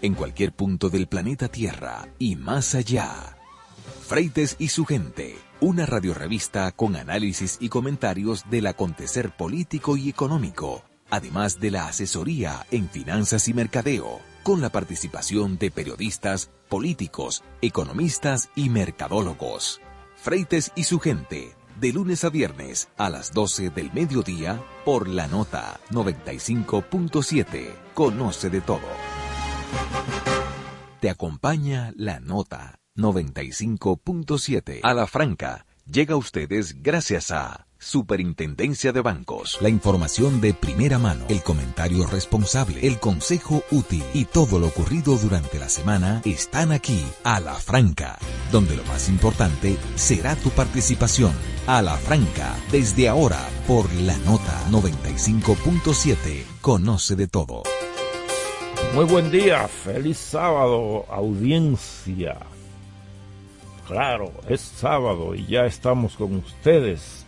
En cualquier punto del planeta Tierra y más allá. Freites y su gente, una radiorevista con análisis y comentarios del acontecer político y económico, además de la asesoría en finanzas y mercadeo, con la participación de periodistas, políticos, economistas y mercadólogos. Freites y su gente, de lunes a viernes a las 12 del mediodía por la nota 95.7. Conoce de todo. Te acompaña la nota 95.7 a la franca. Llega a ustedes gracias a Superintendencia de Bancos. La información de primera mano, el comentario responsable, el consejo útil y todo lo ocurrido durante la semana están aquí a la franca, donde lo más importante será tu participación. A la franca, desde ahora por la nota 95.7. Conoce de todo. Muy buen día, feliz sábado, audiencia. Claro, es sábado y ya estamos con ustedes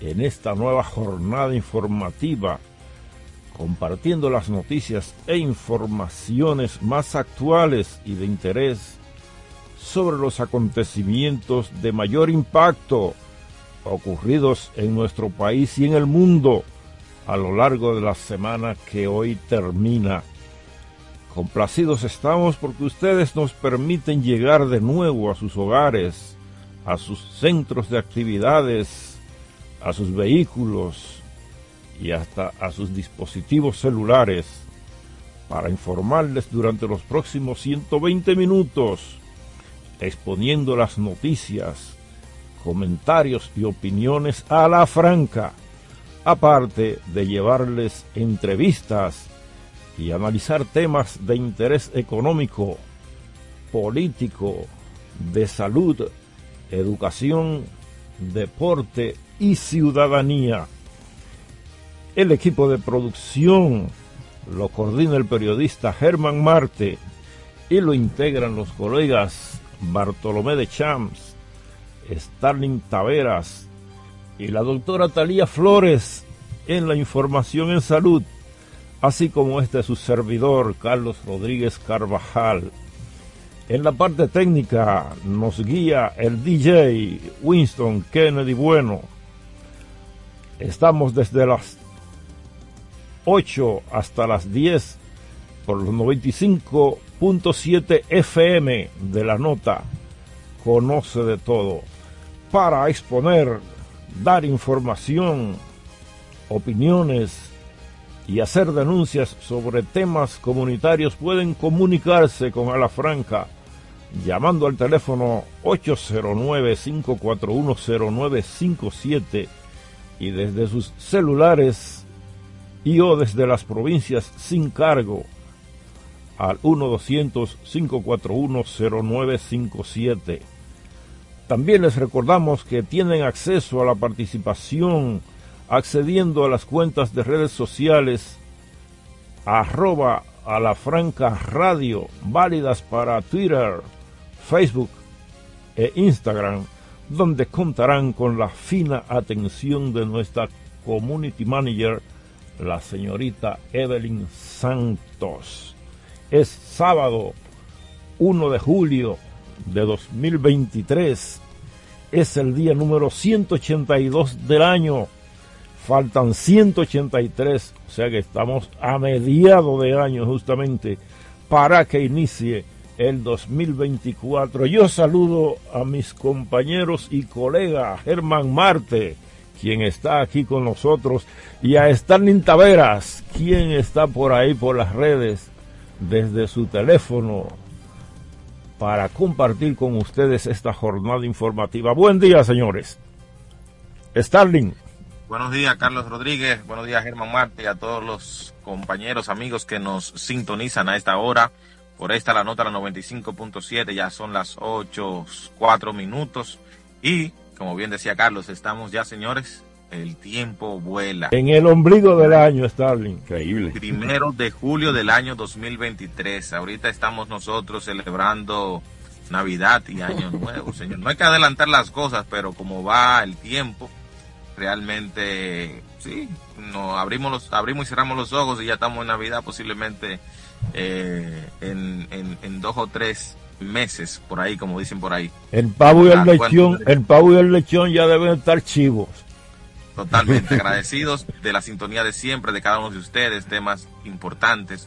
en esta nueva jornada informativa, compartiendo las noticias e informaciones más actuales y de interés sobre los acontecimientos de mayor impacto ocurridos en nuestro país y en el mundo a lo largo de la semana que hoy termina. Complacidos estamos porque ustedes nos permiten llegar de nuevo a sus hogares, a sus centros de actividades, a sus vehículos y hasta a sus dispositivos celulares para informarles durante los próximos 120 minutos, exponiendo las noticias, comentarios y opiniones a la franca, aparte de llevarles entrevistas, y analizar temas de interés económico, político, de salud, educación, deporte y ciudadanía. El equipo de producción lo coordina el periodista Germán Marte y lo integran los colegas Bartolomé de Champs, Starling Taveras y la doctora Talía Flores en la información en salud así como este su servidor, Carlos Rodríguez Carvajal. En la parte técnica nos guía el DJ Winston Kennedy Bueno. Estamos desde las 8 hasta las 10 por los 95.7 FM de la nota. Conoce de todo. Para exponer, dar información, opiniones, y hacer denuncias sobre temas comunitarios pueden comunicarse con Alafranca llamando al teléfono 809-541-0957 y desde sus celulares y o desde las provincias sin cargo al 1-200-541-0957. También les recordamos que tienen acceso a la participación accediendo a las cuentas de redes sociales arroba a la franca radio válidas para Twitter, Facebook e Instagram, donde contarán con la fina atención de nuestra community manager, la señorita Evelyn Santos. Es sábado 1 de julio de 2023. Es el día número 182 del año faltan 183, o sea que estamos a mediado de año justamente para que inicie el 2024. Yo saludo a mis compañeros y colegas Germán Marte, quien está aquí con nosotros, y a Stalin Taveras, quien está por ahí por las redes desde su teléfono para compartir con ustedes esta jornada informativa. Buen día, señores. Starling. Buenos días, Carlos Rodríguez. Buenos días, Germán Marte y a todos los compañeros, amigos que nos sintonizan a esta hora por esta la nota la 95.7, ya son las 8, 4 minutos y, como bien decía Carlos, estamos ya, señores, el tiempo vuela. En el ombligo del año, Starling. Increíble. Primero de julio del año 2023. Ahorita estamos nosotros celebrando Navidad y Año Nuevo, señor. No hay que adelantar las cosas, pero como va el tiempo, realmente sí, no, abrimos, los, abrimos y cerramos los ojos y ya estamos en Navidad posiblemente eh, en, en, dos o tres meses, por ahí, como dicen por ahí. El pavo y el lechón, el pavo y el lechón ya deben estar chivos. Totalmente agradecidos de la sintonía de siempre, de cada uno de ustedes, temas importantes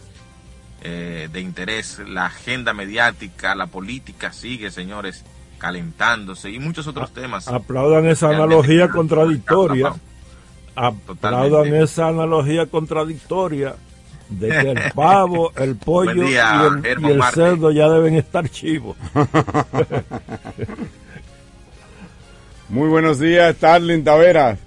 eh, de interés. La agenda mediática, la política sigue, señores, calentándose y muchos otros temas. Aplaudan esa analogía contradictoria. Aplaudan esa analogía contradictoria de que el pavo, el pollo y el, cerdo ya deben estar chivos. Muy buenos días, Starling Taveras.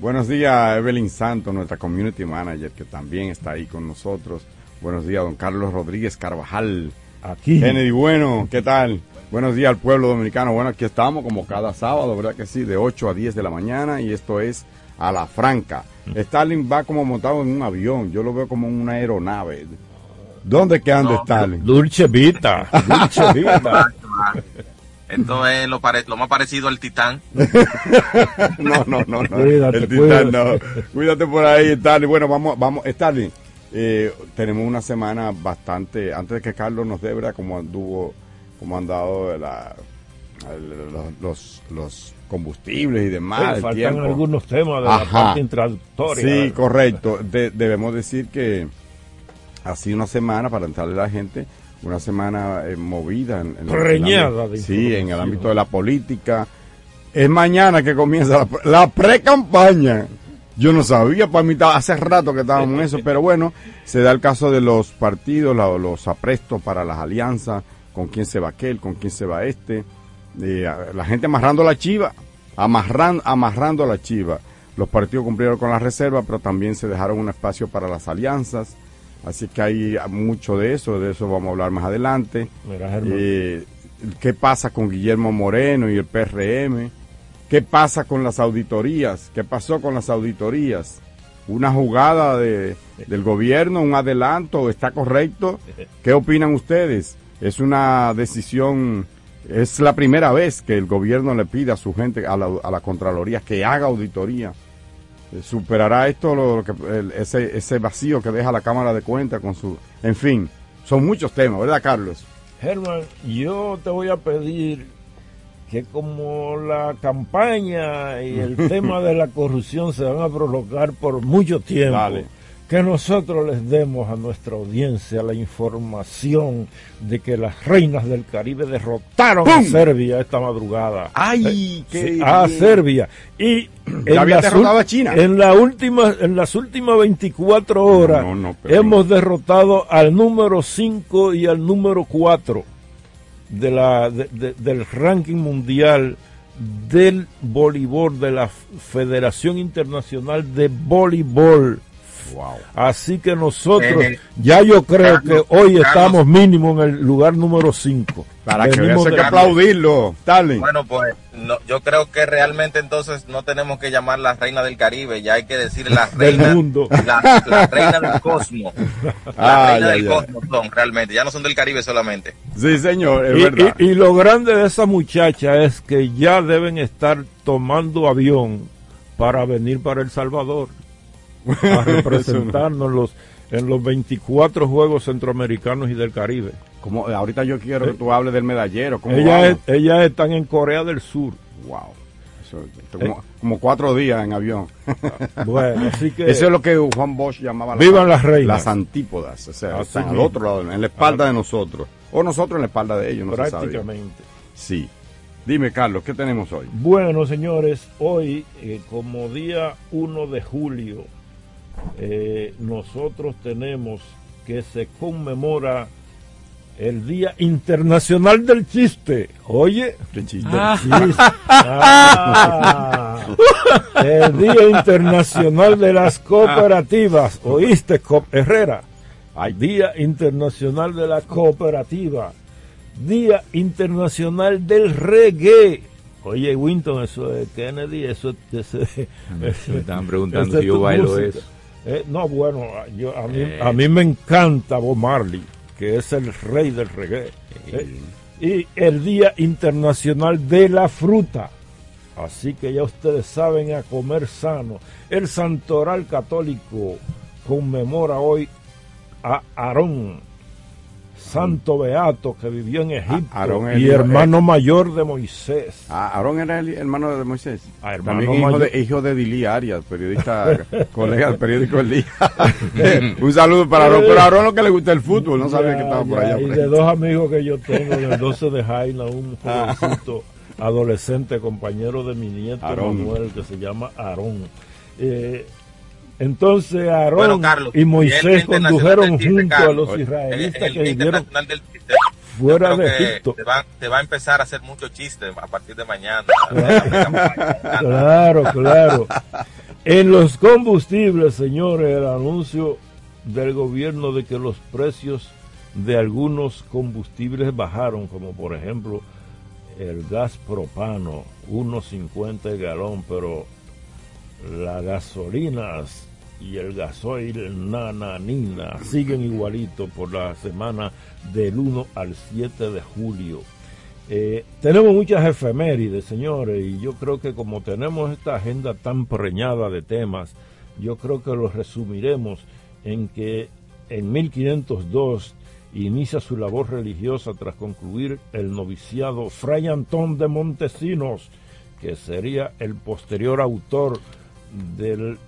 Buenos días, Evelyn Santos, nuestra community manager, que también está ahí con nosotros. Buenos días, don Carlos Rodríguez Carvajal. Aquí. Kennedy Bueno, ¿qué tal? Buenos días al pueblo dominicano. Bueno, aquí estamos como cada sábado, ¿verdad que sí? De 8 a 10 de la mañana y esto es a la franca. Mm. Stalin va como montado en un avión, yo lo veo como en una aeronave. ¿Dónde que anda Stalin? Dulce Vita, Dulce Vita. Esto es lo, lo más parecido al Titán. no, no, no, no. Cuídate, el Titán no. Cuídate por ahí, Stalin. Bueno, vamos, vamos, Stalin. Eh, tenemos una semana bastante, antes de que Carlos nos dé, ¿verdad? Como anduvo, como han dado la, los, los, combustibles y demás. faltan algunos temas de la parte introductoria. Sí, correcto. debemos decir que ha sido una semana, para entrarle a la gente, una semana eh, movida. En, en Sí, en el ámbito de la política. Es mañana que comienza la, pre-campaña. Yo no sabía, para mí hace rato que estábamos en eso, pero bueno, se da el caso de los partidos, los aprestos para las alianzas, con quién se va aquel, con quién se va este, la gente amarrando la chiva, amarrando, amarrando la chiva. Los partidos cumplieron con la reserva, pero también se dejaron un espacio para las alianzas. Así que hay mucho de eso, de eso vamos a hablar más adelante. Eh, ¿Qué pasa con Guillermo Moreno y el PRM? ¿Qué pasa con las auditorías? ¿Qué pasó con las auditorías? ¿Una jugada de, del gobierno, un adelanto? ¿Está correcto? ¿Qué opinan ustedes? ¿Es una decisión es la primera vez que el gobierno le pide a su gente, a la, a la Contraloría, que haga auditoría. Eh, ¿Superará esto lo, que, ese, ese vacío que deja la Cámara de Cuentas con su... En fin, son muchos temas, ¿verdad, Carlos? Germán, yo te voy a pedir que como la campaña y el tema de la corrupción se van a prolongar por mucho tiempo, que nosotros les demos a nuestra audiencia la información de que las reinas del Caribe derrotaron a Serbia esta madrugada. ¡Ay! Eh, a Serbia. Y en, había derrotado a China. en, la última, en las últimas 24 horas hemos derrotado al número 5 y al número 4 de la, del ranking mundial del voleibol de la Federación Internacional de Voleibol Así que nosotros, ya yo creo que hoy estamos mínimo en el lugar número 5. Para que veas que aplaudirlo, Starling. Bueno, pues yo creo que realmente entonces no tenemos que llamar la reina del Caribe, ya hay que decir la reina del mundo. La, reina del cosmos. La reina del cosmos son realmente, ya no son del Caribe solamente. Sí, señor, es y, verdad. y lo grande de esa muchacha es que ya deben estar tomando avión para venir para El Salvador a representarnos en los 24 Juegos Centroamericanos y del Caribe. Como, ahorita yo quiero que tú hables del medallero. Ellas, ellas están en Corea del Sur. Wow. como, cuatro días en avión. Bueno, así que. Eso es lo que Juan Bosch llamaba Vivan las, reinas. Las antípodas. O sea, están al otro lado, en la espalda de nosotros. O nosotros en la espalda de ellos, no Prácticamente. sí. Dime, Carlos, ¿qué tenemos hoy? Bueno, señores, hoy, eh, como día 1 de julio, eh, nosotros tenemos que se conmemora el Día Internacional del Chiste. Oye, ah. Ah. el Día Internacional de las Cooperativas. ¿Oíste, Cop Herrera? Día Internacional de la Cooperativa, Día Internacional del Reggae. Oye, Winton, eso de Kennedy, eso es... Me estaban preguntando si yo bailo eso. Eh, no, bueno, yo, a, mí, eh. a mí me encanta Bob Marley, que es el rey del reggae. Eh, y el Día Internacional de la Fruta. Así que ya ustedes saben a comer sano. El Santoral Católico conmemora hoy a Aarón, santo beato que vivió en Egipto y hermano mayor de Moisés. Ah, Aarón era el hermano de Moisés. Ah, También hijo de, hijo de Dili Arias, periodista, colega del periódico El Día. Un saludo para Aarón. Pero a Aarón lo que le gusta el fútbol, no sabía que estaba por allá. Y de dos amigos que yo tengo, del 12 de Jaina, un jovencito adolescente, compañero de mi nieto Manuel, que se llama Aarón. Eh, entonces Aarón y Moisés condujeron junto a los israelitas que vivieron fuera de Egipto. Te va, te va, a empezar a hacer mucho chiste a partir de mañana. claro, claro. En los combustibles, señores, el anuncio del gobierno de que los precios de algunos combustibles bajaron, como por ejemplo el gas propano, 1.50 el galón, pero las gasolinas y el gasoil nananina siguen igualito por la semana del 1 al 7 de julio. Eh, tenemos muchas efemérides, señores, y yo creo que como tenemos esta agenda tan preñada de temas, yo creo que los resumiremos en que en 1502 inicia su labor religiosa tras concluir el noviciado Fray Antón de Montesinos, que sería el posterior autor del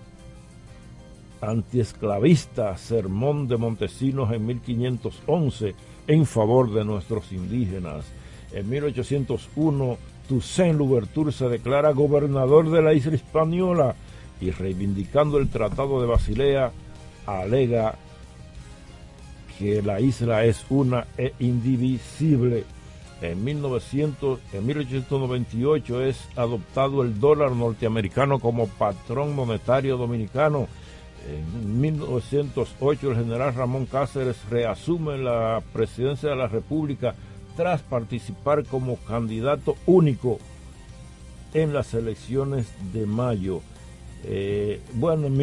antiesclavista Sermón de Montesinos en 1511 en favor de nuestros indígenas. En 1801, Toussaint Louverture se declara gobernador de la isla española y reivindicando el Tratado de Basilea, alega que la isla es una e indivisible en, 1900, en 1898 es adoptado el dólar norteamericano como patrón monetario dominicano. En 1908 el general Ramón Cáceres reasume la presidencia de la República tras participar como candidato único en las elecciones de mayo. Eh, bueno, en,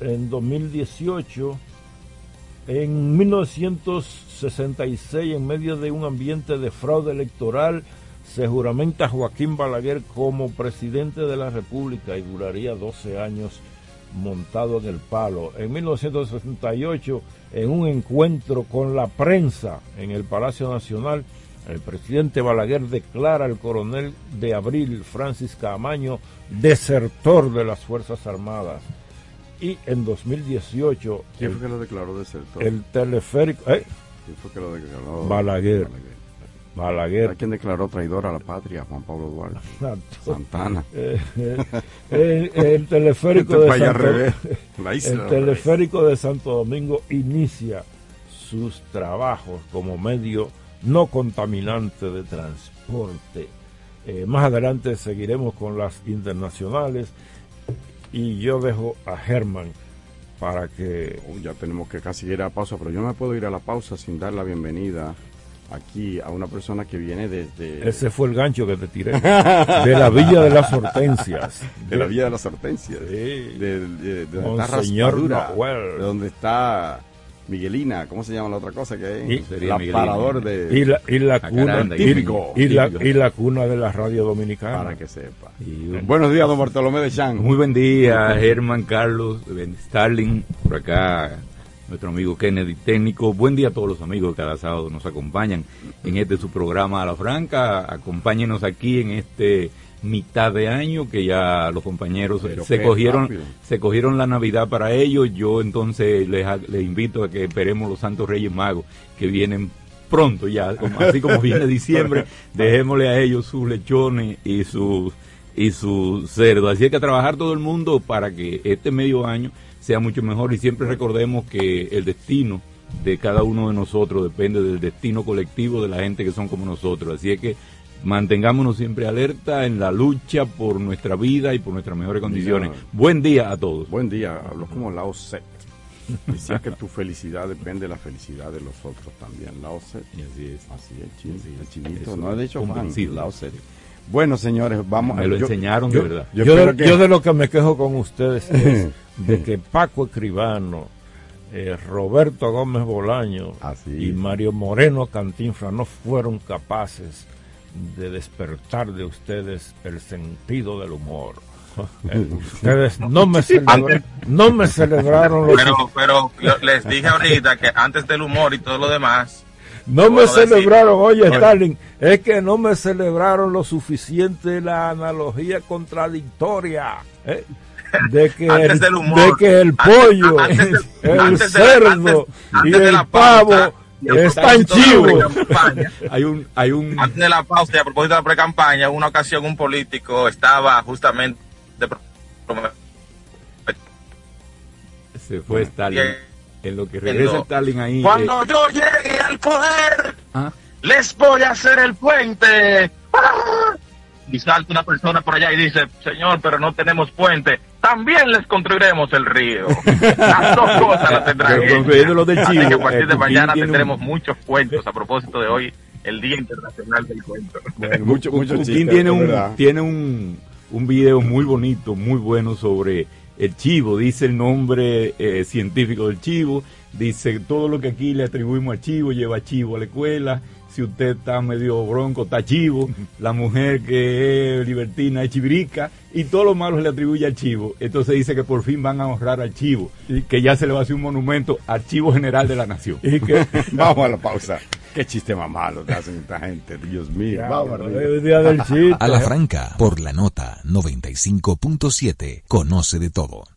en 2018 en 1966, en medio de un ambiente de fraude electoral, se juramenta Joaquín Balaguer como presidente de la República y duraría 12 años montado en el palo. En 1968, en un encuentro con la prensa en el Palacio Nacional, el presidente Balaguer declara al coronel de Abril, Francis Camaño, desertor de las Fuerzas Armadas y en 2018 ¿Quién fue que lo declaró desertor? El teleférico ¿eh? ¿Quién fue que lo declaró? Balaguer. Balaguer. ¿A quién declaró traidor a la patria? Juan Pablo Duarte. Santana. Eh, eh, el, teleférico de Santo, el teleférico de Santo Domingo inicia sus trabajos como medio no contaminante de transporte. Eh, más adelante seguiremos con las internacionales y yo dejo a Germán para que... Oh, ya tenemos que casi ir a la pausa, pero yo no me puedo ir a la pausa sin dar la bienvenida aquí a una persona que viene desde... Ese fue el gancho que te tiré. de la Villa de las Hortensias. De, la Villa de las Hortensias. Sí. De, de, de, de donde está Miguelina, ¿cómo se llama la otra cosa que hay? el aparador de... Y la, y la cuna, típico, y, la, y la cuna de la radio dominicana. Para que sepa. buenos días, don Bartolomé de Chan. Muy buen día, Germán, Carlos, Starling, por acá, nuestro amigo Kennedy técnico. Buen día a todos los amigos que cada sábado nos acompañan en este su programa A la Franca. Acompáñenos aquí en este mitad de año que ya los compañeros se cogieron se cogieron la Navidad para ellos. Yo entonces les, les invito a que esperemos los Santos Reyes Magos que vienen pronto ya, así como viene diciembre, dejémosle a ellos sus lechones y sus y su cerdo. Así hay que trabajar todo el mundo para que este medio año sea mucho mejor y siempre recordemos que el destino de cada uno de nosotros depende del destino colectivo de la gente que son como nosotros. Así es que mantengámonos siempre alerta en la lucha por nuestra vida y por nuestras mejores condiciones. Buen día a todos. Buen día, hablo como Lao Set. Decía que tu felicidad depende de la felicidad de los otros también. Lao Tse. Y así es. Así es, chin- Así es. el chinito. Eso no ha dicho Juan. Lao Tse. Bueno, señores, vamos Me lo yo- enseñaron Yo, de verdad. Yo de, que- yo de lo que me quejo con ustedes es de que Paco Escribano, eh, Roberto Gómez Bolaño Así y. Mario Moreno Cantinfra no fueron capaces de despertar de ustedes el sentido del humor. Eh, ustedes no me, celebra- no me celebraron los Pero, pero yo les dije ahorita que antes del humor y todo lo demás, No me decir- celebraron, oye. Stalin, es que no me celebraron lo suficiente la analogía contradictoria ¿eh? de que Antes el, del humor, de que el pollo, antes el antes de- cerdo antes- antes y el pavo de la chivos. precampaña, Hay un, hay un, Antes de la pausa y a propósito de la pre-campaña, una ocasión un político estaba justamente se fue Stalin. En lo que regresa. Stalin ahí. Cuando eh, yo llegue al poder, ah, les voy a hacer el puente. ¡Ah! Y salta una persona por allá y dice, señor, pero no tenemos puente. También les construiremos el río. Las dos cosas las tendrán Así que a partir de mañana tendremos muchos cuentos a propósito de hoy, el Día Internacional del Cuento. Bueno, mucho, mucho Putin tiene un tiene un, un video muy bonito, muy bueno sobre el chivo. Dice el nombre eh, científico del chivo. Dice todo lo que aquí le atribuimos al chivo, lleva chivo a la escuela. Si usted está medio bronco, está chivo. La mujer que es libertina es chivirica. Y todo lo malo se le atribuye al chivo. Entonces dice que por fin van a honrar al chivo. Y que ya se le va a hacer un monumento al chivo general de la nación. Y que Vamos a la pausa. Qué chiste más malo que hacen esta gente, Dios mío. Vamos arriba. el día del chiste. A la franca, por la nota 95.7, conoce de todo.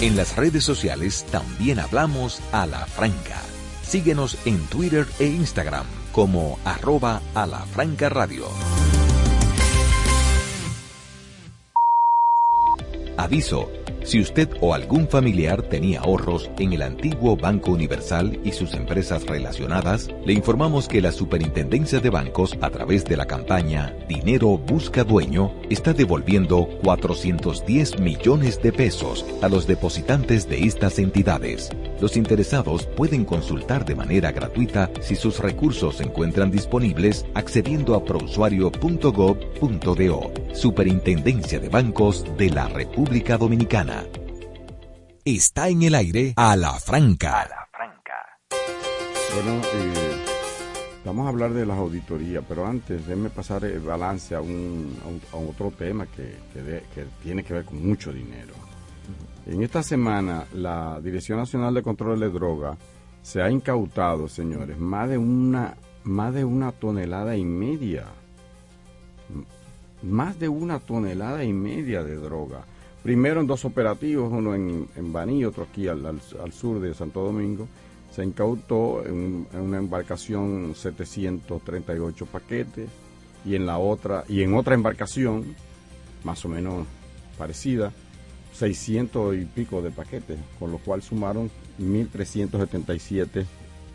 En las redes sociales también hablamos a la franca. Síguenos en Twitter e Instagram como arroba a la franca radio. Aviso. Si usted o algún familiar tenía ahorros en el antiguo Banco Universal y sus empresas relacionadas, le informamos que la Superintendencia de Bancos, a través de la campaña Dinero Busca Dueño, está devolviendo 410 millones de pesos a los depositantes de estas entidades. Los interesados pueden consultar de manera gratuita si sus recursos se encuentran disponibles accediendo a prousuario.gov.do. Superintendencia de Bancos de la República Dominicana. Está en el aire a la franca. Bueno, eh, vamos a hablar de las auditorías, pero antes déme pasar el balance a, un, a, un- a otro tema que, que de- que tiene que ver con mucho dinero. En esta semana, la Dirección Nacional de Control de Drogas se ha incautado, señores, más de una, más de una tonelada y media. Más de una tonelada y media de droga. Primero en dos operativos, uno en, en Baní, otro aquí al, al- sur de Santo Domingo. Se incautó en, una embarcación 738 paquetes y en la otra y en otra embarcación más o menos parecida 600 y pico de paquetes, con lo cual sumaron 1.377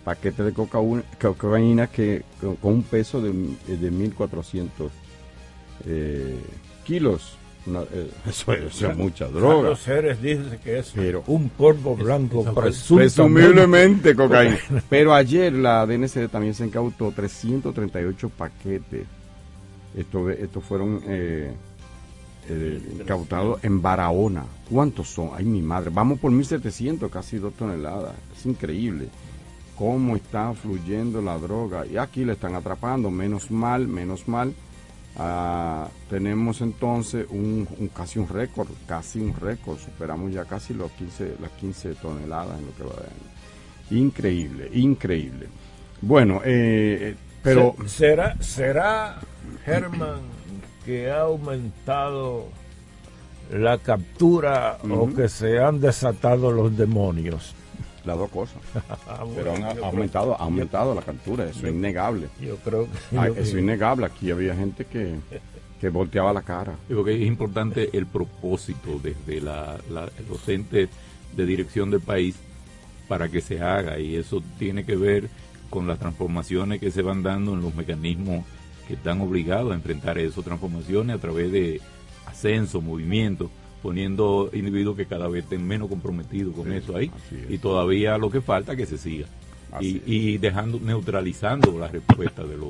paquetes de cocaína, que, con, con un peso de, de 1.400 eh, kilos. Una- eh, eso, es- eso es mucha droga. Carlos Jerez dice que es Pero- un polvo blanco presuntamente. Presumiblemente cocaína. Pero ayer la DNCD también se incautó 338 paquetes. Esto, estos fueron eh, eh, incautados en Barahona. ¿Cuántos son? Ay, mi madre. Vamos por 1700, casi dos toneladas. Es increíble cómo está fluyendo la droga. Y aquí le están atrapando. Menos mal, menos mal. Ah, tenemos entonces un, un- casi un récord, casi un récord. Superamos ya casi los 15, las 15 toneladas en lo que va de año. Increíble, increíble. Bueno, eh, pero Se- ¿Será, será Germán, que ha aumentado la captura o que se han desatado los demonios. Las dos cosas. Ah, Pero han aumentado, ha aumentado la captura, eso es innegable. Yo creo que. Eso es innegable. Aquí había gente que, que volteaba la cara. Digo que es importante el propósito desde la, la, docente de dirección del país para que se haga y eso tiene que ver con las transformaciones que se van dando en los mecanismos que están obligados a enfrentar esas transformaciones a través de ascenso, movimiento, poniendo individuos que cada vez estén menos comprometidos con eso ahí. y todavía lo que falta que se siga. Y, dejando neutralizando la respuesta de los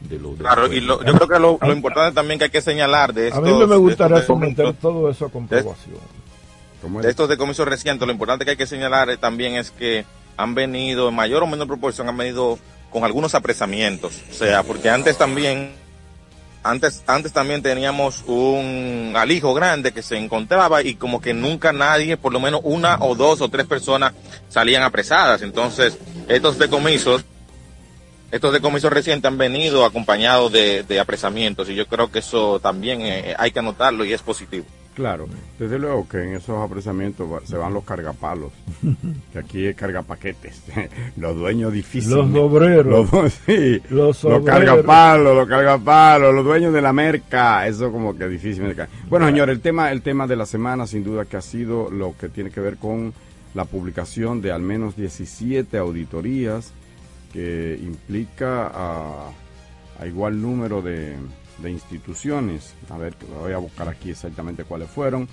de los claro y yo creo que lo, importante también que hay que señalar de esto a mí me gustaría someter todo eso a comprobación de, de estos decomisos recientes lo importante que hay que señalar también es que han venido en mayor o menor proporción han venido con algunos apresamientos. O sea porque antes también antes, antes también teníamos un alijo grande que se encontraba y como que nunca nadie, por lo menos una o dos o tres personas salían apresadas. Entonces, estos decomisos, estos decomisos recientes han venido acompañados de, de apresamientos y yo creo que eso también eh, hay que anotarlo y es positivo. Claro, desde luego que en esos apresamientos se van los cargapalos, que aquí es cargapaquetes, los dueños difíciles. Los obreros. Los, sí, los, los cargapalos, los cargapalos, los dueños de la merca, eso como que es difícil. Bueno, señor, el tema, el tema de la semana sin duda que ha sido lo que tiene que ver con la publicación de al menos 17 auditorías que implica a igual número de de instituciones, a ver, voy a buscar aquí exactamente cuáles fueron,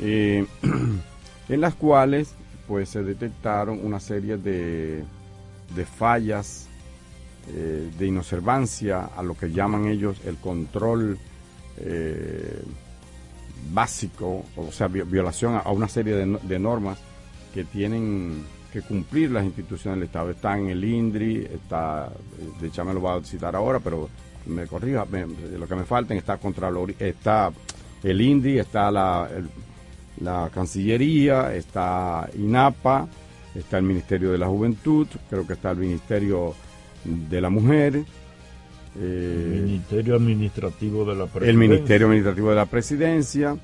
eh, en las cuales pues se detectaron una serie de, de fallas, eh, de inobservancia a lo que llaman ellos el control eh, básico, o sea, violación a, una serie de, de, normas que tienen que cumplir las instituciones del Estado. Está en el INDRI, está, de hecho me lo voy a citar ahora, pero me corrija, lo que me falten está está el INDI, está la, la Cancillería, está INAPA, está el Ministerio de la Juventud, creo que está el Ministerio de la Mujer. Eh, el Ministerio Administrativo de la Presidencia. El Ministerio Administrativo de la Presidencia.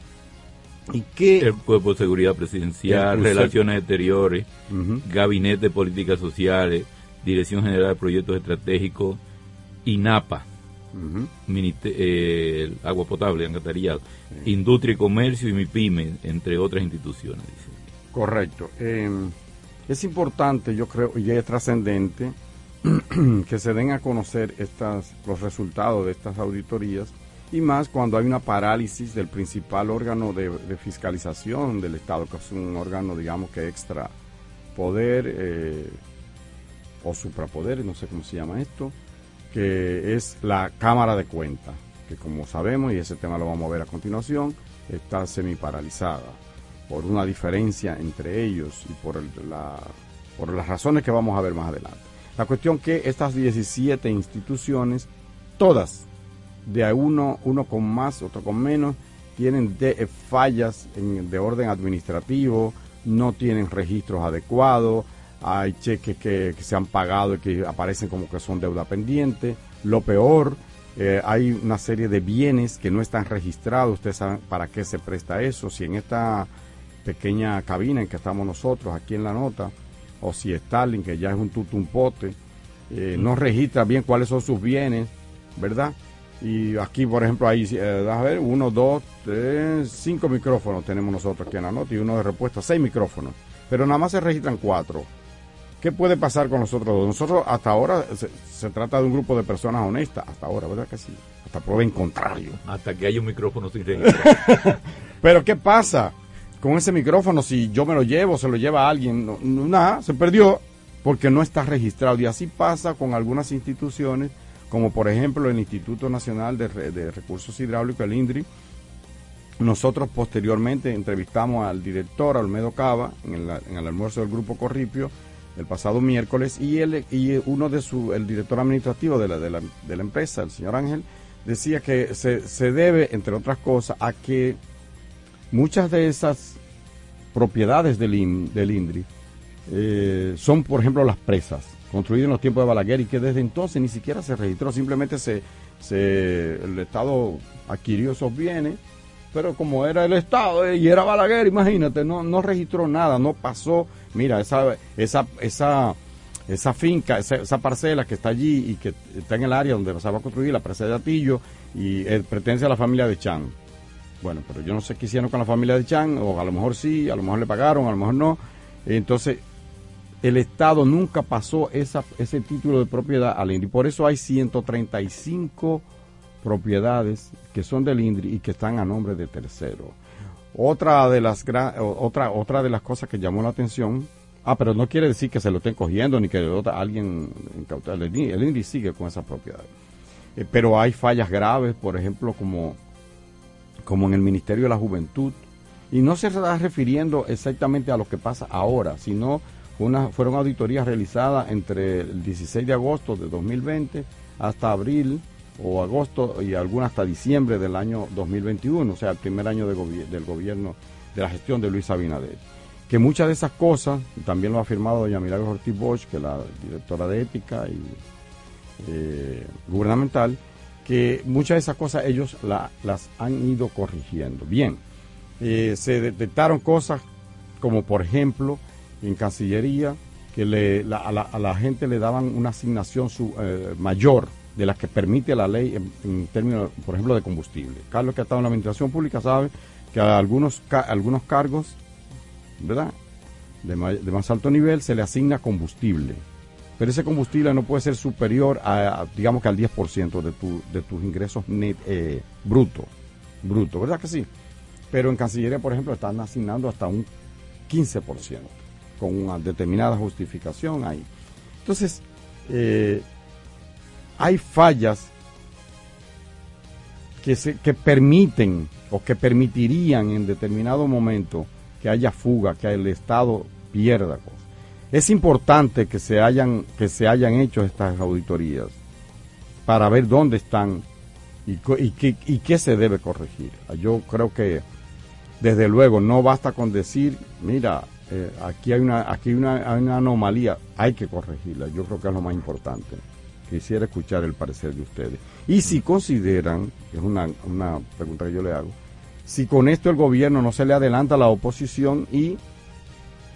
¿Y qué? El Cuerpo de Seguridad Presidencial, Relaciones Exteriores, Gabinete de Políticas Sociales, Dirección General de Proyectos Estratégicos, INAPA eh, agua potable, alcantarillado, industria y comercio y MIPYME, entre otras instituciones. Correcto. Em, es importante, yo creo, y es trascendente, que se den a conocer estas, los resultados de estas auditorías y más cuando hay una parálisis del principal órgano de, fiscalización del Estado, que es un órgano, digamos que extra poder eh, o suprapoder, no sé cómo se llama esto, que es la Cámara de Cuentas, que como sabemos, y ese tema lo vamos a ver a continuación, está semi paralizada por una diferencia entre ellos y por, la, por las razones que vamos a ver más adelante. La cuestión que estas 17 instituciones, todas, de uno, uno con más, otro con menos, tienen de, fallas de orden administrativo, no tienen registros adecuados, hay cheques que, se han pagado y que aparecen como que son deuda pendiente. Lo peor, eh, hay una serie de bienes que no están registrados. Ustedes saben para qué se presta eso. Si en esta pequeña cabina en que estamos nosotros, aquí en la nota, o si Stalin, que ya es un tutumpote, eh, no registra bien cuáles son sus bienes, ¿verdad? Y aquí, por ejemplo, hay, eh, a ver, uno, dos, tres, cinco micrófonos tenemos nosotros aquí en la nota y uno de repuesto, seis micrófonos. Pero nada más se registran cuatro. ¿Qué puede pasar con nosotros Nosotros hasta ahora se, trata de un grupo de personas honestas, hasta ahora, ¿verdad que sí? Hasta prueba en contrario. Hasta que haya un micrófono sin registro. Pero ¿qué pasa con ese micrófono si yo me lo llevo, se lo lleva a alguien? nada, se perdió porque no está registrado. Y así pasa con algunas instituciones, como por ejemplo el Instituto Nacional de, Recursos Hidráulicos, el INDRI. Nosotros posteriormente entrevistamos al director, Almedo Cava, en el almuerzo del Grupo Corripio, el pasado miércoles y, él, y uno de su, el director administrativo de la, de la, de la empresa, el señor Ángel, decía que se, se, debe, entre otras cosas, a que muchas de esas propiedades del, del INDRI eh, son, por ejemplo, las presas, construidas en los tiempos de Balaguer y que desde entonces ni siquiera se registró, simplemente se, se el Estado adquirió esos bienes pero como era el Estado eh, y era Balaguer, imagínate, no, no registró nada, no pasó. Mira, esa, esa, esa, esa finca, esa, parcela que está allí y que está en el área donde se va a construir la presa de Atillo y eh, pertenece a la familia de Chan. Bueno, pero yo no sé qué hicieron con la familia de Chan, o a lo mejor sí, a lo mejor le pagaron, a lo mejor no. Entonces, el Estado nunca pasó esa, ese título de propiedad al INDRI. Por eso hay 135 propiedades que son del INDRI y que están a nombre de terceros. Otra de las otra otra de las cosas que llamó la atención, ah, pero no quiere decir que se lo estén cogiendo ni que alguien el, el INDRI sigue con esa propiedad. Eh, pero hay fallas graves, por ejemplo, como como en el Ministerio de la Juventud y no se está refiriendo exactamente a lo que pasa ahora, sino una, fueron auditorías realizadas entre el 16 de agosto de 2020 hasta abril o agosto y algunas hasta diciembre del año 2021, o sea, el primer año del gobierno, de la gestión de Luis Abinader. Que muchas de esas cosas, también lo ha afirmado doña Milagros Ortiz Bosch, que es la directora de ética y eh, gubernamental, que muchas de esas cosas ellos las han ido corrigiendo. Bien, eh, se detectaron cosas como por ejemplo en Cancillería, que le, a, la, gente le daban una asignación eh, mayor de la que permite la ley en, términos, por ejemplo, de combustible. Carlos, que ha estado en la administración pública, sabe que a algunos, algunos cargos, ¿verdad? De, más alto nivel se le asigna combustible. Pero ese combustible no puede ser superior a, digamos que al 10% de, tu, de tus ingresos net, eh, bruto, bruto, ¿verdad que sí? Pero en Cancillería, por ejemplo, están asignando hasta un 15% con una determinada justificación ahí. Entonces, eh, hay fallas que, se, que permiten o que permitirían en determinado momento que haya fuga, que el Estado pierda. Es importante que se hayan, que se hayan hecho estas auditorías para ver dónde están y, y, qué se debe corregir. Yo creo que desde luego no basta con decir, mira, eh, aquí hay una aquí hay una, anomalía, hay que corregirla. Yo creo que es lo más importante. Quisiera escuchar el parecer de ustedes. Y si consideran, es una, una pregunta que yo le hago, si con esto el gobierno no se le adelanta a la oposición y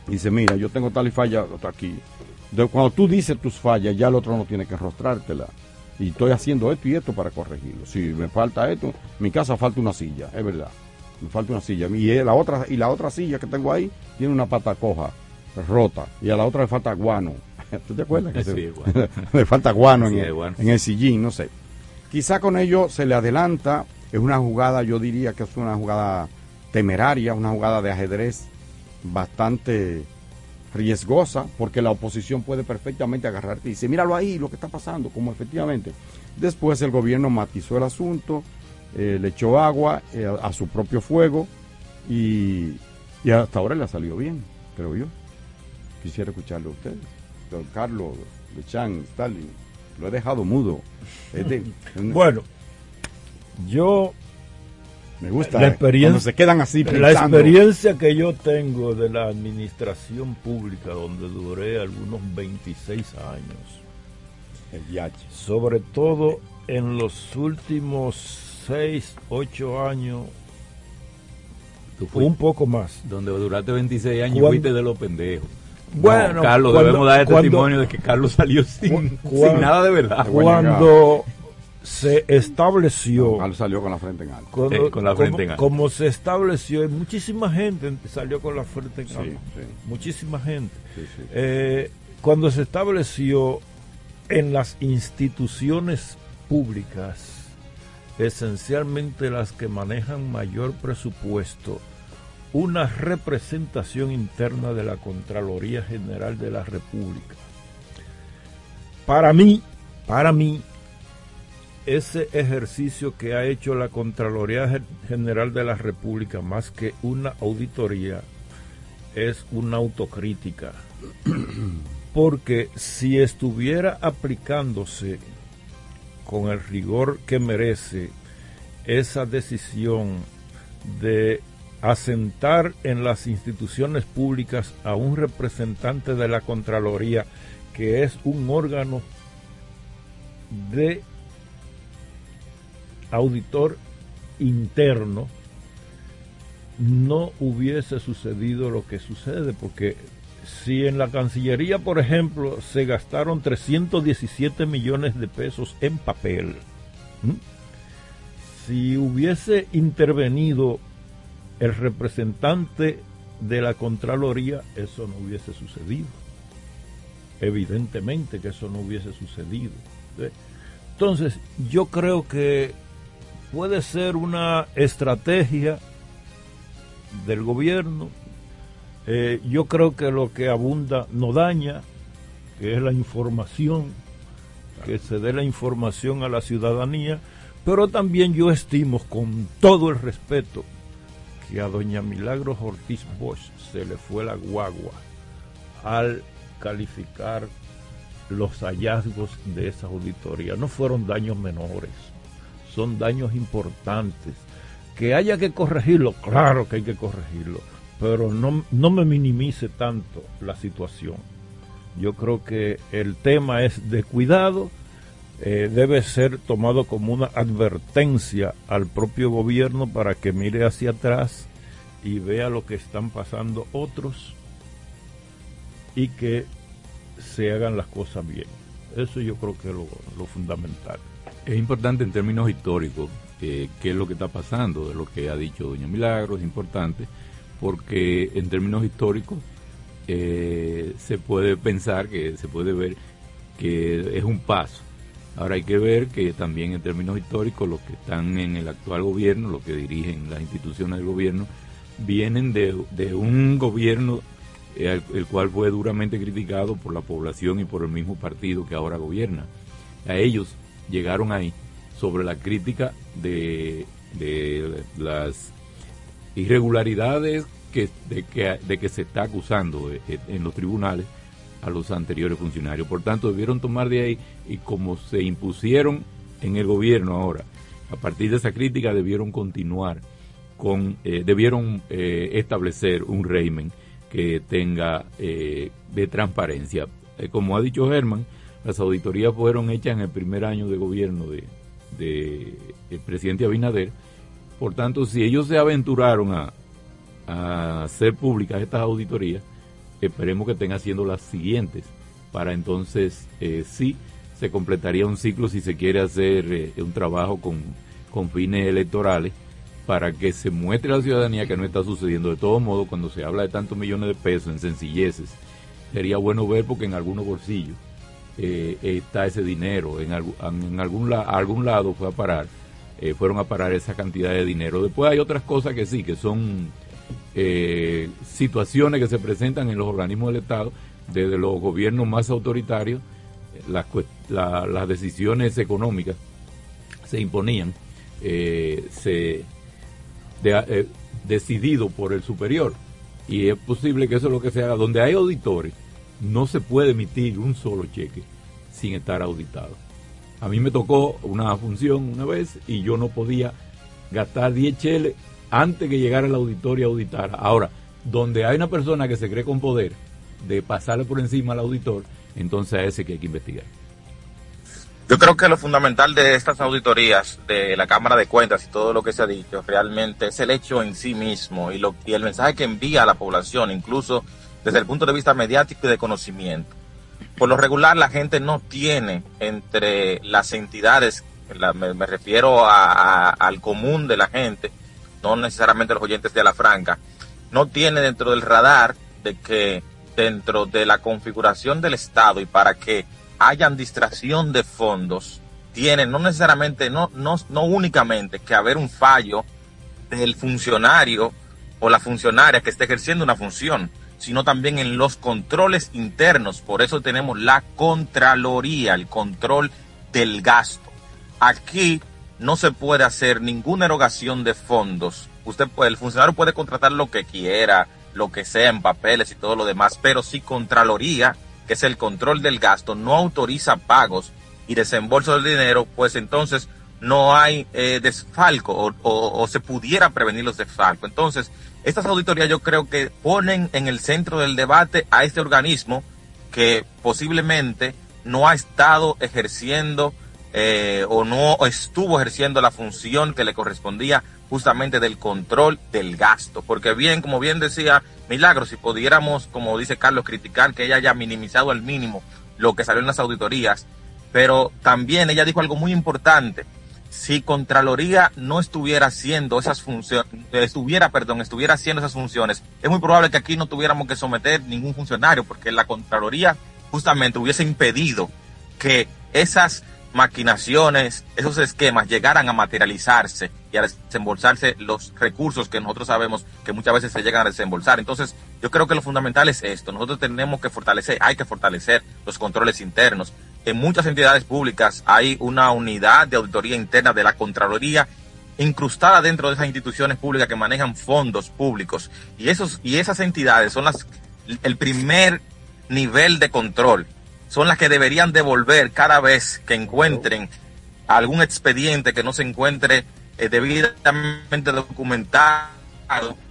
dice, mira, yo tengo tal y falla aquí. De, cuando tú dices tus fallas, ya el otro no tiene que rostrártela. Y estoy haciendo esto y esto para corregirlo. Si me falta esto, mi casa falta una silla, es verdad me falta una silla. Y la otra, y la otra silla que tengo ahí tiene una pata coja, rota, y a la otra le falta guano. ¿Tú te acuerdas? Que le falta guano, en, el, sillín, no sé. Quizá con ello se le adelanta, es una jugada, yo diría que es una jugada temeraria, una jugada de ajedrez bastante riesgosa, porque la oposición puede perfectamente agarrarte y dice, míralo ahí, lo que está pasando, como efectivamente. Después el gobierno matizó el asunto, eh, le echó agua eh, a, su propio fuego y, hasta ahora le ha salido bien, creo yo. Quisiera escucharlo a ustedes. Don Carlos, Lechan, Stalin, lo he dejado mudo. bueno, yo me gusta la experiencia, se quedan así La experiencia que yo tengo de la administración pública, donde duré algunos 26 años. El Sobre todo en los últimos 6, 8 años, un poco más. Donde duraste 26 años fuiste de los pendejos. Bueno, Carlos, debemos dar el testimonio de que Carlos salió sin, nada de verdad. Cuando se estableció. Carlos salió con la frente en alto. Eh, con la frente como, en alto. Como se estableció, muchísima gente salió con la frente en alto. Muchísima gente. Eh, cuando se estableció en las instituciones públicas esencialmente las que manejan mayor presupuesto, una representación interna de la Contraloría General de la República. Para mí, para mí, ese ejercicio que ha hecho la Contraloría General de la República, más que una auditoría, es una autocrítica. Porque si estuviera aplicándose con el rigor que merece esa decisión de asentar en las instituciones públicas a un representante de la Contraloría que es un órgano de auditor interno no hubiese sucedido lo que sucede, porque si en la Cancillería, por ejemplo, se gastaron 317 millones de pesos en papel, si hubiese intervenido el representante de la Contraloría, eso no hubiese sucedido. Evidentemente que eso no hubiese sucedido. Entonces, yo creo que puede ser una estrategia del gobierno. Eh, yo creo que lo que abunda no daña, que es la información, que se dé la información a la ciudadanía, pero también yo estimo con todo el respeto que a doña Milagros Ortiz Bosch se le fue la guagua al calificar los hallazgos de esa auditoría. No fueron daños menores, son daños importantes. Que haya que corregirlo, claro que hay que corregirlo, pero no, no me minimice tanto la situación. Yo creo que el tema es de cuidado, eh, debe ser tomado como una advertencia al propio gobierno para que mire hacia atrás y vea lo que están pasando otros y que se hagan las cosas bien. Eso yo creo que es lo, fundamental. Es importante en términos históricos eh, qué es lo que está pasando, de lo que ha dicho doña Milagro, es importante, porque en términos históricos eh, se puede pensar, que se puede ver que es un paso. Ahora hay que ver que también en términos históricos los que están en el actual gobierno, los que dirigen las instituciones del gobierno, vienen de, de un gobierno el, cual fue duramente criticado por la población y por el mismo partido que ahora gobierna. A ellos llegaron ahí sobre la crítica de, las irregularidades que, de, que, de que se está acusando eh, eh, en los tribunales a los anteriores funcionarios. Por tanto, debieron tomar de ahí y como se impusieron en el gobierno ahora, a partir de esa crítica debieron continuar con, eh, debieron establecer un régimen que tenga eh, de transparencia. Eh, como ha dicho Germán, las auditorías fueron hechas en el primer año de gobierno de, el presidente Abinader. Por tanto, si ellos se aventuraron a, hacer públicas estas auditorías, esperemos que estén haciendo las siguientes, para entonces eh, sí se completaría un ciclo si se quiere hacer un trabajo con, con fines electorales para que se muestre a la ciudadanía que no está sucediendo. De todo modo, cuando se habla de tantos millones de pesos en sencilleces, sería bueno ver porque en algunos bolsillos eh, está ese dinero, en, en algún, algún lado fue a parar, eh, fueron a parar esa cantidad de dinero. Después hay otras cosas que sí, que son eh, situaciones que se presentan en los organismos del Estado, desde los gobiernos más autoritarios, las, las decisiones económicas se imponían, se eh, decidido por el superior. Y es posible que eso es lo que se haga. Donde hay auditores, no se puede emitir un solo cheque sin estar auditado. A mí me tocó una función una vez y yo no podía gastar 10 cheles antes que llegara el auditorio a auditar. Ahora, donde hay una persona que se cree con poder de pasarle por encima al auditor, entonces a ese que hay que investigar. Yo creo que lo fundamental de estas auditorías de la Cámara de Cuentas y todo lo que se ha dicho realmente es el hecho en sí mismo y, lo, y el mensaje que envía a la población, incluso desde el punto de vista mediático y de conocimiento. Por lo regular, la gente no tiene entre las entidades, me, refiero al común de la gente, no necesariamente los oyentes de la franca, no tiene dentro del radar de que dentro de la configuración del Estado y para que hayan distracción de fondos, tienen no necesariamente, no, no, no únicamente que haber un fallo del funcionario o la funcionaria que esté ejerciendo una función, sino también en los controles internos. Por eso tenemos la Contraloría, el control del gasto. Aquí no se puede hacer ninguna erogación de fondos. Usted el funcionario puede contratar lo que quiera, lo que sea en papeles y todo lo demás, pero si Contraloría que es el control del gasto, no autoriza pagos y desembolso del dinero, pues entonces no hay eh, desfalco o, se pudiera prevenir los desfalcos. Entonces, estas auditorías yo creo que ponen en el centro del debate a este organismo que posiblemente no ha estado ejerciendo eh, o no estuvo ejerciendo la función que le correspondía justamente del control del gasto. Porque bien, como bien decía Milagro, si pudiéramos, como dice Carlos, criticar que ella haya minimizado al mínimo lo que salió en las auditorías, pero también ella dijo algo muy importante. Si Contraloría no estuviera haciendo esas funciones, estuviera, perdón, estuviera haciendo esas funciones, es muy probable que aquí no tuviéramos que someter ningún funcionario, porque la Contraloría justamente hubiese impedido que esas maquinaciones, esos esquemas llegaran a materializarse y a desembolsarse los recursos que nosotros sabemos que muchas veces se llegan a desembolsar. Entonces, yo creo que lo fundamental es esto. Nosotros tenemos que fortalecer, hay que fortalecer los controles internos. En muchas entidades públicas hay una unidad de auditoría interna de la Contraloría incrustada dentro de esas instituciones públicas que manejan fondos públicos. Y, esos, y esas entidades son las, el primer nivel de control son las que deberían devolver cada vez que encuentren algún expediente que no se encuentre eh, debidamente documentado,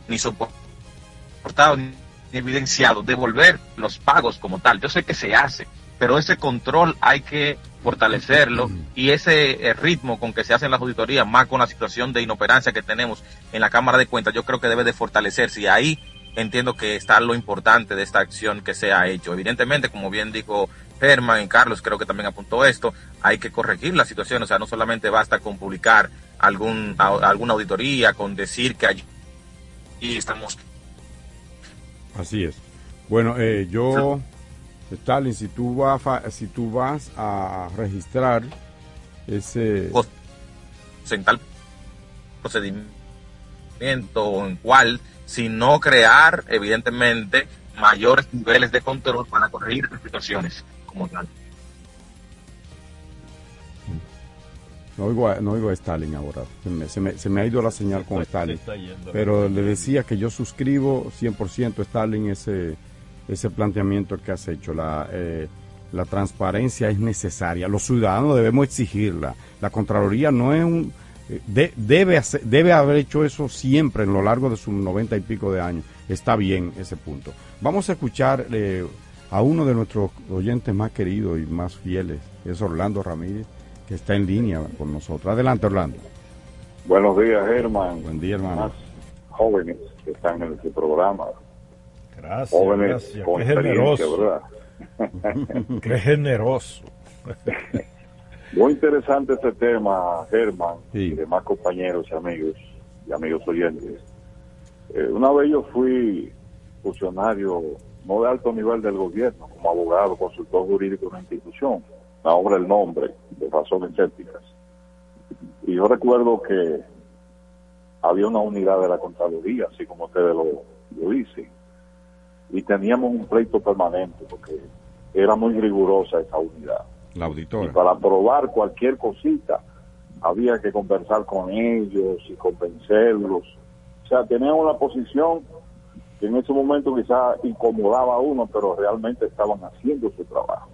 ni soportado, ni evidenciado, devolver los pagos como tal. Yo sé que se hace, pero ese control hay que fortalecerlo y ese eh, ritmo con que se hacen las auditorías, más con la situación de inoperancia que tenemos en la Cámara de Cuentas, yo creo que debe de fortalecerse y ahí entiendo que está lo importante de esta acción que se ha hecho. Evidentemente, como bien dijo Herman y Carlos creo que también apuntó esto, hay que corregir la situación, o sea, no solamente basta con publicar algún, alguna auditoría, con decir que allí estamos. Así es. Bueno, eh, yo, Stalin, si tú, vas, si tú vas a registrar ese... En tal procedimiento en cual, si no crear, evidentemente, mayores niveles de control para corregir las situaciones. No oigo, a, no oigo a Stalin ahora. Se me, se, me, ha ido la señal con Stalin. Pero le decía que yo suscribo 100% Stalin ese, ese planteamiento que has hecho. La, eh, la transparencia es necesaria. Los ciudadanos debemos exigirla. La Contraloría no es un... Debe, debe haber hecho eso siempre en lo largo de sus noventa y pico de años. Está bien ese punto. Vamos a escuchar eh, a uno de nuestros oyentes más queridos y más fieles, es Orlando Ramírez, que está en línea con nosotros. Adelante, Orlando. Buenos días, Germán. Buen día, hermano. Más jóvenes que están en este programa. Gracias. Jóvenes con Qué generoso. ¿verdad? Qué generoso. Muy interesante este tema, Germán, y demás compañeros y amigos y amigos oyentes. Eh, una vez yo fui funcionario no de alto nivel del gobierno, como abogado, consultor jurídico de una institución, ahora el nombre, de razones éticas. Y yo recuerdo que había una unidad de la Contraloría, así como ustedes lo, lo dicen, y teníamos un pleito permanente, porque era muy rigurosa esa unidad. La auditora. Y para aprobar cualquier cosita, había que conversar con ellos y convencerlos. O sea, teníamos una posición que en ese momento quizá incomodaba a uno, pero realmente estaban haciendo su trabajo.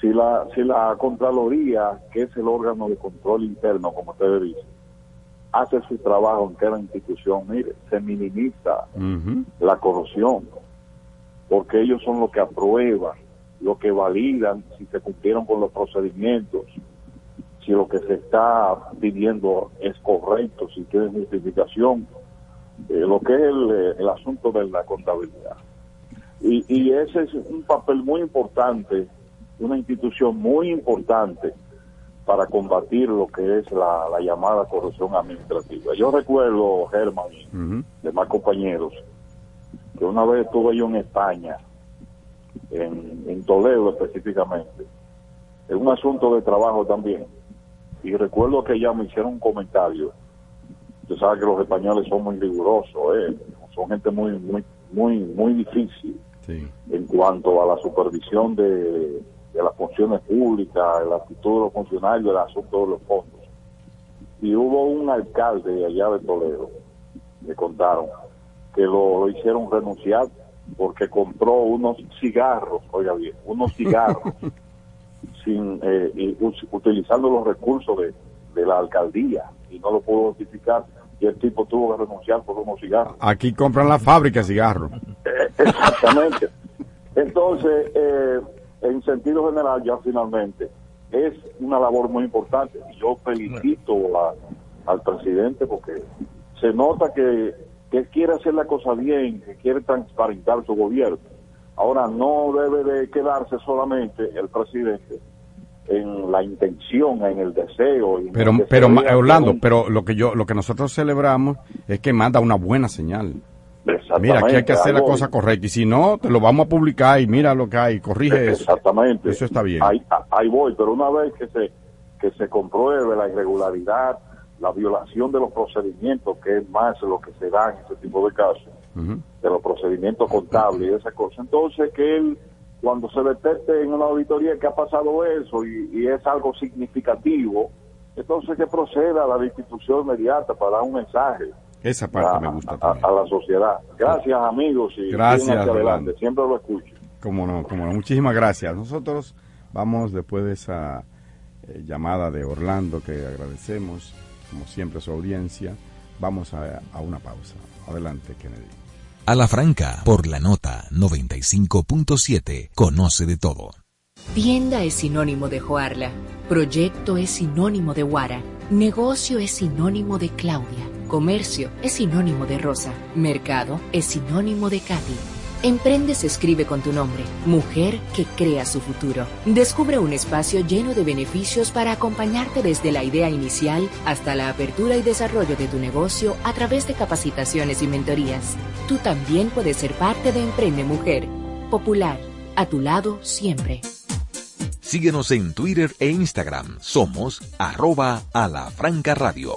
Si la, si la Contraloría, que es el órgano de control interno, como ustedes dicen, hace su trabajo en cada institución, mire, se minimiza la corrupción, porque ellos son los que aprueban, los que validan si se cumplieron con los procedimientos, si lo que se está pidiendo es correcto, si tiene justificación eh, lo que es eh, el, asunto de la contabilidad. Y, y ese es un papel muy importante, una institución muy importante para combatir lo que es la, llamada corrupción administrativa. Yo recuerdo, Germán y demás compañeros, que una vez estuve yo en España, en, en Toledo específicamente, en un asunto de trabajo también, y recuerdo que ya me hicieron un comentario Usted sabe que los españoles son muy rigurosos, ¿eh? son gente muy, muy, muy, muy difícil en cuanto a la supervisión de, las funciones públicas, la actitud de los funcionarios, el asunto de los fondos. Y hubo un alcalde allá de Toledo, me contaron, que lo, hicieron renunciar porque compró unos cigarros, oiga bien, unos cigarros, sin eh, utilizando los recursos de, de la alcaldía y no lo pudo justificar y el tipo tuvo que renunciar por unos cigarros. Aquí compran la fábrica de cigarros. Eh, exactamente. Entonces, eh, en sentido general, ya finalmente, es una labor muy importante. Yo felicito al presidente porque se nota que, que quiere hacer la cosa bien, que quiere transparentar su gobierno. Ahora no debe de quedarse solamente el presidente en la intención, en el deseo. Pero, pero Orlando, pero lo que yo, lo que nosotros celebramos es que manda una buena señal. Mira, aquí hay que hacer la cosa correcta y si no, te lo vamos a publicar y mira lo que hay, corrige eso. Exactamente. Eso está bien. Ahí, ahí voy, pero una vez que se que se compruebe la irregularidad, la violación de los procedimientos, que es más lo que se da en ese tipo de casos, de los procedimientos contables y esas cosas. Entonces, que él, cuando se detecte en una auditoría que ha pasado eso y, es algo significativo, entonces que proceda a la institución inmediata para dar un mensaje. Esa parte me gusta a, a, la sociedad. Gracias, amigos. Y gracias, adelante. Siempre lo escucho. Como no, como no. Muchísimas gracias. Nosotros vamos después de esa eh, llamada de Orlando que agradecemos como siempre, su audiencia. Vamos a, a una pausa. Adelante, Kennedy. A la franca, por la nota 95.7, conoce de todo. Tienda es sinónimo de Joarla. Proyecto es sinónimo de Guara. Negocio es sinónimo de Claudia. Comercio es sinónimo de Rosa. Mercado es sinónimo de Katy. Emprende se escribe con tu nombre, mujer que crea su futuro. Descubre un espacio lleno de beneficios para acompañarte desde la idea inicial hasta la apertura y desarrollo de tu negocio a través de capacitaciones y mentorías. Tú también puedes ser parte de Emprende Mujer. Popular, a tu lado siempre. Síguenos en Twitter e Instagram. Somos arroba radio.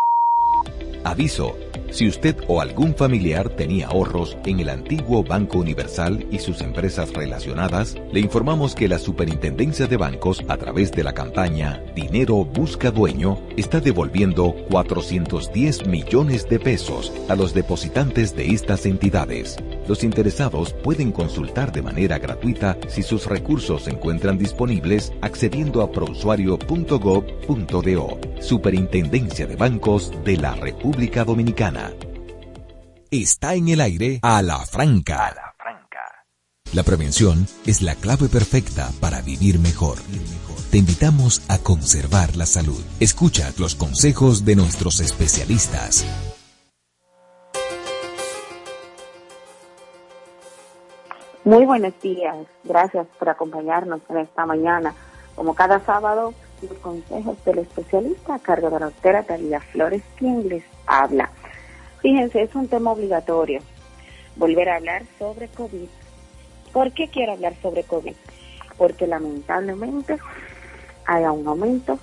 Aviso, si usted o algún familiar tenía ahorros en el antiguo Banco Universal y sus empresas relacionadas, le informamos que la Superintendencia de Bancos, a través de la campaña Dinero Busca Dueño, está devolviendo 410 millones de pesos a los depositantes de estas entidades. Los interesados pueden consultar de manera gratuita si sus recursos se encuentran disponibles accediendo a prousuario.gov.do. Superintendencia de Bancos de la República Dominicana. Está en el aire a la franca. A la franca. La prevención es la clave perfecta para vivir mejor. Te invitamos a conservar la salud. Escucha los consejos de nuestros especialistas. Muy buenos días. Gracias por acompañarnos en esta mañana. Como cada sábado, los consejos del especialista a cargo de la doctora Talía Flores, quien les habla. Fíjense, es un tema obligatorio volver a hablar sobre COVID. ¿Por qué quiero hablar sobre COVID? Porque lamentablemente hay un aumento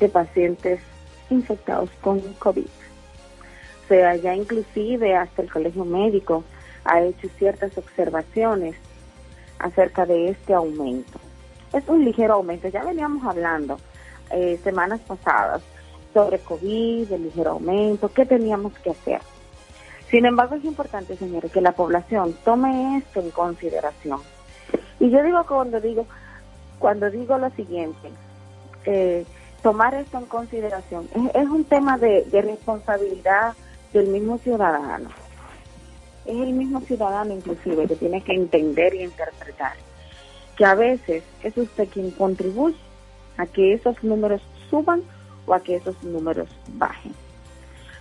de pacientes infectados con COVID. O sea, ya inclusive hasta el colegio médico ha hecho ciertas observaciones acerca de este aumento. Es un ligero aumento, ya veníamos hablando eh, semanas pasadas sobre COVID, el ligero aumento, qué teníamos que hacer. Sin embargo, es importante, señores, que la población tome esto en consideración. Y yo digo cuando digo, cuando digo lo siguiente, eh, tomar esto en consideración es, un tema de responsabilidad del mismo ciudadano es el mismo ciudadano inclusive que tiene que entender y interpretar que a veces es usted quien contribuye a que esos números suban o a que esos números bajen.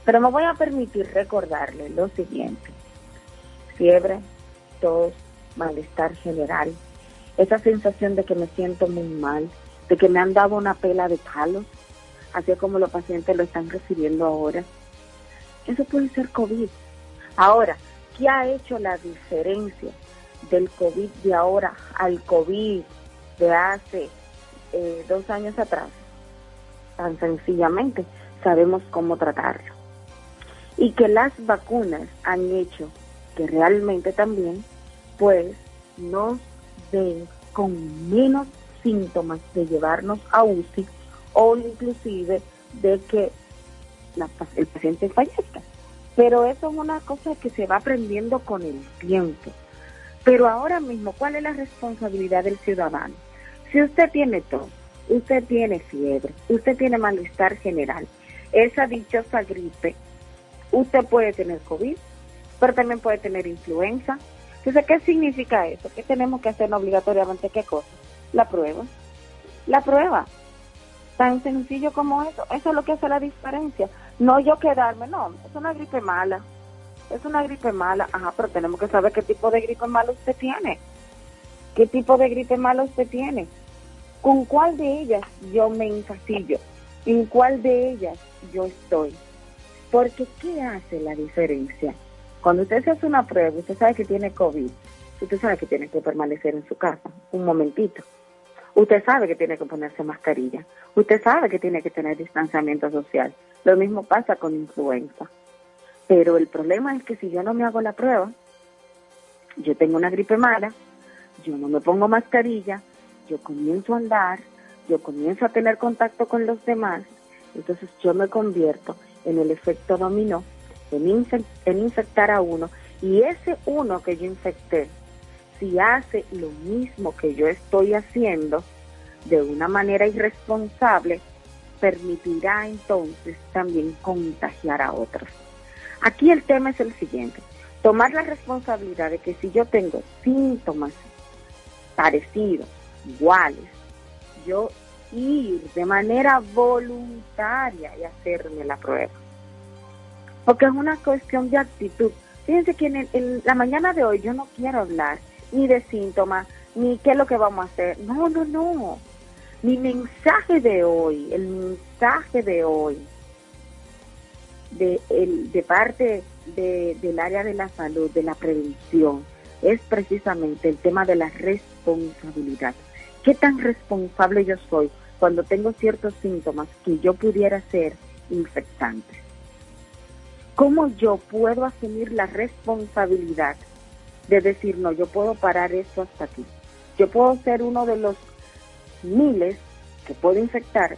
Pero me voy a permitir recordarle lo siguiente. Fiebre, tos, malestar general, esa sensación de que me siento muy mal, de que me han dado una pela de palos, así como los pacientes lo están recibiendo ahora. Eso puede ser COVID. Ahora, ¿Qué ha hecho la diferencia del COVID de ahora al COVID de hace eh, dos años atrás? Tan sencillamente, sabemos cómo tratarlo. Y que las vacunas han hecho que realmente también, pues, nos den con menos síntomas de llevarnos a UCI o inclusive de que el paciente fallezca. Pero eso es una cosa que se va aprendiendo con el tiempo. Pero ahora mismo, ¿cuál es la responsabilidad del ciudadano? Si usted tiene tos, usted tiene fiebre, usted tiene malestar general, esa dichosa gripe, usted puede tener COVID, pero también puede tener influenza. Entonces, ¿qué significa eso? ¿Qué tenemos que hacer obligatoriamente? ¿Qué cosa? La prueba. La prueba. Tan sencillo como eso. Eso es lo que hace la diferencia. No yo quedarme, no, es una gripe mala. Es una gripe mala. Ajá, pero tenemos que saber qué tipo de gripe mala usted tiene. ¿Qué tipo de gripe mala usted tiene? ¿Con cuál de ellas yo me encasillo? ¿En cuál de ellas yo estoy? Porque ¿qué hace la diferencia? Cuando usted se hace una prueba, usted sabe que tiene COVID, usted sabe que tiene que permanecer en su casa un momentito. Usted sabe que tiene que ponerse mascarilla. Usted sabe que tiene que tener distanciamiento social. Lo mismo pasa con influenza. Pero el problema es que si yo no me hago la prueba, yo tengo una gripe mala, yo no me pongo mascarilla, yo comienzo a andar, yo comienzo a tener contacto con los demás, entonces yo me convierto en el efecto dominó, en, infectar a uno, y ese uno que yo infecté si hace lo mismo que yo estoy haciendo de una manera irresponsable, permitirá entonces también contagiar a otros. Aquí el tema es el siguiente, tomar la responsabilidad de que si yo tengo síntomas parecidos, iguales, yo ir de manera voluntaria y hacerme la prueba. Porque es una cuestión de actitud. Fíjense que en, la mañana de hoy yo no quiero hablar ni de síntomas, ni qué es lo que vamos a hacer. No, no, no. Mi mensaje de hoy, el mensaje de hoy, de, el, de parte de, del área de la salud, de la prevención, es precisamente el tema de la responsabilidad. ¿Qué tan responsable yo soy cuando tengo ciertos síntomas que yo pudiera ser infectante? ¿Cómo yo puedo asumir la responsabilidad de decir, no, yo puedo parar esto hasta aquí. Yo puedo ser uno de los miles que puedo infectar,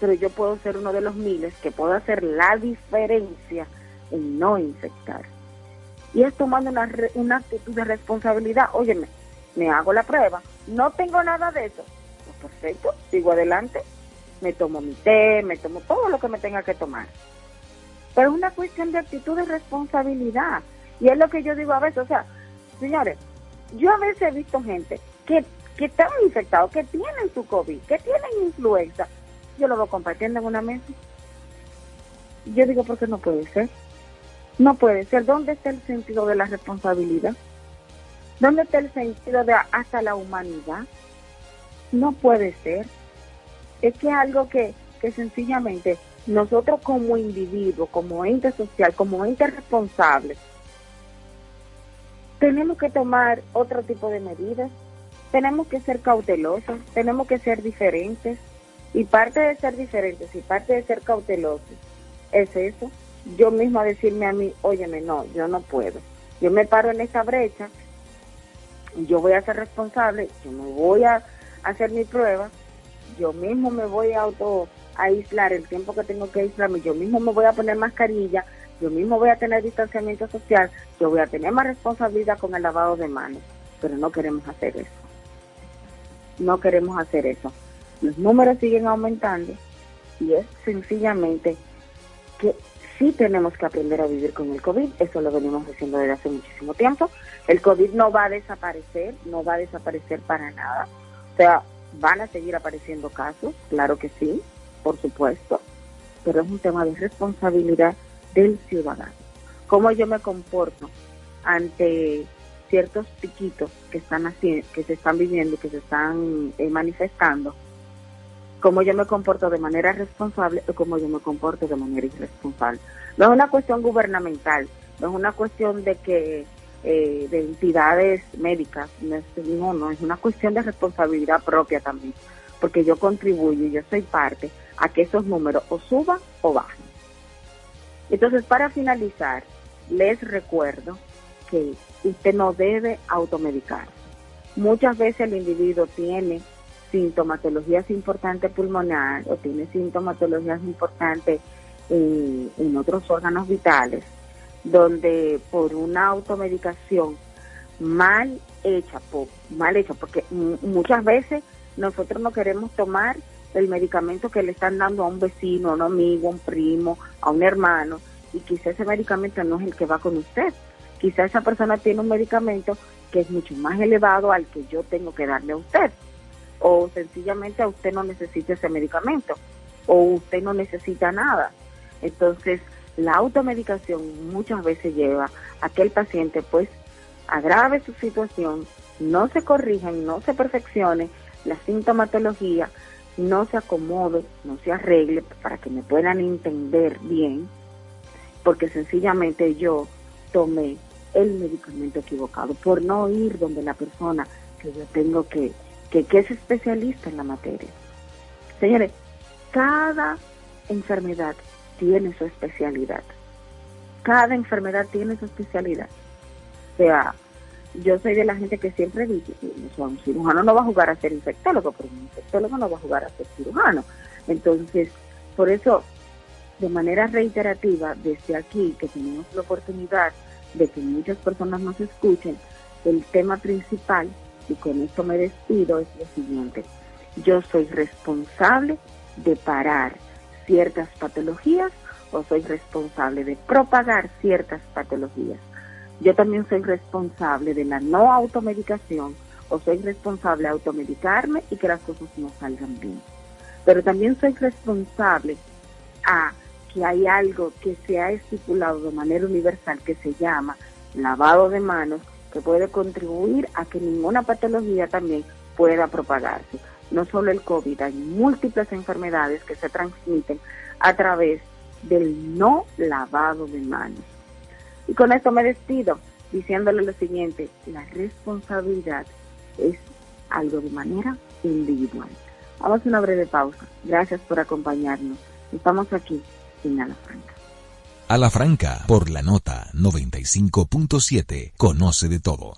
pero yo puedo ser uno de los miles que puedo hacer la diferencia en no infectar. Y es tomando una, una actitud de responsabilidad. Óyeme, me hago la prueba, no tengo nada de eso. Pues perfecto, sigo adelante, me tomo mi té, me tomo todo lo que me tenga que tomar. Pero es una cuestión de actitud de responsabilidad. Y es lo que yo digo a veces, o sea, señores, yo a veces he visto gente que, que están infectados, que tienen su COVID, que tienen influenza. Yo lo veo compartiendo en una mesa. Yo digo, ¿por qué no puede ser? No puede ser. ¿Dónde está el sentido de la responsabilidad? ¿Dónde está el sentido de hasta la humanidad? No puede ser. Es que algo que, que sencillamente nosotros como individuo, como ente social, como ente responsable, tenemos que tomar otro tipo de medidas, tenemos que ser cautelosos, tenemos que ser diferentes. Y parte de ser diferentes y parte de ser cautelosos es eso. Yo misma decirme a mí, óyeme, no, yo no puedo. Yo me paro en esta brecha, yo voy a ser responsable, yo me voy a hacer mi prueba, yo mismo me voy a auto aislar el tiempo que tengo que aislarme, yo mismo me voy a poner mascarilla, yo mismo voy a tener distanciamiento social, yo voy a tener más responsabilidad con el lavado de manos, pero no queremos hacer eso. No queremos hacer eso. Los números siguen aumentando y es sencillamente que sí tenemos que aprender a vivir con el COVID, eso lo venimos haciendo desde hace muchísimo tiempo. El COVID no va a desaparecer, no va a desaparecer para nada. O sea, van a seguir apareciendo casos, claro que sí, por supuesto, pero es un tema de responsabilidad del ciudadano. Cómo yo me comporto ante ciertos piquitos que están así, que se están viviendo, que se están eh, manifestando, cómo yo me comporto de manera responsable o cómo yo me comporto de manera irresponsable. No es una cuestión gubernamental, no es una cuestión de que eh, de entidades médicas, no, no, es una cuestión de responsabilidad propia también, porque yo contribuyo, yo soy parte a que esos números o suban o bajen. Entonces, para finalizar, les recuerdo que usted no debe automedicar. Muchas veces el individuo tiene sintomatologías importantes pulmonar o tiene sintomatologías importantes en, en otros órganos vitales, donde por una automedicación mal hecha, por, mal hecha, porque muchas veces nosotros no queremos tomar el medicamento que le están dando a un vecino, a un amigo, a un primo, a un hermano, y quizá ese medicamento no es el que va con usted. Quizá esa persona tiene un medicamento que es mucho más elevado al que yo tengo que darle a usted. O sencillamente a usted no necesita ese medicamento. O usted no necesita nada. Entonces, la automedicación muchas veces lleva a que el paciente pues agrave su situación, no se corrija y no se perfeccione la sintomatología, no se acomode, no se arregle para que me puedan entender bien, porque sencillamente yo tomé el medicamento equivocado por no ir donde la persona que yo tengo que, que, que es especialista en la materia. Señores, cada enfermedad tiene su especialidad. Cada enfermedad tiene su especialidad. O sea, yo soy de la gente que siempre dice, un cirujano no va a jugar a ser infectólogo, pero un infectólogo no va a jugar a ser cirujano. Entonces, por eso, de manera reiterativa, desde aquí, que tenemos la oportunidad de que muchas personas nos escuchen, el tema principal, y con esto me despido, es lo siguiente. Yo soy responsable de parar ciertas patologías o soy responsable de propagar ciertas patologías. Yo también soy responsable de la no automedicación o soy responsable de automedicarme y que las cosas no salgan bien. Pero también soy responsable a que hay algo que se ha estipulado de manera universal que se llama lavado de manos, que puede contribuir a que ninguna patología también pueda propagarse no solo el COVID, hay múltiples enfermedades que se transmiten a través del no lavado de manos. Y con esto me despido diciéndole lo siguiente, la responsabilidad es algo de manera individual. Vamos a una breve pausa. Gracias por acompañarnos. Estamos aquí en Ala Franca. A la Franca, por la nota 95.7, conoce de todo.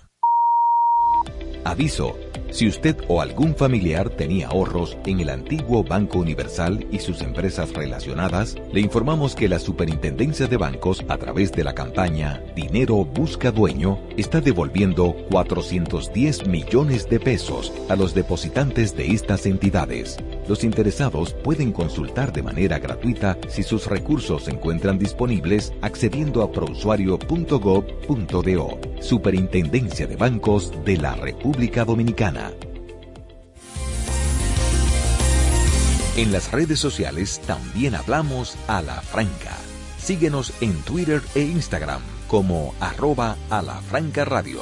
Aviso. Si usted o algún familiar tenía ahorros en el antiguo Banco Universal y sus empresas relacionadas, le informamos que la Superintendencia de Bancos, a través de la campaña Dinero Busca Dueño, está devolviendo 410 millones de pesos a los depositantes de estas entidades. Los interesados pueden consultar de manera gratuita si sus recursos se encuentran disponibles accediendo a prousuario.gov.do. Superintendencia de Bancos de la República Dominicana. En las redes sociales también hablamos a la franca. Síguenos en Twitter e Instagram como arroba a la franca radio.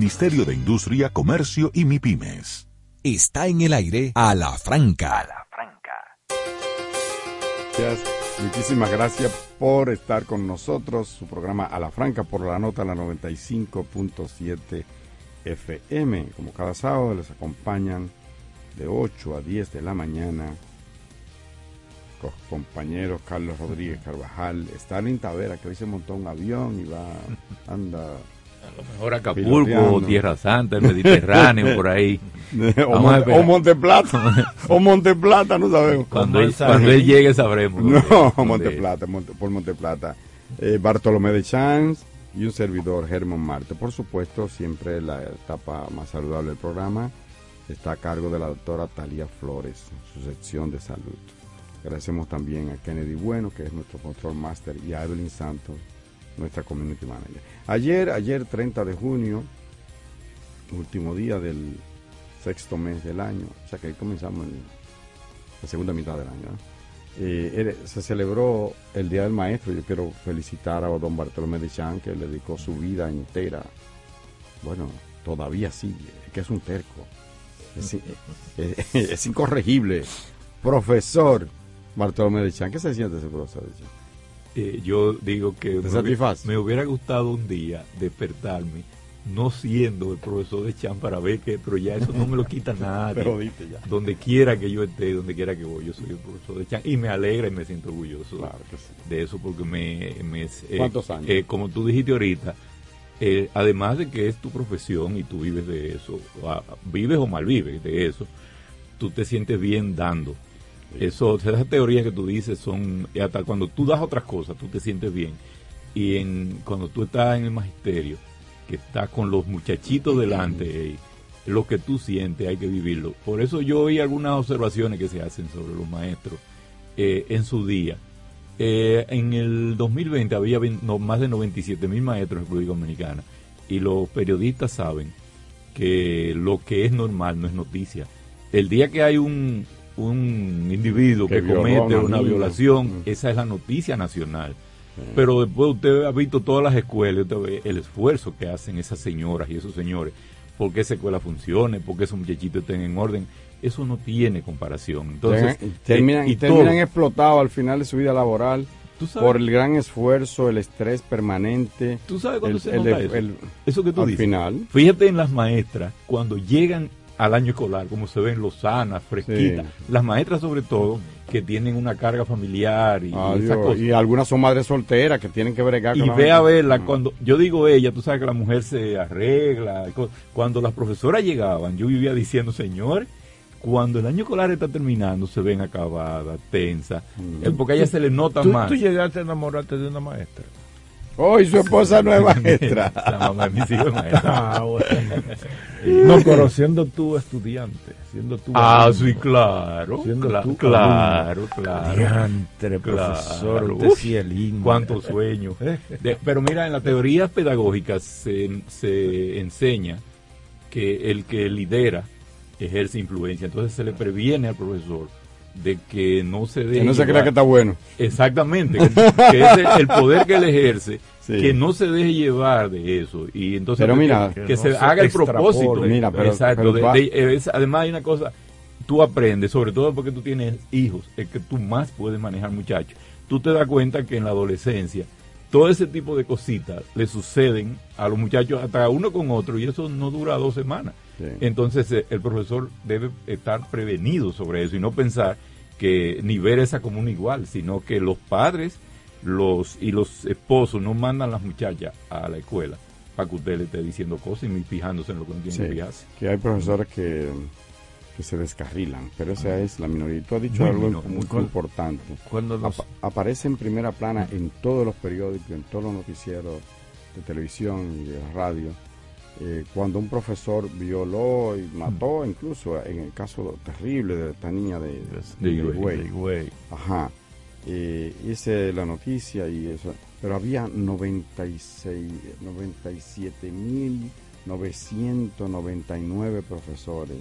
de Industria, Comercio y MIPIMES está en el aire a la franca. A la franca. Muchísimas gracias por estar con nosotros. Su programa A la Franca por la nota la 95.7 FM. Como cada sábado les acompañan de 8 a 10 de la mañana con compañeros Carlos Rodríguez Carvajal, Stalin Tavera que hoy se montó un avión y va, anda mejor Acapulco, Tierra Santa, el Mediterráneo, por ahí. o, Monte, o Monteplata, o Monteplata, no sabemos. Cuando él, cuando él llegue sabremos. No, Monteplata, Monte, por Monteplata. Eh, Bartolomé de Chance y un servidor, Germán Marte. Por supuesto, siempre la etapa más saludable del programa está a cargo de la doctora Talía Flores, su sección de salud. Agradecemos también a Kennedy Bueno, que es nuestro control master, y a Evelyn Santos, nuestra community manager. Ayer, ayer 30 de junio, último día del sexto mes del año, o sea que ahí comenzamos la segunda mitad del año. Eh, se celebró el Día del Maestro. Yo quiero felicitar a don Bartolomé de Chan, que le dedicó su vida entera. Bueno, todavía sigue, que es un terco. Es, es incorregible. Profesor Bartolomé de Chan, ¿qué se siente ese profesor de Chan? Eh, yo digo que me, me, hubiera gustado un día despertarme no siendo el profesor de Chan para ver que, pero ya eso no me lo quita nadie. Donde quiera que yo esté, donde quiera que voy, yo soy el profesor de Chan y me alegra y me siento orgulloso de eso porque me... me eh, ¿Cuántos años? Eh, como tú dijiste ahorita, eh, además de que es tu profesión y tú vives de eso, vives o mal vives de eso, tú te sientes bien dando. Eso, esas teorías que tú dices son, hasta cuando tú das otras cosas, tú te sientes bien. Y en, cuando tú estás en el magisterio, que estás con los muchachitos delante, lo que tú sientes hay que vivirlo. Por eso yo oí algunas observaciones que se hacen sobre los maestros eh, en su día. Eh, en el 2020 había más de 97 mil maestros en República Dominicana y los periodistas saben que lo que es normal no es noticia. El día que hay un, un individuo que, comete una violación, mm. esa es la noticia nacional. Pero después usted ha visto todas las escuelas, usted ve el esfuerzo que hacen esas señoras y esos señores, porque esa escuela funcione, porque esos muchachitos estén en orden. Eso no tiene comparación. Entonces, terminan, y terminan explotados al final de su vida laboral por el gran esfuerzo, el estrés permanente. ¿Tú sabes cuándo se nota eso? eso que tú al dices. final. Fíjate en las maestras, cuando llegan al año escolar, como se ven lozanas, fresquitas. Las maestras sobre todo, que tienen una carga familiar y Y algunas son madres solteras que tienen que bregar Y ve a verla, cuando yo digo ella, tú sabes que la mujer se arregla. Cuando las profesoras llegaban, yo vivía diciendo, señor, cuando el año escolar está terminando, se ven acabadas, tensas, mm. porque a ella se le nota más. ¿Tú llegaste a enamorarte de una maestra? Hoy su esposa no es maestra. Ah, no, pero siendo tú estudiante, siendo tú. Ah, sí, claro. Siendo tú, claro, claro. Diantre, profesor, usted lindo. Cuánto sueño. pero mira, en la teoría pedagógica se, se enseña que el que lidera ejerce influencia. Entonces se le previene al profesor de que no se deje. Que no se crea que está bueno. Exactamente, que, es el, poder que él ejerce, que no se deje llevar de eso. Y entonces que, se, haga el propósito. Mira, pero, Exacto. además hay una cosa, tú aprendes, sobre todo porque tú tienes hijos, es que tú más puedes manejar muchachos. Tú te das cuenta que en la adolescencia todo ese tipo de cositas le suceden a los muchachos hasta uno con otro y eso no dura dos semanas. Entonces eh, el profesor debe estar prevenido sobre eso y no pensar que ni ver esa como un igual, sino que los padres los y los esposos no mandan las muchachas a la escuela para que usted le esté diciendo cosas y fijándose en lo que no tiene que fijarse. Que hay profesores que, que se descarrilan, pero esa es la minoría. Tú has dicho algo muy, importante. Cuando aparece en primera plana en todos los periódicos, en todos los noticieros de televisión y de radio eh, cuando un profesor violó y mató, incluso en el caso terrible de esta niña de, de, Ajá. Eh, hice la noticia y eso. Pero había 96, 97.999 profesores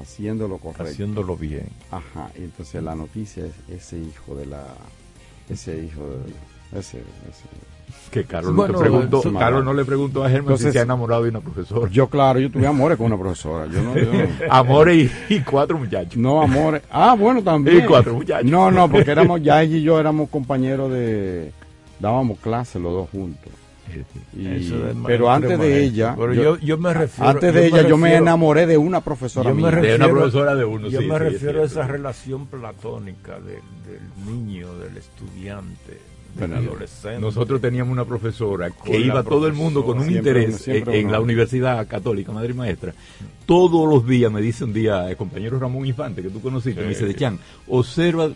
haciéndolo correcto. Haciéndolo bien. Ajá. Y entonces la noticia es ese hijo de la. Ese hijo de. Ese, ese que Carlos, no, preguntó, Carlos no le preguntó a Germán si se ha enamorado de una profesora. Yo, claro, yo tuve amores con una profesora. Yo no, amores y, cuatro muchachos. No, amores. Ah, bueno, también. Y cuatro muchachos. No, no, porque éramos, ya ella y yo éramos compañeros de. Dábamos clases los dos juntos. pero antes de ella, yo, yo, me refiero, antes de ella, yo me enamoré de una profesora. Yo de una profesora de uno. Yo me refiero a esa relación platónica del niño, del estudiante nosotros teníamos una profesora que iba todo el mundo con un interés en, la Universidad Católica, Madre Maestra. Todos los días me dice un día el compañero Ramón Infante, que tú conociste, me dice, de Chan, observa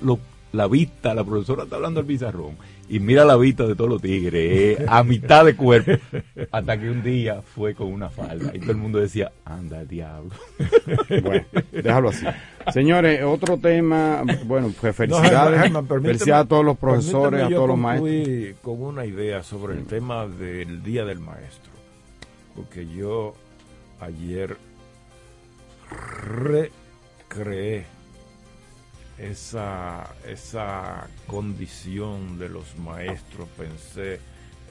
la vista, la profesora está hablando al pizarrón y mira la vista de todos los tigres, eh, a mitad de cuerpo, hasta que un día fue con una falda y todo el mundo decía, anda el diablo. Bueno, déjalo así. Señores, otro tema, bueno, pues felicidades, felicidades a todos los profesores, a todos los maestros. con una idea sobre el tema del Día del Maestro, porque yo ayer recreé esa, esa condición de los maestros, pensé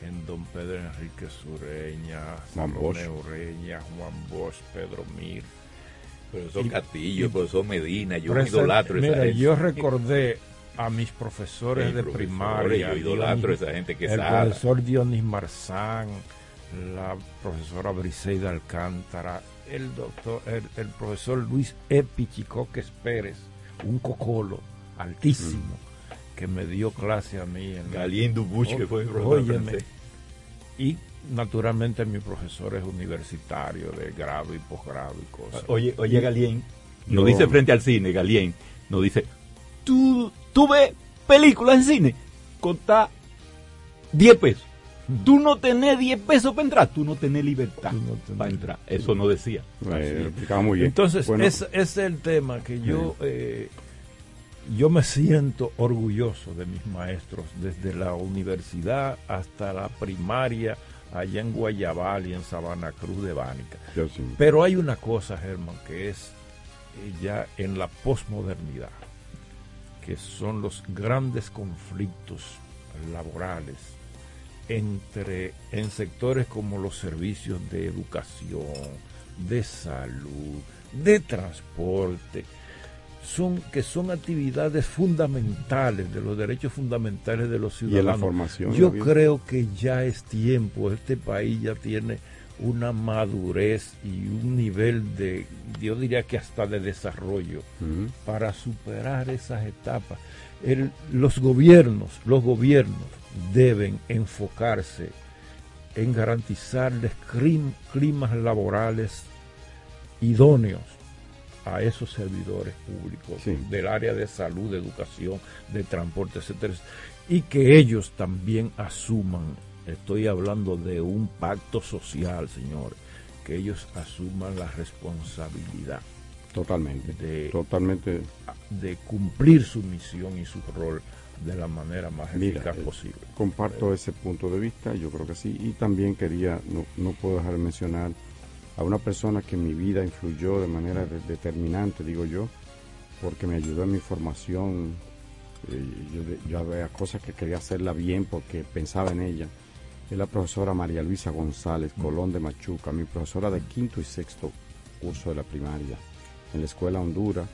en don Pedro Enrique Sureña, Juan Salomé Bosch. Ureña, Juan Bosch, Pedro Mir. Profesor Y- Castillo, y- profesor Medina, yo idolatro a esa Mira, gente. yo recordé a mis profesores Sí, de profesores, primaria. yo idolatro a Dionis- esa gente que El sabe. profesor Dionis Marzán, la profesora Briseida Alcántara, el doctor, el, el profesor Luis Epi Chicoques Pérez, un cocolo altísimo, que me dio clase a mí. En Galien Dubuche, que fue mi profesor. Y naturalmente mis profesores universitarios de grado y posgrado y cosas. Oye, oye, Galien, nos Yo- dice frente al cine, Galien, nos dice, tú, tú ves películas en cine, contá 10 pesos. Tú no tenés 10 pesos para entrar, tú no tenés libertad para entrar. Eso no decía. Eh, lo explicaba muy bien. Entonces, Bueno, ese, ese es el tema que yo, eh, yo me siento orgulloso de mis maestros, desde la universidad hasta la primaria, allá en Guayabal y en Sabana Cruz de Bánica. sí. Pero hay una cosa, Germán, que es ya en la posmodernidad, que son los grandes conflictos laborales entre en sectores como los servicios de educación, de salud, de transporte, son que son actividades fundamentales de los derechos fundamentales de los Y en la ciudadanos. formación, Yo creo que ya es tiempo, este país ya tiene una madurez y un nivel de, yo diría que hasta de desarrollo para superar esas etapas. El- los gobiernos, los gobiernos deben enfocarse en garantizarles climas laborales idóneos a esos servidores públicos Sí. del área de salud, de educación, de transporte, etcétera, y que ellos también asuman, estoy hablando de un pacto social, señores, que ellos asuman la responsabilidad Totalmente. de, Totalmente. de cumplir su misión y su rol de la manera más Mira, eficaz eh, posible. Comparto ese punto de vista, yo creo que sí. Y también quería, no, no puedo dejar de mencionar a una persona que en mi vida influyó de manera de- determinante, digo yo, porque me ayudó en mi formación. eh, yo, yo había cosas que quería hacerla bien porque pensaba en ella. Es la profesora María Luisa González, Colón de Machuca, mi profesora de quinto y sexto curso de la primaria en la escuela Honduras.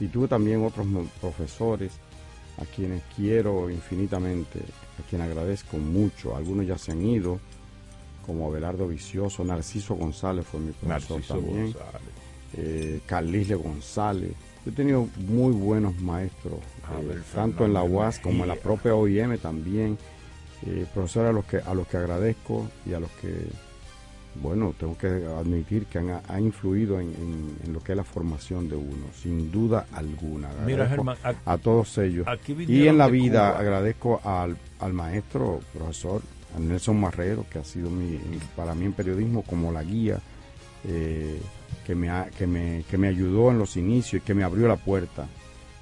Y tuve también otros profesores a quienes quiero infinitamente, a quienes agradezco mucho. Algunos ya se han ido, como Abelardo Vicioso, Narciso González fue mi profesor Narciso también, González. eh, Carlisle González. Yo he tenido muy buenos maestros, eh, tanto en la UAS como en la propia OIM también. Eh, profesores a los que a los que agradezco y a los que bueno tengo que admitir que han, ha influido en, en- en lo que es la formación de uno sin duda alguna. Mira, Germán, a todos ellos. y en la vida Cuba. agradezco al, al maestro profesor a Nelson Marrero que ha sido mi, para mí en periodismo como la guía eh, que, me ha- que, me, que me ayudó en los inicios y que me abrió la puerta.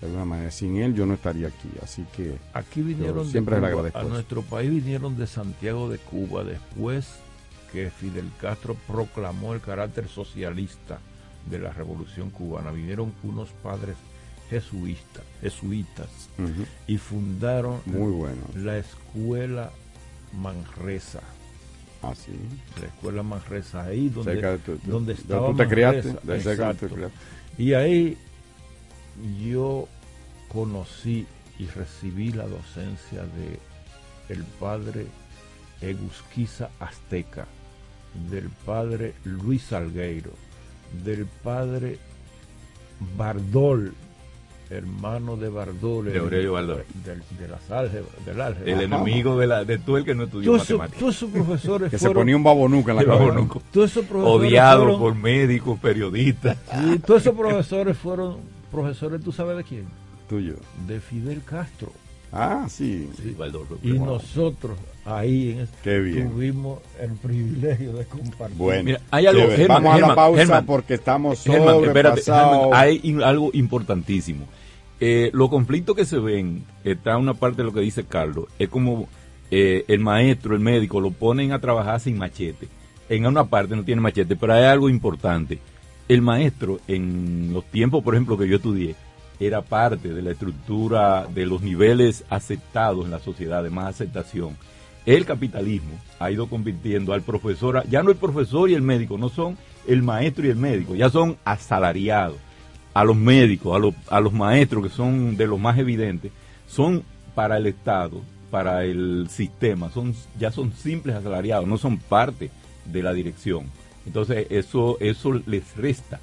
De alguna manera sin él yo no estaría aquí así que Aquí vinieron siempre de le agradezco a nuestro país vinieron de Santiago de Cuba después que Fidel Castro proclamó el carácter socialista de la revolución cubana. Vinieron unos padres jesuitas, jesuitas y fundaron Muy bueno. la escuela Manresa. así La escuela Manresa, ahí donde, donde de estaba tú te Manresa, exacto. Y ahí yo conocí y recibí la docencia de el padre Egusquiza Azteca, del padre Luis Salgueiro, del padre Bardol, hermano de Bardol, De el- Aurelio Bardol. del, de las álgebras, del álgebra. El enemigo de, la, de todo el que no estudió matemáticas. todos esos profesores que se ponía un babonuca en la cabeza babonuco. todos esos profesores Odiado fueron- por médicos, periodistas. Sí, todos esos profesores fueron profesores, ¿tú sabes de quién? tuyo De Fidel Castro. Ah sí, Sí, Y wow. nosotros ahí en este- tuvimos el privilegio de compartir. bueno Mira, hay algo. Germán, vamos a la pausa Germán. porque estamos sobrepasados Germán, hay in- algo importantísimo. Eh, los conflictos que se ven, está una parte de lo que dice Carlos, es como eh, el maestro, el médico, lo ponen a trabajar sin machete. En una parte no tiene machete, pero hay algo importante. El maestro, en los tiempos, por ejemplo, que yo estudié, era parte de la estructura de los niveles aceptados en la sociedad, de más aceptación. El capitalismo ha ido convirtiendo al profesor, ya no el profesor y el médico, no son el maestro y el médico, ya son asalariados. A los médicos, a los, a los maestros que son de los más evidentes, son para el Estado, para el sistema, son, ya son simples asalariados, no son parte de la dirección. Entonces eso, eso les resta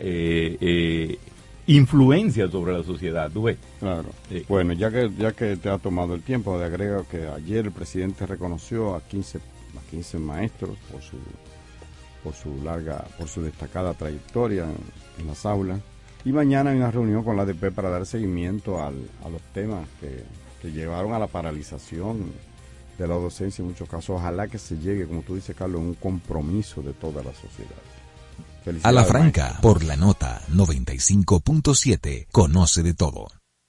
eh, eh, influencia sobre la sociedad. ¿tú ves? Claro. Bueno, ya que, ya que te ha tomado el tiempo, de agrego que ayer el presidente reconoció a 15, a 15 maestros por su, por su larga, por su destacada trayectoria en, las aulas. Y mañana hay una reunión con la ADP para dar seguimiento al, a los temas que, que llevaron a la paralización de la docencia en muchos casos. Ojalá que se llegue, como tú dices, Carlos, a un compromiso de toda la sociedad. A la franca, por la nota 95.7, conoce de todo.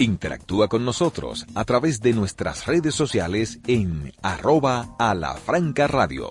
Interactúa con nosotros a través de nuestras redes sociales en arroba a la franca radio.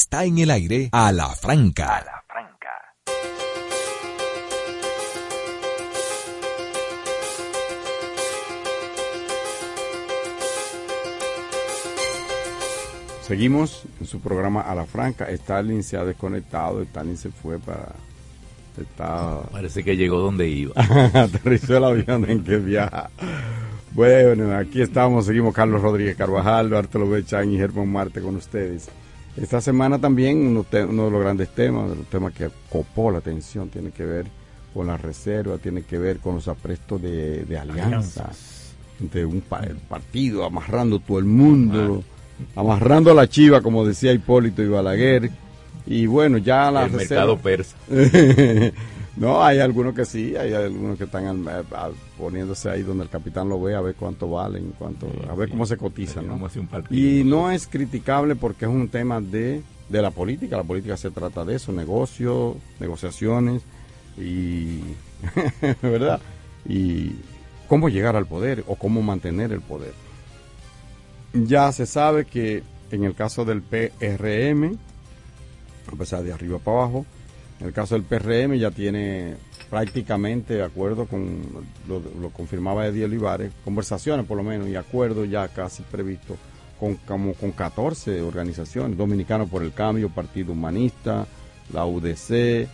está en el aire a la franca. A la franca. Seguimos en su programa A la Franca. Stalin se ha desconectado, Stalin se fue para... Está... Parece que llegó donde iba. Aterrizó el avión en que viaja. Bueno, aquí estamos, seguimos Carlos Rodríguez Carvajal, Bartolo Bechan y Germán Marte con ustedes. Esta semana también uno, de los grandes temas, de los temas que copó la atención, tiene que ver con la reserva, tiene que ver con los aprestos de, alianzas entre un partido, amarrando todo el mundo, amarrando a la chiva, como decía Hipólito y Balaguer. Y bueno, ya la el mercado persa. No, hay algunos que sí, hay algunos que están poniéndose ahí donde el capitán lo ve a ver cuánto valen, cuánto, a ver cómo se cotizan. ¿no? y no es criticable porque es un tema de, de la política, la política se trata de eso, negocios, negociaciones y, ¿verdad? Y cómo llegar al poder o cómo mantener el poder. Ya se sabe que en el caso del PRM, a pesar de arriba para abajo, en el caso del PRM ya tiene prácticamente de acuerdo con, lo, confirmaba Eddie Olivares, conversaciones por lo menos y acuerdos ya casi previstos con, como con 14 organizaciones, Dominicanos por el Cambio, Partido Humanista, la UDC,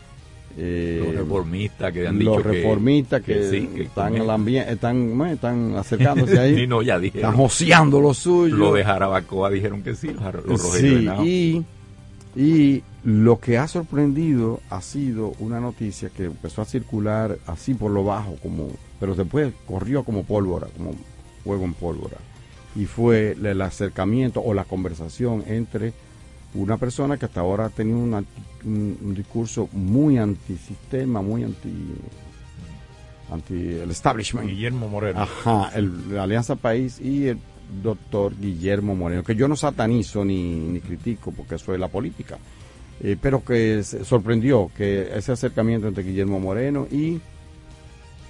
eh, los reformistas que han dicho los reformistas que, están, están, están acercándose ahí. No, ya dijeron, están joseando lo suyo. Lo de Jarabacoa dijeron que sí los, sí, y, y lo que ha sorprendido ha sido una noticia que empezó a circular así por lo bajo, como, pero después corrió como pólvora, como fuego en pólvora. Y fue el acercamiento o la conversación entre una persona que hasta ahora ha tenido un, discurso muy antisistema, muy anti anti el establishment. Guillermo Moreno. Ajá, el, la Alianza País y el doctor Guillermo Moreno, que yo no satanizo ni, ni critico porque eso es la política eh, pero que sorprendió que ese acercamiento entre Guillermo Moreno y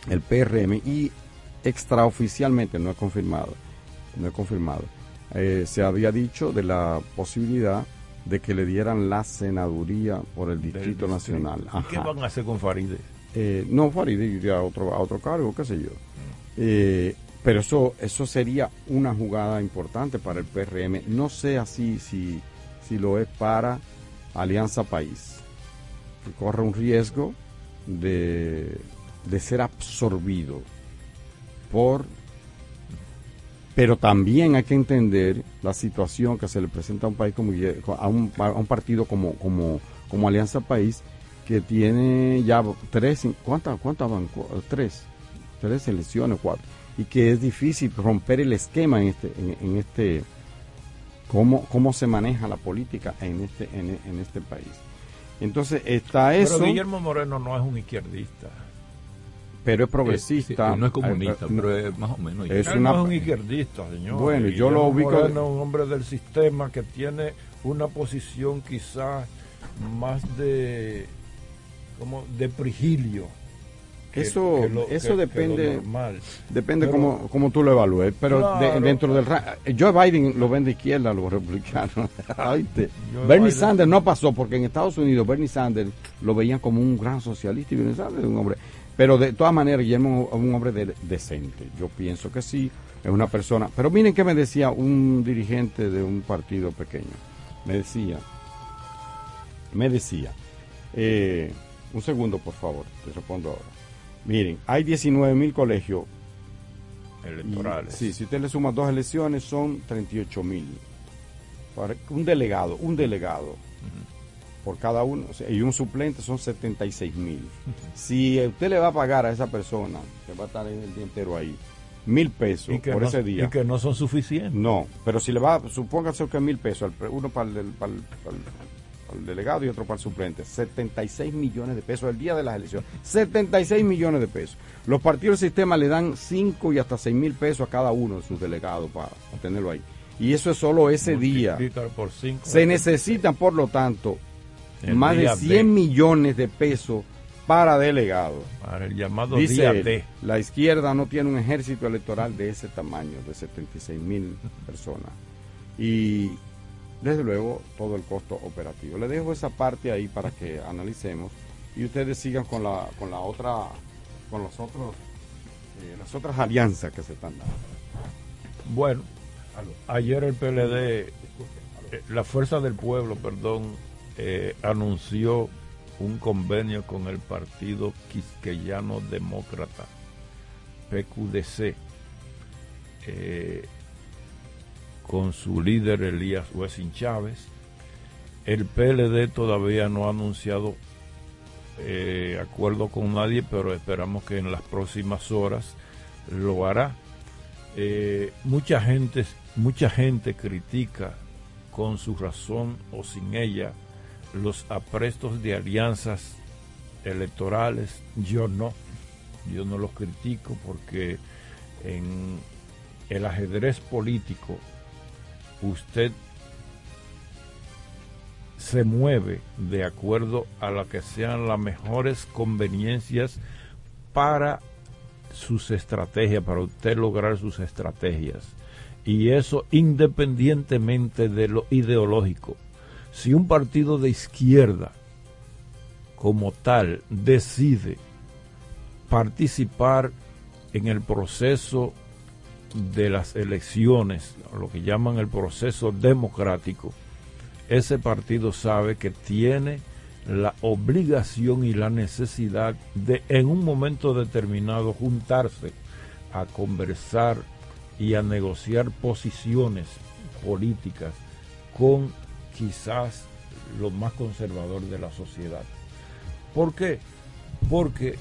el PRM y extraoficialmente no es confirmado, no es confirmado. Eh, se había dicho de la posibilidad de que le dieran la senaduría por el Distrito Nacional. qué van a hacer con Faride? Eh, no, Faride iría a otro, a otro cargo, qué sé yo. Eh, pero eso, eso sería una jugada importante para el PRM. No sé así si, si lo es para Alianza País, que corre un riesgo de, de ser absorbido por pero también hay que entender la situación que se le presenta a un país como a un, a un partido como, como, como Alianza País que tiene ya tres cuántas cuántas van tres tres elecciones cuatro y que es difícil romper el esquema en este en, este cómo cómo se maneja la política en este en, en este país entonces está eso pero Guillermo Moreno no es un izquierdista pero es progresista. no es comunista, pero es más o menos. Es una... no es un izquierdista, señor. Bueno, yo lo ubico. Moreno es un hombre del sistema que tiene una posición quizás más de como de prigilio. Eso eso depende depende como cómo, tú lo evalúes pero dentro del Joe Biden lo ven de izquierda los republicanos Bernie Sanders no pasó porque en Estados Unidos Bernie Sanders lo veían como un gran socialista y Bernie Sanders es un hombre pero de todas maneras, Guillermo es un hombre decente. Yo pienso que sí, es una persona. Pero miren qué me decía un dirigente de un partido pequeño. Me decía, me decía, eh, un segundo por favor, te respondo ahora. Miren, hay 19 mil colegios electorales. sí, si usted le suma dos elecciones son 38 mil. Un delegado, un delegado por cada uno, y un suplente son 76 mil. Si usted le va a pagar a esa persona, que va a estar el día entero ahí, mil pesos por ese día. Y que no son suficientes. No, pero si le va, supóngase que mil pesos, uno para el, para, el, delegado y otro para el suplente, 76 millones de pesos el día de las elecciones. 76 millones de pesos. Los partidos del sistema le dan 5 y hasta 6 mil pesos a cada uno de sus delegados para, tenerlo ahí. Y eso es solo ese día. Por cinco, Se necesitan, por lo tanto, más de 100 millones de pesos para delegados. Para el llamado Dice La izquierda no tiene un ejército electoral de ese tamaño, de 76 mil personas. Y desde luego todo el costo operativo. Le dejo esa parte ahí para que analicemos y ustedes sigan con la con la otra con los otros eh, las otras alianzas que se están dando. Bueno, ayer el PLD, eh, la Fuerza del Pueblo, perdón, eh, anunció un convenio con el Partido Quisqueyano Demócrata, PQDC, eh, con su líder Elías Wessing Chávez. El PLD todavía no ha anunciado eh, acuerdo con nadie, pero esperamos que en las próximas horas lo hará. mucha gente, mucha gente critica con su razón o sin ella los aprestos de alianzas electorales, yo no, yo no los critico porque en el ajedrez político usted se mueve de acuerdo a lo que sean las mejores conveniencias para sus estrategias, para usted lograr sus estrategias. Y eso independientemente de lo ideológico si un partido de izquierda como tal decide participar en el proceso de las elecciones, lo que llaman el proceso democrático, ese partido sabe que tiene la obligación y la necesidad de en un momento determinado juntarse a conversar y a negociar posiciones políticas con quizás lo más conservador de la sociedad. ¿Por qué? Porque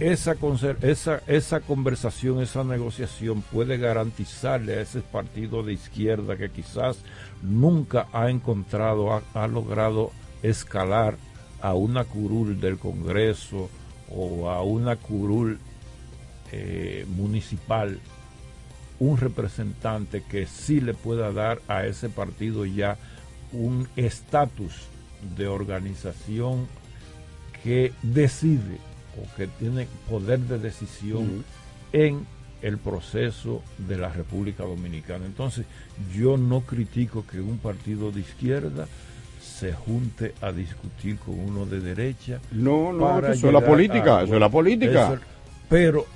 esa, esa, esa conversación, esa negociación puede garantizarle a ese partido de izquierda que quizás nunca ha encontrado, ha, logrado escalar a una curul del Congreso o a una curul eh, municipal un representante que sí le pueda dar a ese partido ya un estatus de organización que decide o que tiene poder de decisión en el proceso de la República Dominicana. Entonces, yo no critico que un partido de izquierda se junte a discutir con uno de derecha. No, no, eso es la política, eso es la política. pero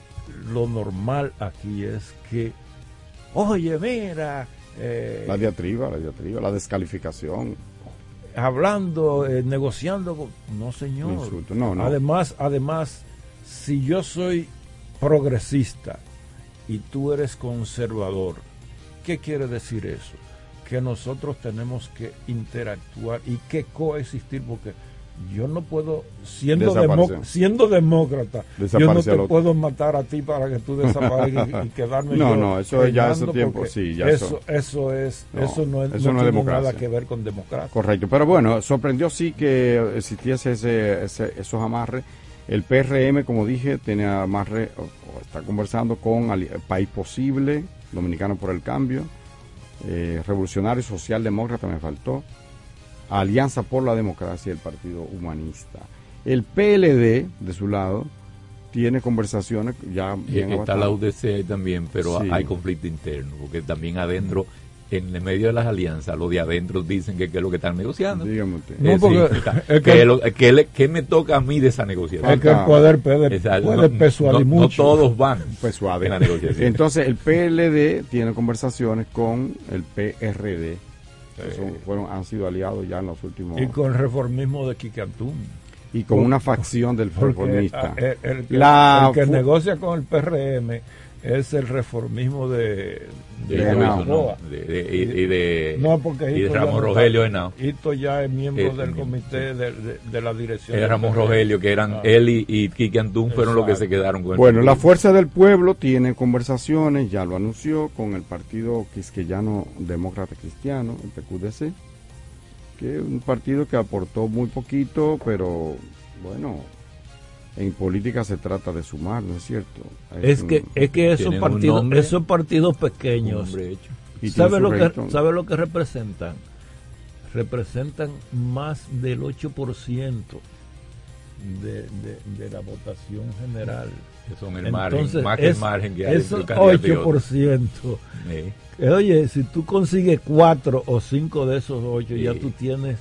lo normal aquí es que, oye, mira, eh, la diatriba, la diatriba, la descalificación. Hablando, eh, negociando. con- No, señor. Insulto, no, no. Además, además, si yo soy progresista y tú eres conservador, ¿qué quiere decir eso? Que nosotros tenemos que interactuar y que coexistir porque yo no puedo, siendo, demo- siendo demócrata, yo no te puedo matar a ti para que tú desaparezcas y, y quedarme No, yo no, eso ya ese tiempo, sí, ya eso, eso- es, No, eso no, es, eso no es tiene democracia. nada que ver con democracia. Correcto, pero bueno, sorprendió sí que existiese ese, ese- esos amarres. El PRM, como dije, tiene amarre, o, o está conversando con Ali- País Posible, Dominicano por el Cambio, eh, Revolucionario Socialdemócrata me faltó, Alianza por la Democracia y el Partido Humanista. El PLD, de su lado, tiene conversaciones ya Y bien está la. UDC ahí también, pero Sí. hay conflicto interno, porque también adentro, en el medio de las alianzas, los de adentro dicen que, que es lo que están negociando. Dígame usted. No, Eh, porque sí, está- es que- que lo- que le- que me toca a mí de esa negociación. Es que el poder puede, Exacto, puede no- persuadir no- no mucho. todos van en la negociación. Entonces el PLD tiene conversaciones con el PRD. Que son- fueron, han sido aliados ya en los últimos Y con el reformismo de Antún. y con una facción del reformista. ah, el, el que, La el que negocia con el PRM es el reformismo de, de, de Joyce, Henao. ¿no? De- de- y, y de, No, porque y de Hito ya Ramón Rogelio. Henao. Hito ya es miembro Eh, del miembro, comité de, de- de la dirección. Eh, Ramón. Rogelio, que eran Ah. él y, y Quique Antún fueron los que se quedaron con el Bueno, la. Fuerza del Pueblo tiene conversaciones, ya lo anunció, con el Partido Quisqueyano Demócrata Cristiano, el PQDC, que es un partido que aportó muy poquito, pero bueno, en política se trata de sumar, ¿no es cierto? Es un- que, es que esos partidos, nombre, esos partidos pequeños, ¿sabe lo, que. ¿sabe lo que representan? Representan más del 8% de, de, de la votación general. Que son el margen, más que el margen que hay esos un candidato y otro. 8%. Sí. Eh, Oye, si tú consigues cuatro o cinco de esos ocho, ya Sí. tú tienes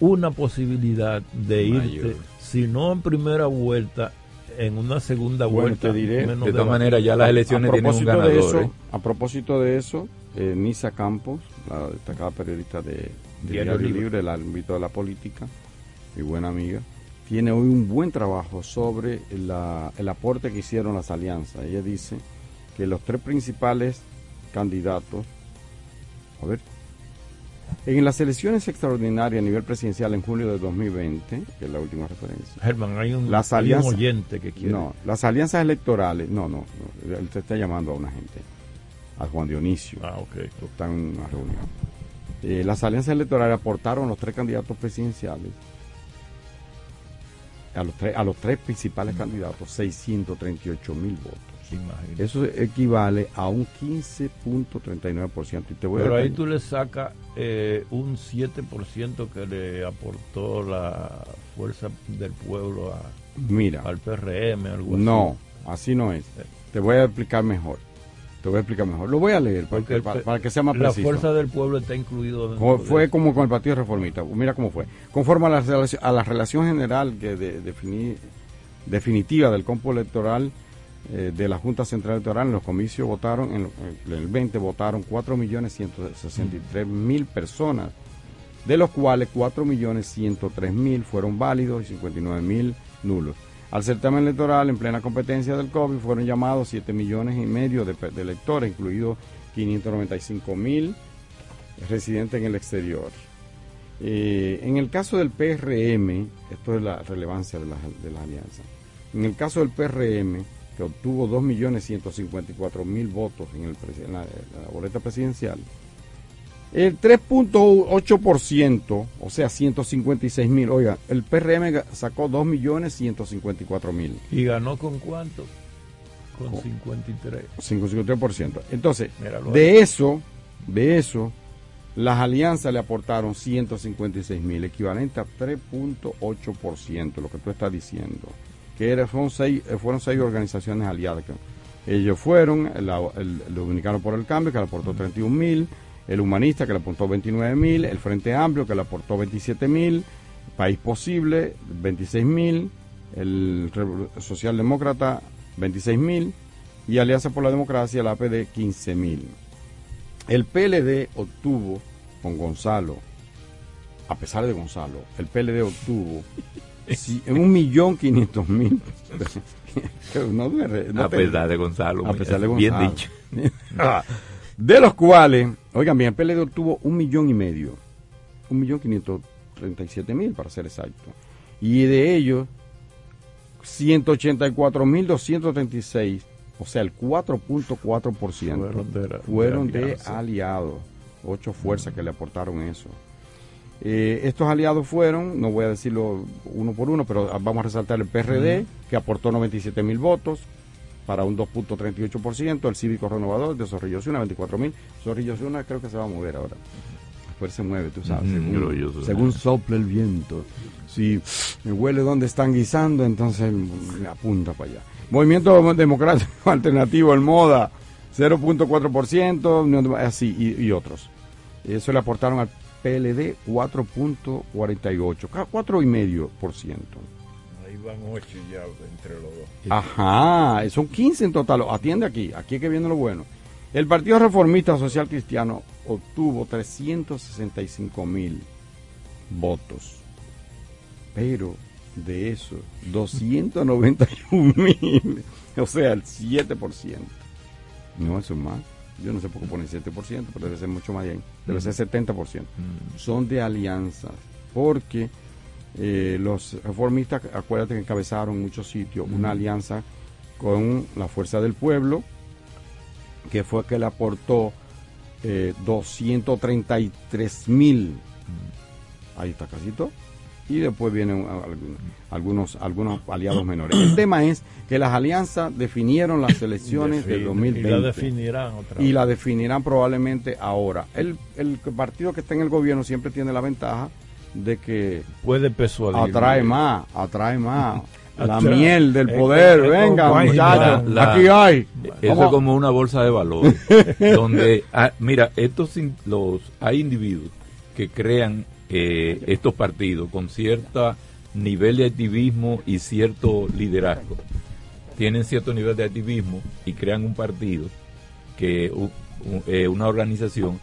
una posibilidad de Mayor. irte, si no en primera vuelta, en una segunda Bueno, vuelta. te diré, menos De todas maneras, ya las elecciones a tienen un de ganador. eso, ¿eh? a propósito de eso, eh, Nisa Campos, la destacada periodista de, de Diario Libre. Libre, el ámbito de la política, mi buena amiga, tiene hoy un buen trabajo sobre la- el aporte que hicieron las alianzas. Ella dice que los tres principales candidatos, a ver, en las elecciones extraordinarias a nivel presidencial en julio de 2020, que es la última referencia, Germán, hay un, Las hay un alianzas- oyente que quiere. no, las alianzas electorales, no, no, no, él te está llamando a una gente, a Juan Dionisio, Ah, ok. está en una reunión. Eh, las alianzas electorales aportaron los tres candidatos presidenciales, a los tres, a los tres principales candidatos, 638 mil votos. Imagínate. Eso equivale a un 15.39%. Y te voy a Pero ahí tú le sacas eh, un 7% que le aportó la fuerza del pueblo a, Mira, al PRM, algo así. no, así no es. Te voy a explicar mejor. Te voy a explicar mejor. Lo voy a leer para, que, para, para que sea más la preciso. fuerza del pueblo está incluido Fue como con el Partido Reformista. Mira cómo fue. Conforme a la, a la relación general que de- definí- definitiva del compo electoral eh, de la Junta Central Electoral, en los comicios votaron, en, el 20 votaron 4.163.000 personas, de los cuales 4.103.000 fueron válidos y 59.000 nulos. Al certamen electoral, en plena competencia del COVID, fueron llamados 7 millones y medio de, electores, incluidos 595.000 residentes en el exterior. Eh, en el caso del PRM, esto es la relevancia de la, de la alianza. En el caso del PRM, que obtuvo 2.154.000 votos en, el, en la, en la boleta presidencial, el 3.8%, o sea, 156.000, oiga, el PRM sacó 2.154.000. ¿Y ganó con cuánto? Con Con- 53. 53%. Entonces, Míralo ahí. de eso, de eso, las alianzas le aportaron 156 mil, equivalente a 3.8%, lo que tú estás diciendo. Que era, fueron, seis, eh, fueron seis organizaciones aliadas. Ellos fueron el, el Dominicano por el Cambio, que le aportó 31 mil, el Humanista, que le aportó 29 mil, el Frente Amplio, que le aportó 27 mil, País Posible, 26 mil, el Socialdemócrata, 26 mil, y Alianza por la Democracia, la APD, 15 mil. El PLD obtuvo con Gonzalo a pesar de Gonzalo, el PLD obtuvo en un millón quinientos mil. no, no a pesar de Gonzalo. A pesar de Gonzalo. Bien dicho. de los cuales, oigan bien, el PLD obtuvo un millón y medio. Un millón quinientos treinta y siete mil, para ser exacto. Y de ellos, 184.236, o sea, el 4.4% fueron de, fueron de aliados. Ocho fuerzas que le aportaron eso. Eh, estos aliados fueron, no voy a decirlo uno por uno, pero vamos a resaltar el PRD, que aportó 97 mil votos para un 2.38%, el Cívico Renovador de Zorrillo 24 mil. Zorrillo creo que se va a mover ahora. Después se mueve, tú sabes, según, según sopla el viento. Si me huele donde están guisando, entonces me apunta para allá. Movimiento Democrático Alternativo, el MODA, 0.4%, así, y, y otros. Eso le aportaron al PLD 4.48, 4,5%. Ahí van 8 ya entre los dos. Ajá, son 15 en total. Atiende aquí, aquí es que viene lo bueno. El Partido Reformista Social Cristiano obtuvo 365 mil votos, pero de eso, 291 mil, o sea, el 7%. No, eso es más. Yo no sé por qué ponen 7%, pero debe ser mucho más bien. Debe ser 70%. Mm. Son de alianzas. Porque eh, los reformistas, acuérdate que encabezaron en muchos sitios una alianza con la Fuerza del Pueblo, que fue que le aportó eh, 233 mil. Ahí está casi todo y después vienen algunos, algunos aliados menores. El tema es que las alianzas definieron las elecciones de 2020. Y la definirán otra Y la definirán probablemente ahora. El, el partido que está en el gobierno siempre tiene la ventaja de que puede persuadir. Atrae más, atrae más. la miel del poder, venga muchachos, aquí hay. Eso es como una bolsa de valores, donde, ah, mira, estos los hay individuos que crean eh, estos partidos con cierto nivel de activismo y cierto liderazgo. Tienen cierto nivel de activismo y crean un partido, que eh, una organización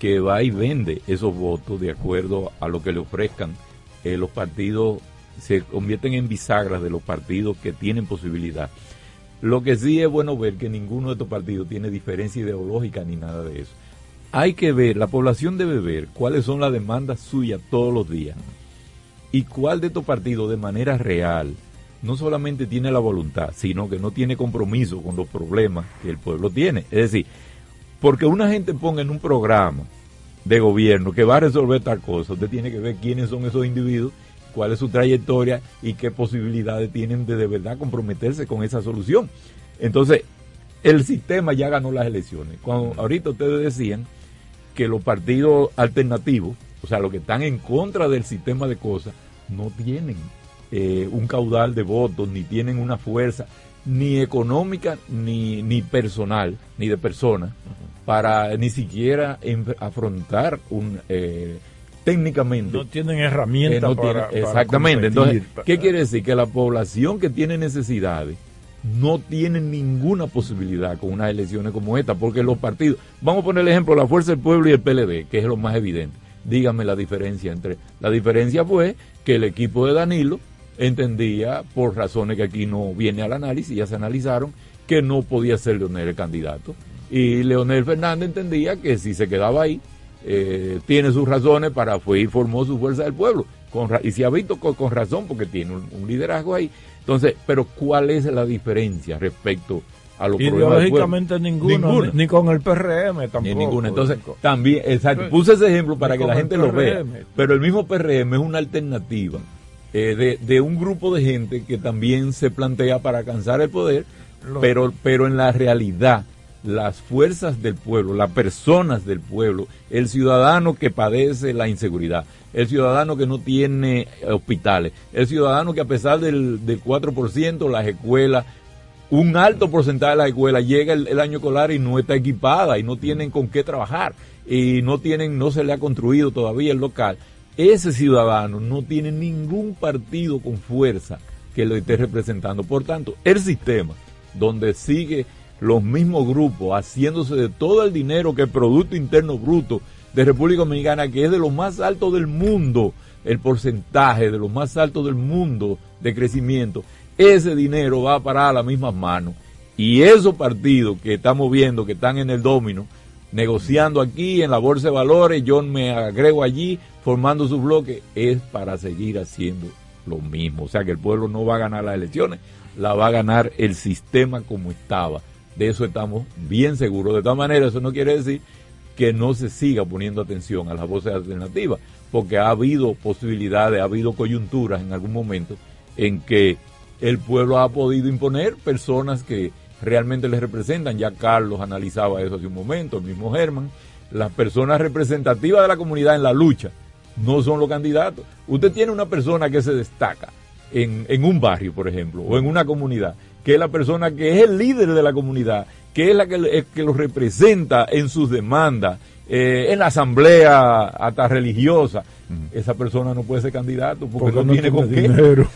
que va y vende esos votos de acuerdo a lo que le ofrezcan. Eh, los partidos se convierten en bisagras de los partidos que tienen posibilidad. Lo que sí es bueno ver que ninguno de estos partidos tiene diferencia ideológica ni nada de eso hay que ver, la población debe ver cuáles son las demandas suyas todos los días y cuál de estos partidos de manera real no solamente tiene la voluntad, sino que no tiene compromiso con los problemas que el pueblo tiene. Es decir, porque una gente ponga en un programa de gobierno que va a resolver tal cosa, usted tiene que ver quiénes son esos individuos, cuál es su trayectoria y qué posibilidades tienen de de verdad comprometerse con esa solución. Entonces, el sistema ya ganó las elecciones. Cuando ahorita ustedes decían que los partidos alternativos, o sea, los que están en contra del sistema de cosas, no tienen eh, un caudal de votos, ni tienen una fuerza, ni económica, ni, ni personal, ni de persona, para ni siquiera afrontar un... Eh, técnicamente. No tienen herramientas para, Exactamente. Entonces, ¿qué quiere decir? Que la población que tiene necesidades no tienen ninguna posibilidad con unas elecciones como esta, porque los partidos, vamos a poner el ejemplo, la Fuerza del Pueblo y el PLD, que es lo más evidente. Dígame la diferencia entre... La diferencia fue que el equipo de Danilo entendía, por razones que aquí no viene al análisis, ya se analizaron, que no podía ser Leonel el candidato. Y Leonel Fernández entendía que si se quedaba ahí, eh, tiene sus razones para fue y formó su Fuerza del Pueblo. Con, y se ha visto con, razón porque tiene un liderazgo ahí. Entonces, pero ¿cuál es la diferencia respecto a los Ideológicamente ninguno, Ni, con el PRM tampoco. Ni ninguna. Entonces, también, exacto, puse ese ejemplo para que la gente lo vea. Pero el mismo PRM es una alternativa eh, de, de, un grupo de gente que también se plantea para alcanzar el poder, pero, pero en la realidad las fuerzas del pueblo, las personas del pueblo, el ciudadano que padece la inseguridad, el ciudadano que no tiene hospitales, el ciudadano que a pesar del, del 4%, las escuelas, un alto porcentaje de las escuelas llega el, año escolar y no está equipada y no tienen con qué trabajar y no tienen, no se le ha construido todavía el local. Ese ciudadano no tiene ningún partido con fuerza que lo esté representando. Por tanto, el sistema donde sigue los mismos grupos haciéndose de todo el dinero que el Producto Interno Bruto de República Dominicana, que es de los más altos del mundo, el porcentaje de los más altos del mundo de crecimiento, ese dinero va a parar a las mismas manos. Y esos partidos que estamos viendo que están en el domino, negociando aquí en la bolsa de valores, yo me agrego allí, formando su bloque, es para seguir haciendo lo mismo. O sea que el pueblo no va a ganar las elecciones, la va a ganar el sistema como estaba. De eso estamos bien seguros. De todas maneras, eso no quiere decir que no se siga poniendo atención a las voces alternativas, porque ha habido posibilidades, ha habido coyunturas en algún momento en que el pueblo ha podido imponer personas que realmente les representan. Ya Carlos analizaba eso hace un momento, el mismo Germán. Las personas representativas de la comunidad en la lucha no son los candidatos. Usted tiene una persona que se destaca en, en un barrio, por ejemplo, o en una comunidad, que es la persona que es el líder de la comunidad, que es la que, que lo representa en sus demandas, eh, en la asamblea hasta religiosa, esa persona no puede ser candidato porque, no, tiene con qué. Dinero,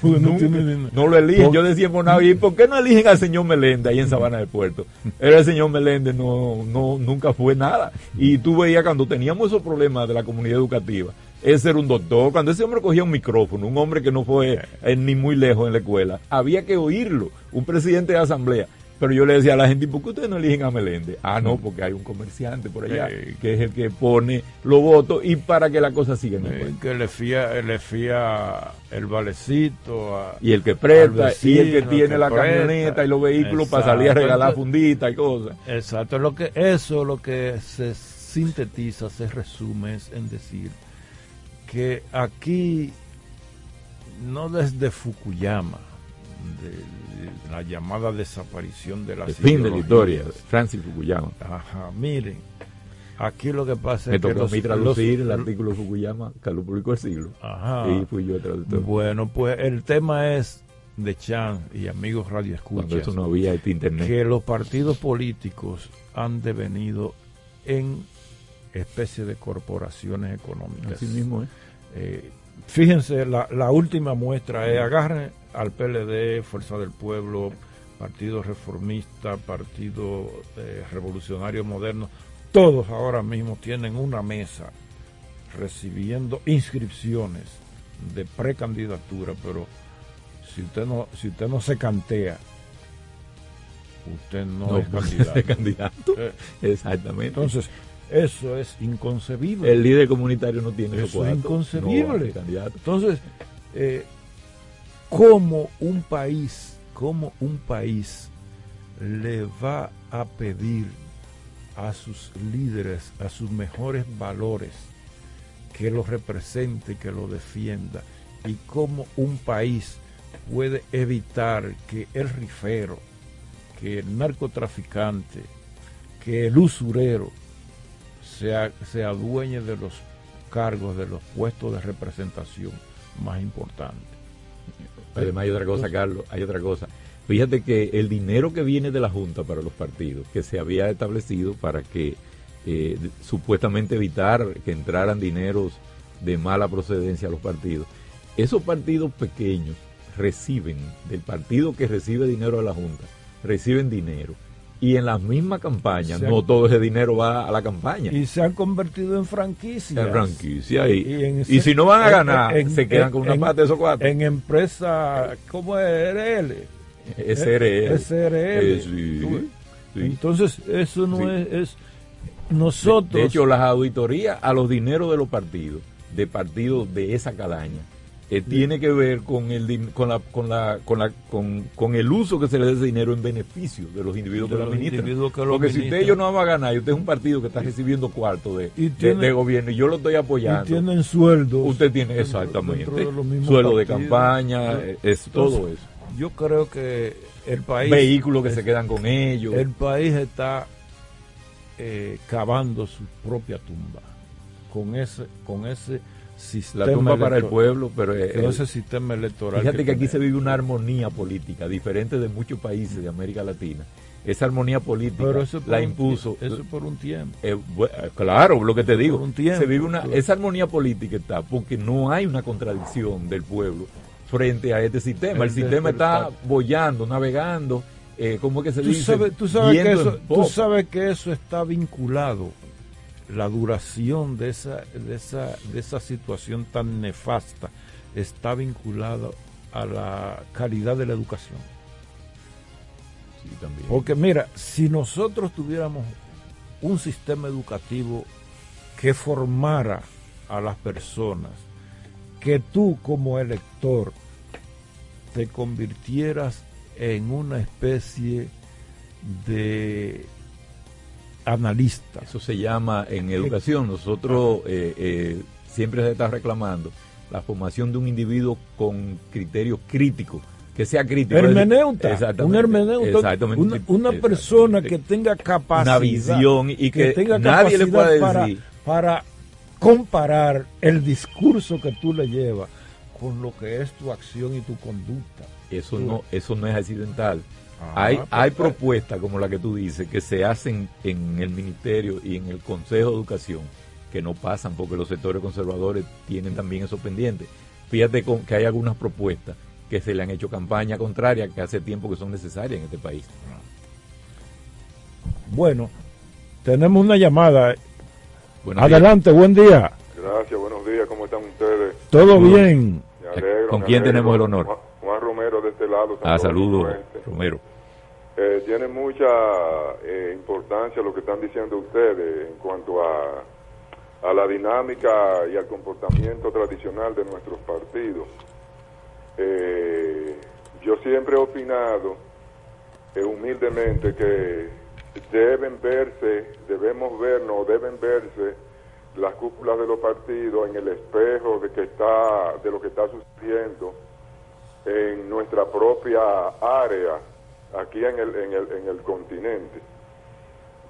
no, lo eligen. Yo decía por ¿y por qué no eligen al señor Meléndez ahí en Sabana del Puerto? Era el señor Meléndez, no, no, nunca fue nada. Y tú veías cuando teníamos esos problemas de la comunidad educativa, ese era un doctor. Cuando ese hombre cogía un micrófono, un hombre que no fue eh, ni muy lejos en la escuela, había que oírlo. Un presidente de asamblea. Pero yo le decía a la gente, ¿por qué ustedes no eligen a Meléndez? Ah, no, porque hay un comerciante por allá que es el que pone los votos y para que la cosa siga en el Que le fía, le fía el valecito. y el que presta, y el que tiene la camioneta y los vehículos para salir a regalar funditas y cosas. Exacto, lo que, eso lo que se sintetiza, se resume en decir que aquí, no desde Fukuyama, de, la llamada desaparición de la El fin de la historia, Francis Fukuyama. Ajá, miren, aquí lo que pasa es que los, traducir el artículo de Fukuyama que lo publicó el siglo. Ajá. Y fui yo traductor. Bueno, pues el tema es de Chan y amigos radio escuchas no había este internet. que los partidos políticos han devenido en especie de corporaciones económicas. Así mismo es. Eh, fíjense, la, la, última muestra es agarren al PLD, Fuerza del Pueblo, Partido Reformista, Partido eh, Revolucionario Moderno, todos ahora mismo tienen una mesa recibiendo inscripciones de precandidatura, pero si usted no, si usted no se cantea, usted no, es candidato. candidato. Eh, Exactamente. Entonces, eso es inconcebible. El líder comunitario no tiene eso. Es inconcebible. Entonces, eh, ¿cómo un país, cómo un país le va a pedir a sus líderes, a sus mejores valores, que lo represente, que lo defienda? Y cómo un país puede evitar que el rifero, que el narcotraficante, que el usurero, se, se adueñe de los cargos, de los puestos de representación más importantes. Además hay otra cosa, Carlos, hay otra cosa. Fíjate que el dinero que viene de la Junta para los partidos, que se había establecido para que eh, supuestamente evitar que entraran dineros de mala procedencia a los partidos, esos partidos pequeños reciben, del partido que recibe dinero de la Junta, reciben dinero y en la misma campaña, no todo ese dinero va a la campaña. Y se han convertido en franquicias. En franquicia. Y, y, si no van a ganar, se quedan con una parte de esos cuatro. En empresa, ¿cómo es RL? SRL. SRL. Entonces, eso no es, es, Nosotros. De, de hecho, las auditorías a los dineros de los partidos, de partidos de esa calaña, eh, tiene que ver con el con la con la con la con, el uso que se le dé ese dinero en beneficio de los individuos que lo administran. Porque si usted yo no va a ganar y usted es un partido que está recibiendo cuarto de, de, gobierno y yo lo estoy apoyando. Y tienen sueldos. Usted tiene exactamente sueldo de campaña, es todo eso. Yo creo que el país vehículos que se quedan con ellos. El país está eh, cavando su propia tumba con ese con ese la tumba para el pueblo, pero ese sistema electoral. Fíjate que, aquí se vive una armonía política diferente de muchos países de América Latina. Esa armonía política la impuso. eso por un tiempo. Eh, claro, lo que te digo. se vive una esa armonía política está porque no hay una contradicción del pueblo frente a este sistema. El, sistema está bollando, navegando. Eh, ¿Cómo que se tú dice? tú, sabes que eso, tú sabes que eso está vinculado la duración de esa, de esa, de esa situación tan nefasta está vinculada a la calidad de la educación. Sí, también. Porque mira, si nosotros tuviéramos un sistema educativo que formara a las personas, que tú como elector te convirtieras en una especie de analista. Eso se llama en educación. Nosotros eh, eh, siempre se está reclamando la formación de un individuo con criterio crítico, que sea crítico. Hermeneuta, Exactamente, un hermeneuta, exactamente. una, una Exactamente. persona que tenga capacidad, Una visión y que tenga nadie le pueda para, decir. para comparar el discurso que tú le llevas con lo que es tu acción y tu conducta. Eso no, eso no es accidental. Ah, hay, pues, hay pues. propuestas como la que tú dices que se hacen en el ministerio y en el Consejo de Educación que no pasan porque los sectores conservadores tienen también eso pendiente. Fíjate con, que hay algunas propuestas que se le han hecho campaña contraria que hace tiempo que son necesarias en este país. Bueno, tenemos una llamada. Buenos Adelante, buen día. Gracias, buenos días, ¿cómo están ustedes? Todo bien. Me alegro, ¿Con me quién alegro. tenemos el honor? Lado. Ah, saludos. Romero. Eh, tiene mucha eh, importancia lo que están diciendo ustedes en cuanto a, a la dinámica y al comportamiento tradicional de nuestros partidos. Eh, yo siempre he opinado eh, humildemente que deben verse, debemos vernos, deben verse las cúpulas de los partidos en el espejo de que está, de lo que está sucediendo en nuestra propia área aquí en el, en el, en el continente.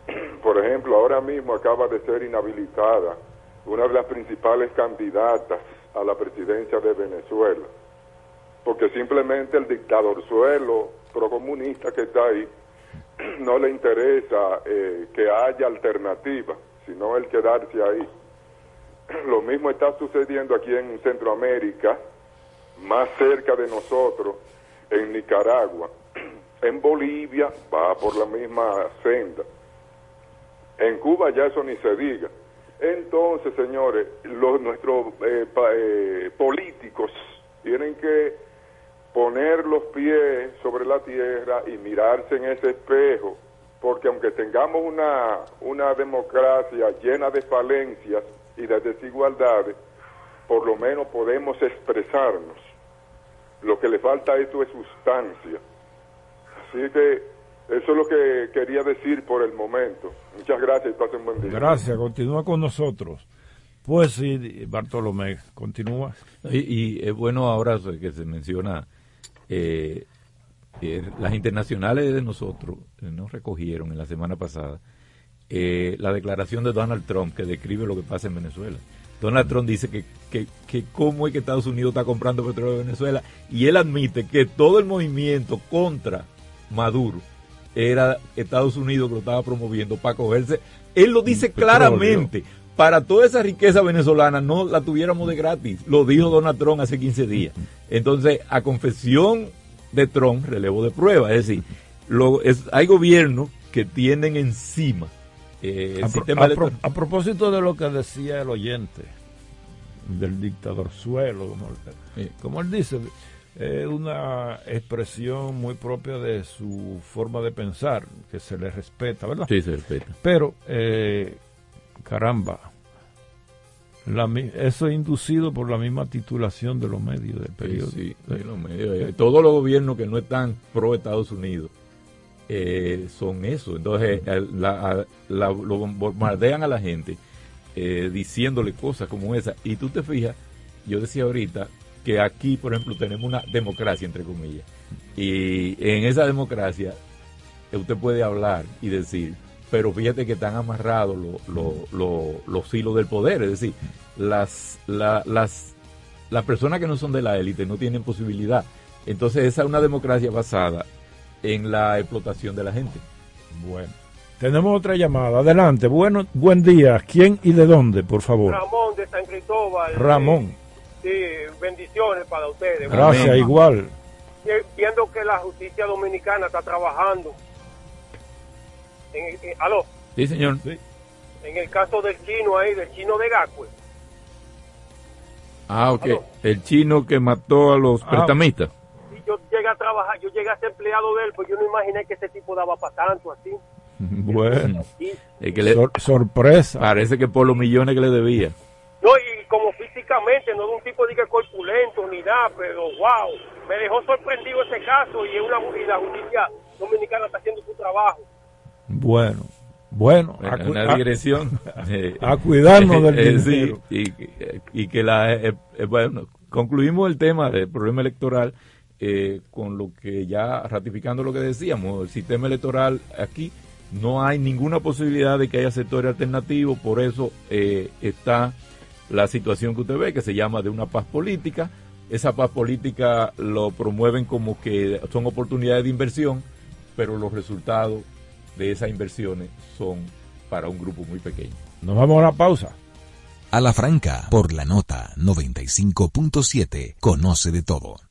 Por ejemplo, ahora mismo acaba de ser inhabilitada una de las principales candidatas a la presidencia de Venezuela, porque simplemente el dictador suelo procomunista que está ahí no le interesa eh, que haya alternativa, sino el quedarse ahí. Lo mismo está sucediendo aquí en Centroamérica, más cerca de nosotros, en Nicaragua. En Bolivia va por la misma senda. En Cuba ya eso ni se diga. Entonces, señores, los, nuestros eh, eh, políticos tienen que poner los pies sobre la tierra y mirarse en ese espejo, porque aunque tengamos una, una democracia llena de falencias y de desigualdades, por lo menos podemos expresarnos. Lo que le falta a esto es sustancia. Así que eso es lo que quería decir por el momento. Muchas gracias y pasen buen día. Gracias, continúa con nosotros. Pues sí, Bartolomé, continúa. Y, y es bueno ahora que se menciona eh, eh, las internacionales de nosotros eh, nos recogieron en la semana pasada eh, la declaración de Donald Trump que describe lo que pasa en Venezuela. Donald Trump dice que, que, que cómo es que Estados Unidos está comprando petróleo de Venezuela y él admite que todo el movimiento contra Maduro era Estados Unidos que lo estaba promoviendo para cogerse. Él lo dice claramente. Para toda esa riqueza venezolana no la tuviéramos de gratis. Lo dijo Donald Trump hace 15 días. Entonces, a confesión de Trump, relevo de prueba. Es decir, lo, es, hay gobiernos que tienen encima eh, A, pro- sistema a pro- electoral. a propósito de lo que decía el oyente del dictador suelo, como, él- como él dice, es una expresión muy propia de su forma de pensar, que se le respeta, ¿verdad? Sí, se respeta. Pero, eh, caramba, la eso es inducido por la misma titulación de los medios del periodo. Sí, sí, sí, los medios, todos los gobiernos que no están pro Estados Unidos eh, son eso. Entonces, eh, la- la- lo bombardean a la gente eh, diciéndole cosas como esa. Y tú te fijas, yo decía ahorita que aquí, por ejemplo, tenemos una democracia, entre comillas. Y en esa democracia usted puede hablar y decir, pero fíjate que están amarrados lo- lo- lo- los hilos del poder, es decir, las, la- las, las personas que no son de la élite no tienen posibilidad. Entonces esa es una democracia basada en la explotación de la gente. Bueno, tenemos otra llamada. Adelante, bueno, buen día. ¿Quién y de dónde, por favor? Ramón de San Cristóbal. Ramón. Eh, sí, bendiciones para ustedes. Gracias, Amén. igual. Eh, Viendo que la justicia dominicana está trabajando. En, en- aló. Sí, señor. Eh, en el caso del chino ahí, del chino de Gacue. Ah, ok. El chino que mató a los Ah. prestamistas. Llegué a trabajar, yo llegué a ser empleado de él, pues yo no imaginé que ese tipo daba para tanto así. Bueno, Es que le- Sor- sorpresa. Parece que por los millones que le debía. No, y como físicamente, no de un tipo de que corpulento ni nada, pero wow, me dejó sorprendido ese caso y, es una, y la justicia dominicana está haciendo su trabajo. Bueno, bueno. en a una a- dirección eh, a cuidarnos del eh, sí, dinero. y, y que la eh, eh, bueno concluimos el tema del problema electoral eh, con lo que ya ratificando lo que decíamos el sistema electoral aquí no hay ninguna posibilidad de que haya sectores alternativos por eso eh, está la situación que usted ve que se llama de una paz política esa paz política lo promueven como que son oportunidades de inversión pero los resultados de esas inversiones son para un grupo muy pequeño. Nos vamos a una pausa. A la franca, por la nota 95.7, conoce de todo.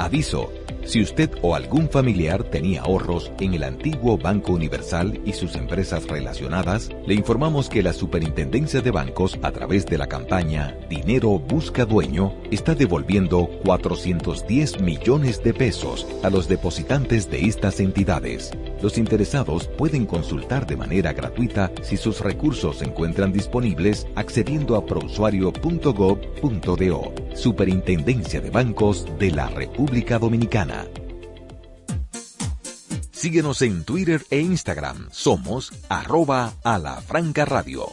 Aviso. Si usted o algún familiar tenía ahorros en el antiguo Banco Universal y sus empresas relacionadas, le informamos que la Superintendencia de Bancos, a través de la campaña Dinero Busca Dueño, está devolviendo 410 millones de pesos a los depositantes de estas entidades. Los interesados pueden consultar de manera gratuita si sus recursos se encuentran disponibles accediendo a prousuario.gov.do. Superintendencia de Bancos de la República Dominicana. Síguenos en Twitter e Instagram. Somos arroba a la franca radio.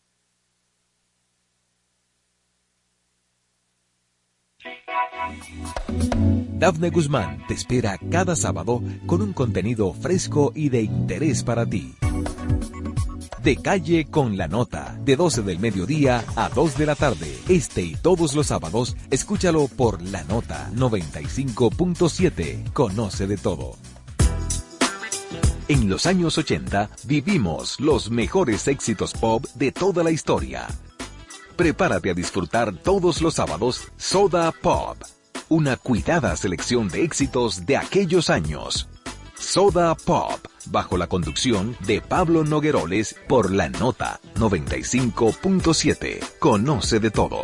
Dafne Guzmán te espera cada sábado con un contenido fresco y de interés para ti. De calle con la nota, de 12 del mediodía a 2 de la tarde. Este y todos los sábados, escúchalo por la nota 95.7. Conoce de todo. En los años 80 vivimos los mejores éxitos pop de toda la historia. Prepárate a disfrutar todos los sábados Soda Pop, una cuidada selección de éxitos de aquellos años. Soda Pop, bajo la conducción de Pablo Nogueroles por la nota 95.7. Conoce de todo.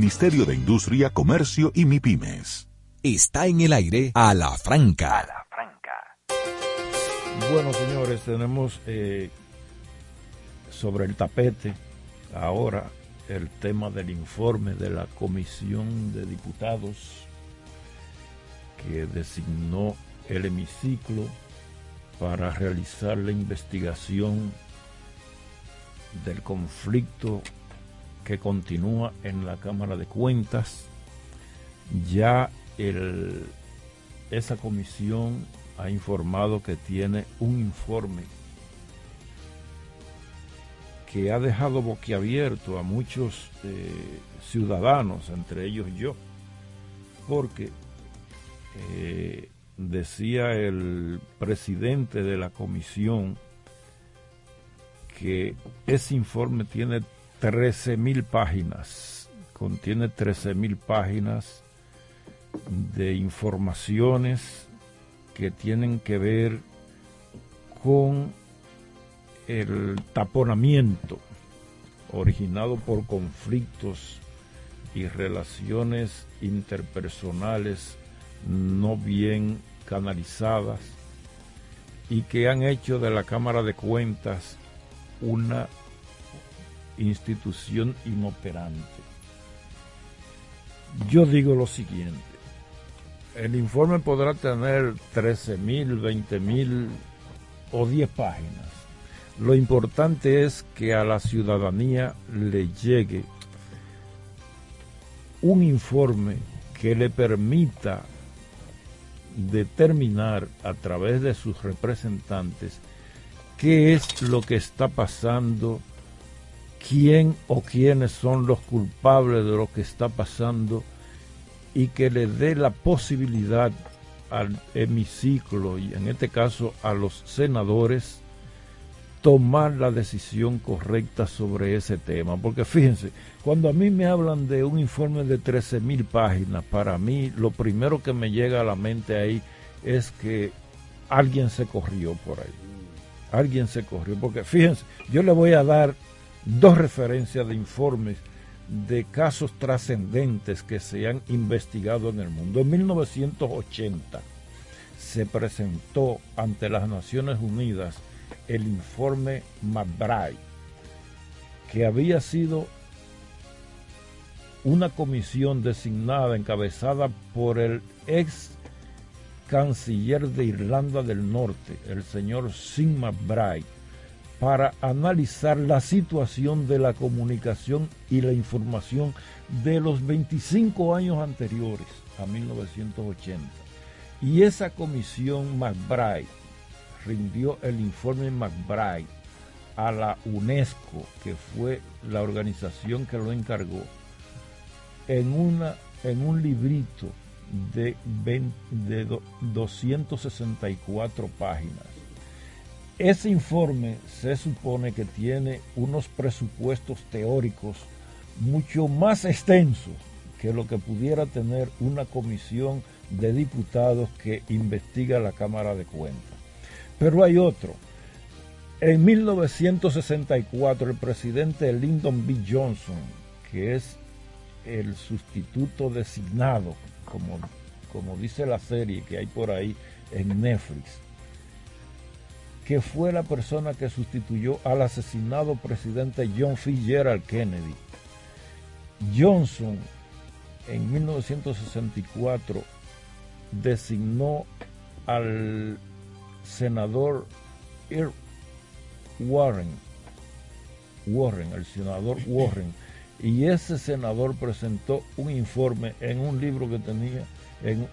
de Industria, Comercio y MIPIMES. Está en el aire a la franca. Bueno, señores, tenemos eh, sobre el tapete ahora el tema del informe de la Comisión de Diputados que designó el hemiciclo para realizar la investigación del conflicto que continúa en la Cámara de Cuentas. Ya el, esa comisión ha informado que tiene un informe que ha dejado boquiabierto a muchos eh, ciudadanos, entre ellos yo, porque eh, decía el presidente de la comisión que ese informe tiene 13 mil páginas, contiene 13 mil páginas de informaciones que tienen que ver con el taponamiento originado por conflictos y relaciones interpersonales no bien canalizadas y que han hecho de la Cámara de Cuentas una institución inoperante. Yo digo lo siguiente, el informe podrá tener 13 mil, 20 mil o 10 páginas lo importante es que a la ciudadanía le llegue un informe que le permita determinar a través de sus representantes qué es lo que está pasando, quién o quiénes son los culpables de lo que está pasando y que le dé la posibilidad al hemiciclo y en este caso a los senadores tomar la decisión correcta sobre ese tema. Porque fíjense, cuando a mí me hablan de un informe de 13 mil páginas, para mí lo primero que me llega a la mente ahí es que alguien se corrió por ahí. Alguien se corrió. Porque fíjense, yo le voy a dar dos referencias de informes de casos trascendentes que se han investigado en el mundo. En 1980 se presentó ante las Naciones Unidas el informe McBride, que había sido una comisión designada, encabezada por el ex canciller de Irlanda del Norte, el señor Sim McBride, para analizar la situación de la comunicación y la información de los 25 años anteriores a 1980. Y esa comisión McBride rindió el informe McBride a la UNESCO, que fue la organización que lo encargó, en, una, en un librito de, de 264 páginas. Ese informe se supone que tiene unos presupuestos teóricos mucho más extensos que lo que pudiera tener una comisión de diputados que investiga la Cámara de Cuentas. Pero hay otro. En 1964 el presidente Lyndon B. Johnson, que es el sustituto designado, como, como dice la serie que hay por ahí en Netflix, que fue la persona que sustituyó al asesinado presidente John Fitzgerald Kennedy. Johnson en 1964 designó al senador Warren, Warren, el senador Warren, y ese senador presentó un informe en un libro que tenía en,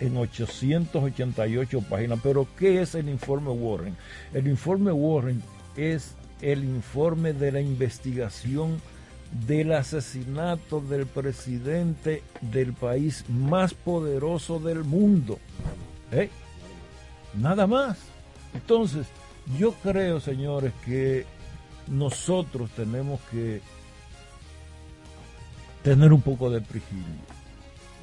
en 888 páginas. Pero ¿qué es el informe Warren? El informe Warren es el informe de la investigación del asesinato del presidente del país más poderoso del mundo. ¿Eh? Nada más. Entonces, yo creo, señores, que nosotros tenemos que tener un poco de prigilio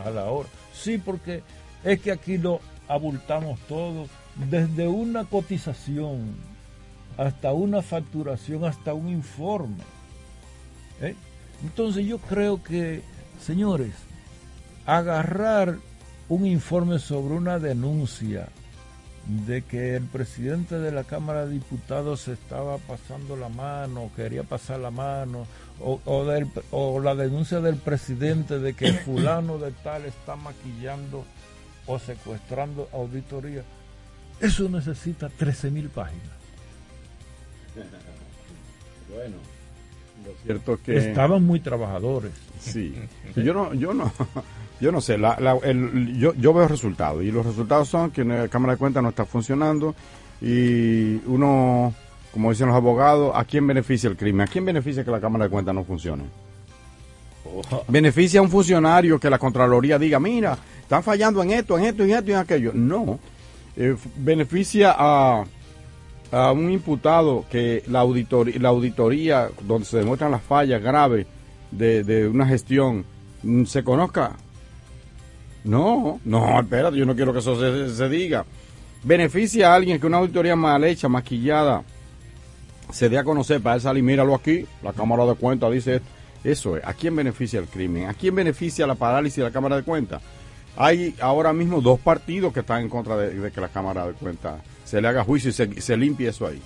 a la hora. Sí, porque es que aquí lo abultamos todo, desde una cotización hasta una facturación, hasta un informe. ¿eh? Entonces yo creo que, señores, agarrar un informe sobre una denuncia de que el presidente de la Cámara de Diputados estaba pasando la mano, quería pasar la mano, o, o, del- o la denuncia del presidente de que fulano de tal está maquillando o secuestrando auditoría. Eso necesita 13 mil páginas. Bueno, lo cierto es que Estaban muy trabajadores. Sí. Yo no, yo no, yo no sé. La, la- el- yo, yo veo resultados y los resultados son que la cámara de cuentas no está funcionando y uno, como dicen los abogados, ¿a quién beneficia el crimen? ¿A quién beneficia que la cámara de cuentas no funcione? Beneficia a un funcionario que la Contraloría diga, mira, están fallando en esto, en esto, en esto y en aquello. No. Eh, beneficia a, a un imputado que la auditoría, la auditoría donde se demuestran las fallas graves de, de una gestión mm, se conozca. No, no, espérate, yo no quiero que eso se, se diga. Beneficia a alguien que una auditoría mal hecha, maquillada, se dé a conocer para él salir, míralo aquí, la Cámara de Cuentas dice esto. Eso es, ¿a quién beneficia el crimen? ¿A quién beneficia la parálisis de la Cámara de Cuentas? Hay ahora mismo dos partidos que están en contra de, de que la Cámara de Cuentas se le haga juicio y se, se limpie eso ahí.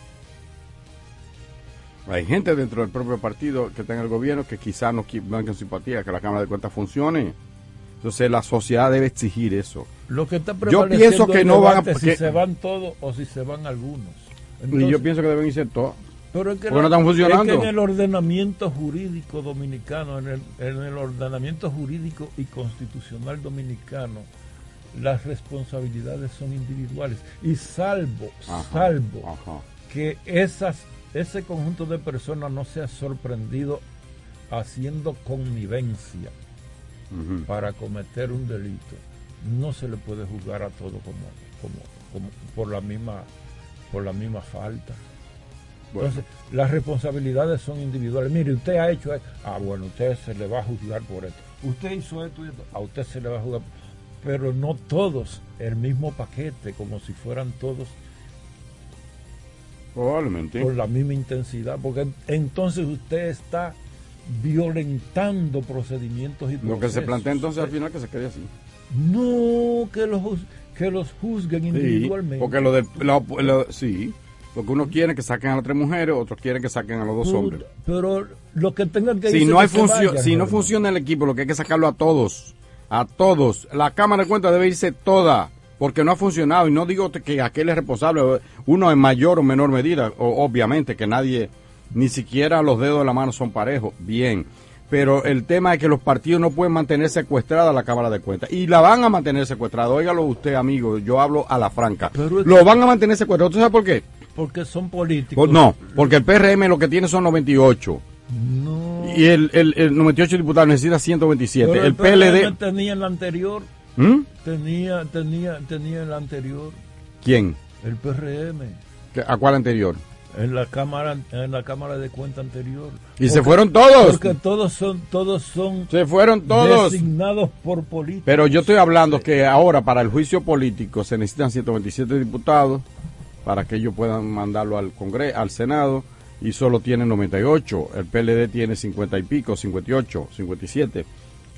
Hay gente dentro del propio partido que está en el gobierno que quizás no con simpatía que la Cámara de Cuentas funcione. Entonces la sociedad debe exigir eso. Lo que está Yo pienso que no van a... que- si se van todos o si se van algunos. y yo pienso que deben irse todos. Pero es que, Porque no están funcionando. es que en el ordenamiento jurídico dominicano, en el, en el ordenamiento jurídico y constitucional dominicano, las responsabilidades son individuales. Y salvo, Ajá, salvo ajá. que esas, ese conjunto de personas no sea sorprendido haciendo connivencia para cometer un delito, no se le puede juzgar a todo como, como, como por la misma, por la misma falta. Bueno. Entonces, las responsabilidades son individuales. Mire, usted ha hecho esto. Ah, bueno, usted se le va a juzgar por esto. Usted hizo esto y esto. A usted se le va a juzgar. Pero no todos el mismo paquete, como si fueran todos Probablemente. con la misma intensidad. Porque entonces usted está violentando procedimientos y Lo que se procesos. plantea entonces al final que se quede así. No, que los, que los juzguen Sí, individualmente. porque lo de lo- lo- sí, porque uno quiere que saquen a las tres mujeres, otros quieren que saquen a los dos hombres. Pero lo que tengan que Si no hay que vayan, si no funciona el equipo, lo que hay que sacarlo a todos, a todos. La cámara de cuentas debe irse toda, porque no ha funcionado y no digo que aquel es responsable, uno en mayor o menor medida, o- obviamente que nadie, ni siquiera los dedos de la mano son parejos, bien. Pero el tema es que los partidos no pueden mantener secuestrada la Cámara de Cuentas. Y la van a mantener secuestrada. Óigalo usted, amigo. Yo hablo a la franca. Pero Lo van a mantener secuestrado. ¿Usted sabe por qué? Porque son políticos. Por- no, porque el PRM lo que tiene son 98. No. Y el, el, el 98 diputados necesita 127. Pero el PRM PLD. tenía en la anterior. ¿Mm? Tenía, tenía, tenía en la anterior. ¿Quién? El PRM. ¿Qué- ¿A cuál anterior? En la cámara, en la cámara de cuenta anterior. Y se fueron todos. Porque todos son, todos son. Se fueron todos. Designados por políticos. Pero yo estoy hablando que ahora para el juicio político se necesitan 127 diputados para que ellos puedan mandarlo al Congreso, al Senado, y solo tienen 98. El PLD tiene 50 y pico, 58, 57.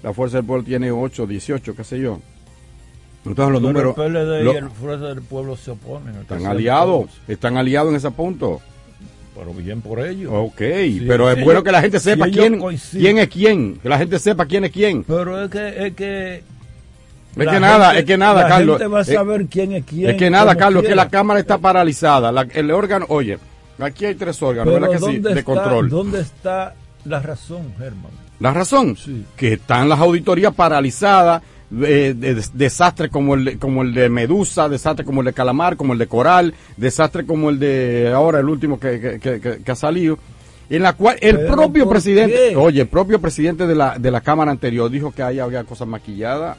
La Fuerza del Pueblo tiene 8, 18, qué sé yo. Entonces los Pero números... el PLD lo- y el Fuerza del Pueblo se oponen. están aliados, están aliados en ese punto. Pero bien por ellos. Ok, Sí, pero es ellos- bueno que la gente sepa quién, coinciden. quién es quién, que la gente sepa quién es quién. Pero es que, es que Es La que nada, es que nada, la Carlos. gente va a es- saber quién es quién. Es que nada, Carlos, que la Cámara está paralizada. La- el órgano, oye, aquí hay tres órganos, ¿verdad que sí? ¿dónde De está- control. ¿Dónde está la razón, Germán? La razón, Sí. que están las auditorías paralizadas, eh, de- de- desastres como el, de, como el de Medusa, desastres como el de Calamar, como el de Coral, desastres como el de ahora el último que, que- que- que- que ha salido, en la cual el ¿Pero propio presidente, qué? oye, el propio presidente de la, de la Cámara anterior dijo que ahí había cosas maquilladas.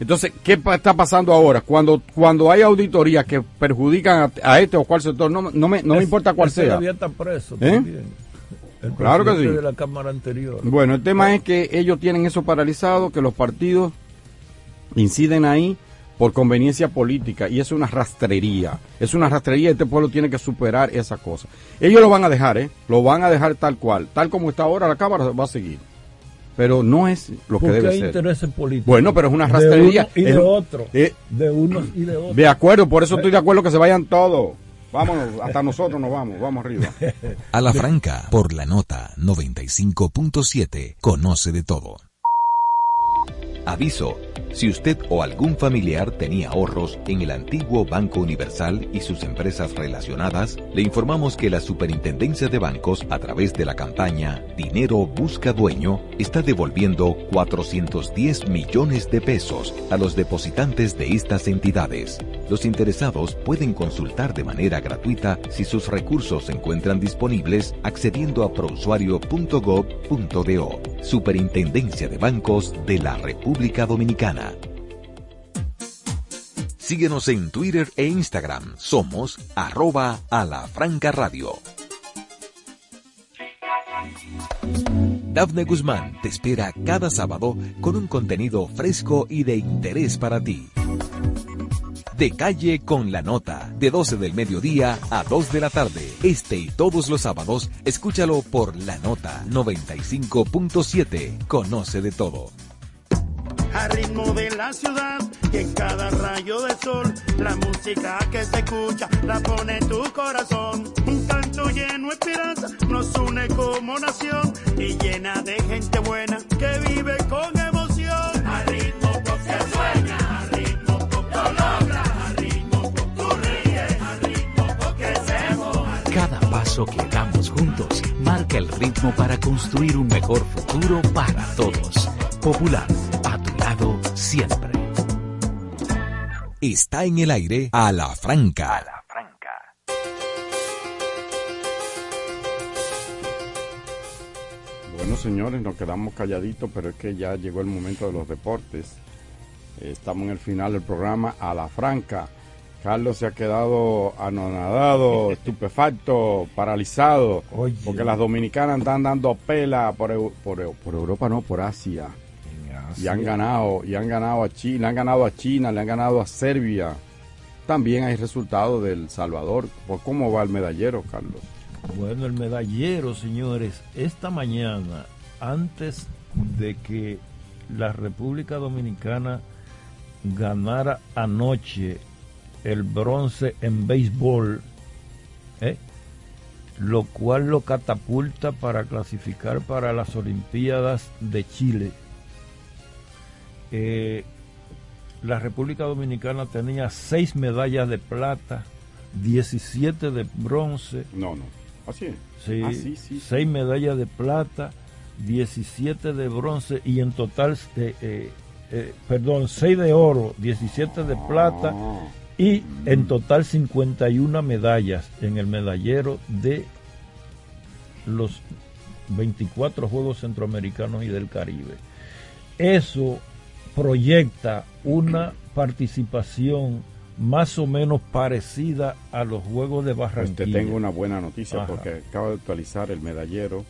Entonces, ¿qué está pasando ahora? Cuando, cuando hay auditorías que perjudican a, a este o cual sector, no, no me, no me importa cuál sea. Está preso ¿Eh? también. El Claro que sí. de la Cámara anterior. Bueno, el tema es que ellos tienen eso paralizado, que los partidos inciden ahí por conveniencia política y es una rastrería. Es una rastrería y este pueblo tiene que superar esa cosa. Ellos lo van a dejar, ¿eh? Lo van a dejar tal cual. Tal como está ahora la Cámara va a seguir. Pero no es lo que debe hay ser. intereses políticos. Bueno, pero es una De rastrería. uno y de otro. eh, de unos y de otros. de acuerdo, por eso estoy de acuerdo que se vayan todos. Vámonos, hasta nosotros nos vamos, vamos arriba. A la franca, por la nota 95.7, conoce de todo. Aviso. Si usted o algún familiar tenía ahorros en el antiguo Banco Universal y sus empresas relacionadas, le informamos que la Superintendencia de Bancos, a través de la campaña Dinero Busca Dueño, está devolviendo 410 millones de pesos a los depositantes de estas entidades. Los interesados pueden consultar de manera gratuita si sus recursos se encuentran disponibles accediendo a prousuario.gov.do. Superintendencia de Bancos de la República Dominicana. Síguenos en Twitter e Instagram. Somos arroba a la franca radio. Dafne Guzmán te espera cada sábado con un contenido fresco y de interés para ti. De calle con la nota, de 12 del mediodía a 2 de la tarde. Este y todos los sábados, escúchalo por la nota 95.7. Conoce de todo. al ritmo de la ciudad y en cada rayo de sol la música que se escucha la pone en tu corazón un canto lleno de esperanza nos une como nación y llena de gente buena que vive con emoción Cada paso que damos juntos marca el ritmo para construir un mejor futuro para todos. Popular, a tu lado siempre. Está en el aire a la franca. Bueno, señores, nos quedamos calladitos, pero es que ya llegó el momento de los deportes. Estamos en el final del programa a la franca. Carlos se ha quedado anonadado, estupefacto, paralizado, porque las dominicanas están dando pela por, por, por Europa, no, por Asia. Y han ganado, y han ganado a China, le han ganado a China, le han ganado a Serbia. También hay resultados del Salvador. ¿Por cómo va el medallero, Carlos? Bueno, el medallero, señores, esta mañana, antes de que la República Dominicana ganara anoche el bronce en béisbol, ¿eh? lo cual lo catapulta para clasificar para las Olimpiadas de Chile. Eh, la República Dominicana tenía seis medallas de plata, 17 de bronce. No, no. Así es. Sí, Ah, sí, sí. seis medallas de plata, 17 de bronce y en total, eh, eh, eh, perdón, 6 de oro, 17 de plata Ah. Y en total 51 medallas en el medallero de los 24 Juegos Centroamericanos y del Caribe. Eso proyecta una participación más o menos parecida a los Juegos de Pues Barranquilla. te tengo una buena noticia Ajá. porque acabo de actualizar el medallero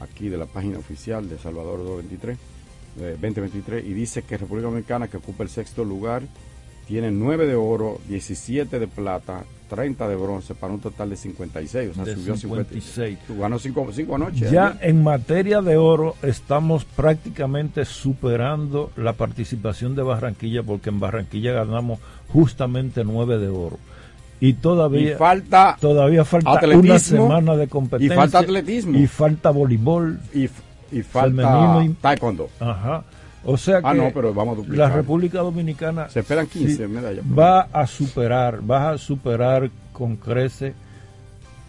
aquí de la página oficial de Salvador 223, de 2023 y dice que República Dominicana que ocupa el sexto lugar tiene 9 de oro, 17 de plata, 30 de bronce para un total de 56, o sea, De subió 56. 50. Ganó 5 cinco anoche. Ya en materia de oro estamos prácticamente superando la participación de Barranquilla porque en Barranquilla ganamos justamente nueve de oro. Y todavía Y falta todavía falta una semana de competencia y falta atletismo. y falta voleibol y, y falta femenino y- taekwondo. Ajá. O sea que Ah, no, pero vamos a duplicar. la República Dominicana Se esperan 15 sí, medallas. va a superar, va a superar con crece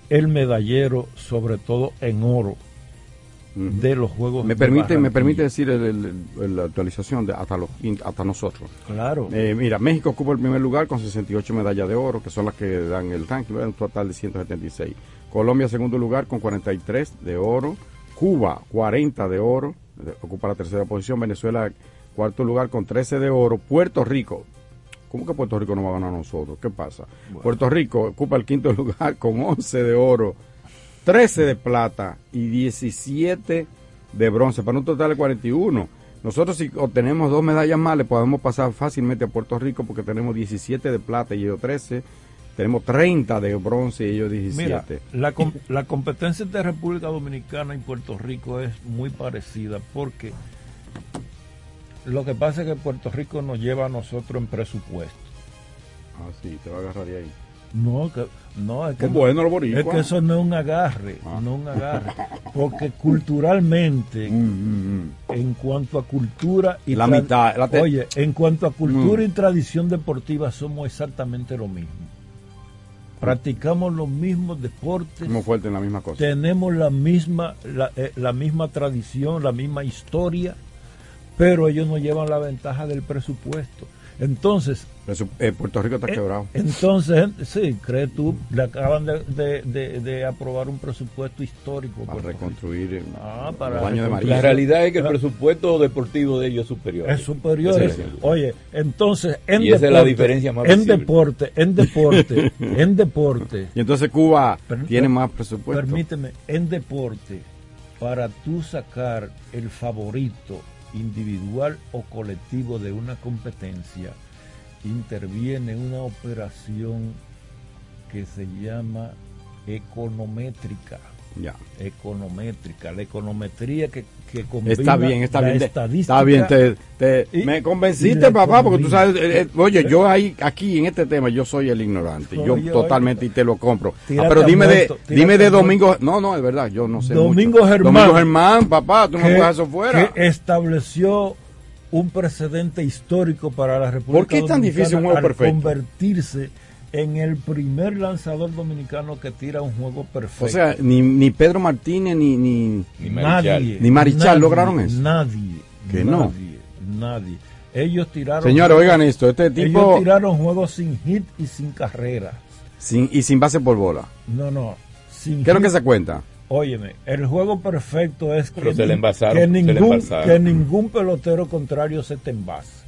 el medallero, sobre todo en oro, de los Juegos Me permite, me permite decir el- el- el- la actualización de hasta, los, hasta nosotros. Claro. Eh, mira, México ocupa el primer lugar con 68 medallas de oro, que son las que dan el ranking, un total de 176. Colombia, segundo lugar, con 43 de oro. Cuba, 40 de oro, ocupa la tercera posición. Venezuela, cuarto lugar, con 13 de oro. Puerto Rico, ¿cómo que Puerto Rico no va a ganar a nosotros? ¿Qué pasa? Puerto Rico ocupa el quinto lugar con 11 de oro, 13 de plata y 17 de bronce, para un total de 41. Nosotros si obtenemos dos medallas más le podemos pasar fácilmente a Puerto Rico porque tenemos 17 de plata y ellos 13 tenemos 30 de bronce y ellos Mira, 17. la, com- la competencia entre República Dominicana y Puerto Rico es muy parecida porque lo que pasa es que Puerto Rico nos lleva a nosotros en presupuesto. Ah, sí, te va a agarrar de ahí. No, que, no, es que, bueno, los boricuas. es que eso no es un agarre, no es un agarre, porque culturalmente, en cuanto a cultura y Mm, La mitad, la te- oye, en cuanto a cultura Mm. y tradición deportiva somos exactamente lo mismo. Practicamos los mismos deportes, Somos fuertes en la misma cosa. tenemos la misma la, eh, la misma tradición, la misma historia, pero ellos nos llevan la ventaja del presupuesto. Entonces, eh, Puerto Rico está eh, quebrado. entonces, sí, crees tú, le acaban de, de- de- de aprobar un presupuesto histórico. Para Puerto reconstruir el, Ah, para los baños de. María. La realidad es que el presupuesto deportivo de ellos es superior. Es superior. Es Oye, entonces, en Y esa es deporte, la diferencia más en visible. deporte, en deporte, en deporte. Y entonces Cuba Per- tiene más presupuesto. Permíteme, en deporte, para tú sacar el favorito individual o colectivo de una competencia, interviene una operación que se llama econométrica. Ya. Econométrica, la econometría que, que combina Está bien, está la bien. estadística Está bien, te, te- y- me convenciste, papá, porque tú sabes, eh, eh, oye, yo ahí, aquí en este tema, yo soy el ignorante, yo Oye, totalmente y te lo compro. Ah, pero dime de, muerto, dime de. Domingo, no, no, es verdad, yo no sé Domingo mucho. Germán. Domingo Germán, papá, tú no puedes eso fuera. que estableció un precedente histórico para la República ¿Por qué es tan difícil un juego perfecto? convertirse en el primer lanzador dominicano que tira un juego perfecto. O sea, ni, ni Pedro Martínez ni, ni, nadie, ni Marichal nadie, lograron eso. Nadie, Que no. nadie, nadie. Ellos tiraron. Señores, oigan esto, este tipo- Ellos tiraron juegos sin hit y sin carrera. Sin, y sin base por bola. No, no. Sin ¿Qué es lo hit. que se cuenta? Óyeme, el juego perfecto es que, se le que se le ningún, que ningún pelotero contrario se te envase.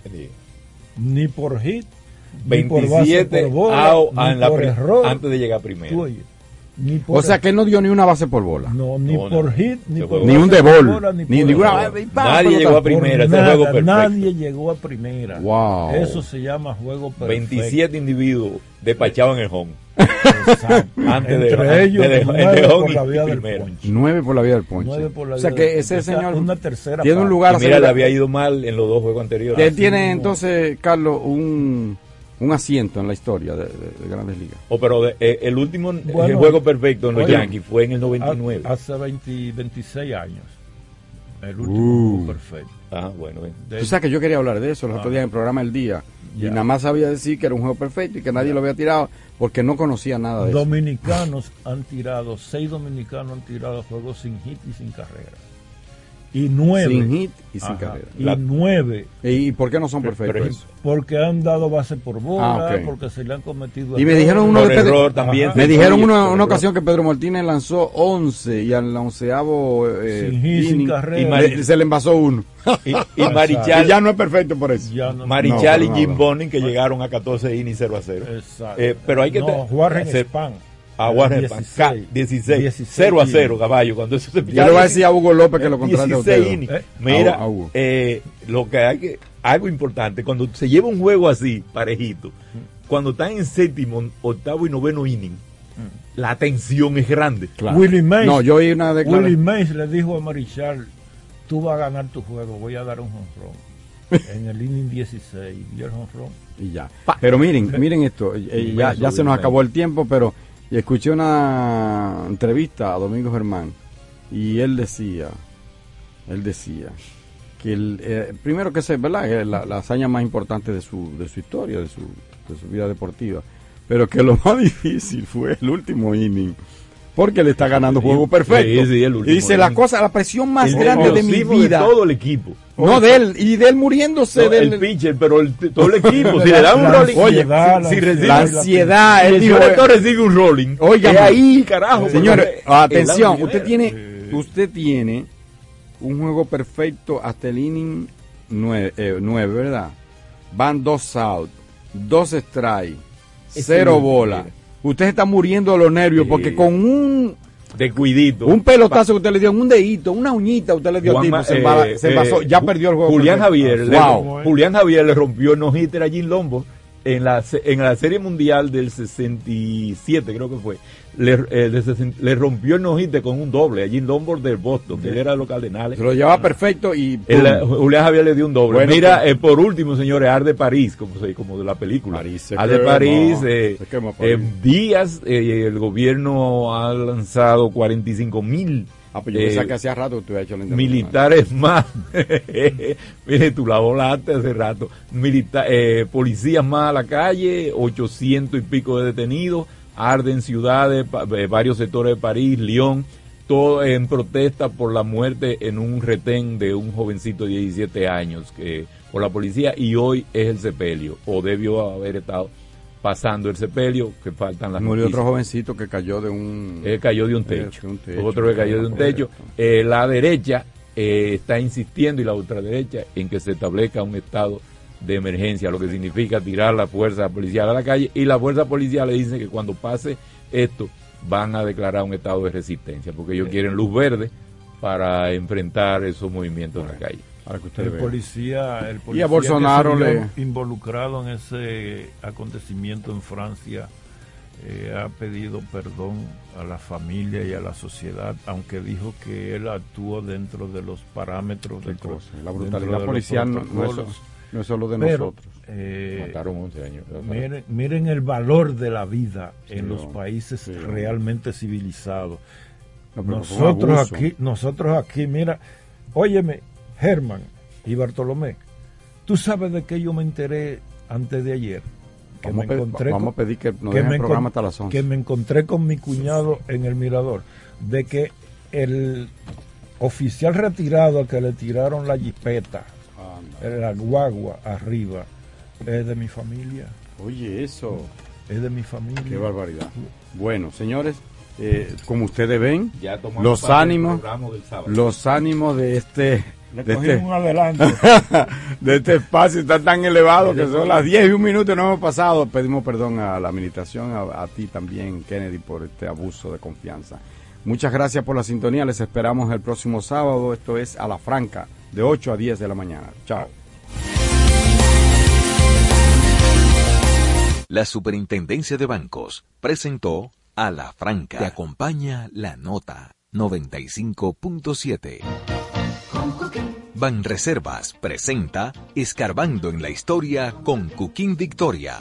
Ni por hit, ni por base 27 por bola, out ni en la por pri- error. antes de llegar primero. Tú oye, ni por O sea, que él no dio ni una base por bola. No, ni No, no. por hit, ni por Ni un de bola, ni ninguna- pa, Nadie llegó a primera, ese nada, juego perfecto. Nadie llegó a primera. Wow. Eso se llama juego perfecto. 27 individuos despachaban el home. Exacto. Antes de- Entre antes ellos, de- nueve de por la vía del ponche. Nueve por la vida del ponche. Nueve por la o sea que ese señor una tercera tiene un lugar Y mira, le había ido mal en los dos juegos anteriores. Él tiene entonces, Carlos, un, un asiento en la historia de, de- de Grandes Ligas. Oh, pero de- eh, el último eh, Bueno, juego perfecto en los oye, Yankees fue en el 99. ha- Hace 20 26 años. El último Uh. juego perfecto. Ah, bueno. Tú sabes que yo quería hablar de eso los Ah. otros días en el programa El Día. Y nada más sabía decir que era un juego perfecto y que nadie lo había tirado porque no conocía nada de eso. Dominicanos han tirado, seis dominicanos han tirado juegos sin hit y sin carrera. Y nueve. Sin hit y sin Ajá, carrera. Y La- nueve. ¿Y por qué no son perfectos? Porque han dado base por bola, Ah, porque se le han cometido Y me errores. dijeron uno Por de Pedro- error también Me dijeron una, una ocasión que Pedro Martínez lanzó 11 y al onceavo eh, Sin hit, sin carrera. le- se le envasó uno. Y, y Marichal, Y ya no es perfecto por eso. Ya no- Marichal No, y Jim. Bonin que llegaron a 14 innings 0 a 0. Exacto. Eh, pero hay que no, te- Warren Spahn. A Spahn, 16. ca- 16, 16 0 a 0, innings. caballo. Cuando eso se Yo le voy a decir a Hugo López que lo contrate a 16 usted. Eh, Mira, a Hugo. eh, lo que hay que, algo importante, cuando se lleva un juego así, parejito, cuando están en séptimo, octavo y noveno inning, la tensión es grande. Willie Mays, No, yo oí una Willie. Mays le dijo a Marichal, tú vas a ganar tu juego, voy a dar un jonrón. en el inning 16, y el jonrón. Y ya. Pero miren, miren esto. eh, eh, ya, ya se nos acabó el tiempo, pero escuché una entrevista a Domingo Germán y él decía, él decía que el, eh, primero que es verdad que la, la hazaña más importante de su, de su historia, de su, de su vida deportiva, pero que lo más difícil fue el último inning. Porque le está ganando juego perfecto. Sí, sí, el último y dice la cosa, la presión más El grande de mi vida. todo el equipo. No de él, y de él muriéndose No, del el pitcher, pero el, todo el equipo. si le dan un La rolling, si, si la recibe, la ansiedad, si él el dijo, director recibe un rolling. Oiga, ahí, carajo. Señores, atención, usted tiene, usted tiene un juego perfecto hasta el inning 9, ¿verdad? Van dos out, dos strike, cero bola. Usted se está muriendo de los nervios Sí. porque con un, De cuidito. un pelotazo que usted le dio, un dedito, una uñita usted le dio al Juanma, tipo, se, eh, embala- se eh, envasó, ya perdió el juego. Julián. Javier, le, Wow. Julián Javier le rompió el no hitter a Jim Lombo en la, en la Serie Mundial del 67, creo que fue, le, eh, de le rompió el nojite con un doble allí en Lombard del Boston, que él era de los Cardenales. Se lo llevaba perfecto y... El, eh, Julián Javier le dio un doble. Bueno, Mira, pues- eh, por último, señores, Ar de París, como, se- como de la película. se Ar de París, eh, París. en días, eh, el gobierno ha lanzado 45 mil Ah, pues yo pensaba que hacía rato tú hecho la intervención. militares más. Mire, tú la volaste hace rato. Milita eh, policías más a la calle, 800 y pico de detenidos, arden ciudades, eh, varios sectores de París, Lyon, todo en protesta por la muerte en un retén de un jovencito de 17 años que por la policía y hoy es el sepelio, o debió haber estado pasando el sepelio, que faltan las Murió noticias. otro jovencito que cayó de un... Él cayó de un Eh, techo. de un techo. Otro que cayó de un techo. Eh, la derecha eh, está insistiendo y la ultraderecha en que se establezca un estado de emergencia, lo que significa tirar la fuerza policial a la calle. Y la fuerza policial le dice que cuando pase esto van a declarar un estado de resistencia, porque ellos quieren luz verde para enfrentar esos movimientos en la calle. Para que El policía, el policía Y a Bolsonaro le... involucrado en ese acontecimiento en Francia eh, ha pedido perdón a la familia y a la sociedad, aunque dijo que él actuó dentro de los parámetros de cosa? La brutalidad de los policial no- no es- no es solo de Pero, nosotros. eh, Mataron 11 años. Miren, miren el valor de la vida en los países Sí, realmente civilizados. Nosotros aquí, nosotros aquí, mira, óyeme, Germán y Bartolomé, tú sabes de qué yo me enteré antes de ayer. Que Vamos me encontré vamos con- a pedir que nos que me el programa hasta las 11. Que me encontré con mi cuñado en el mirador, de que el oficial retirado al que le tiraron la jipeta, la guagua arriba, es de mi familia. Oye, eso. Es de mi familia. Qué barbaridad. Bueno, señores, eh, como ustedes ven, Ya los ánimos, los ánimos de este, Le de cogimos este, un adelanto. de este espacio está tan elevado que son las 10 y un minuto y no hemos pasado. Pedimos perdón a la administración, a, a ti también, Kennedy, por este abuso de confianza. Muchas gracias por la sintonía. Les esperamos el próximo sábado. Esto es a la franca, de 8 a 10 de la mañana. Chao. La Superintendencia de Bancos presentó a la franca. Te acompaña la nota 95.7. Banreservas presenta Escarbando en la Historia con Cuquín Victoria.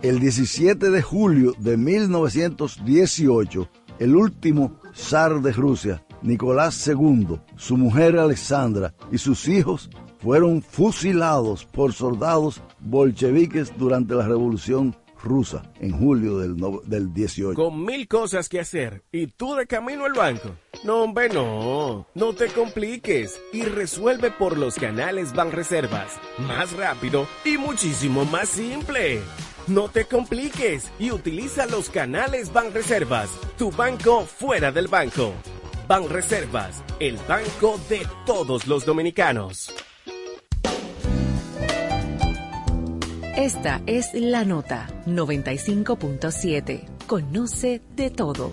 El 17 de julio de 1918, el último zar de Rusia, Nicolás II, su mujer Alexandra y sus hijos fueron fusilados por soldados bolcheviques durante la Revolución Rusa en julio del, no- del 18. Con mil cosas que hacer y tú de camino al banco. No, hombre, no. No te compliques y resuelve por los canales Banreservas. Más rápido y muchísimo más simple. No te compliques y utiliza los canales Banreservas. Tu banco fuera del banco. Banreservas, el banco de todos los dominicanos. Esta es la nota 95.7. Conoce de todo.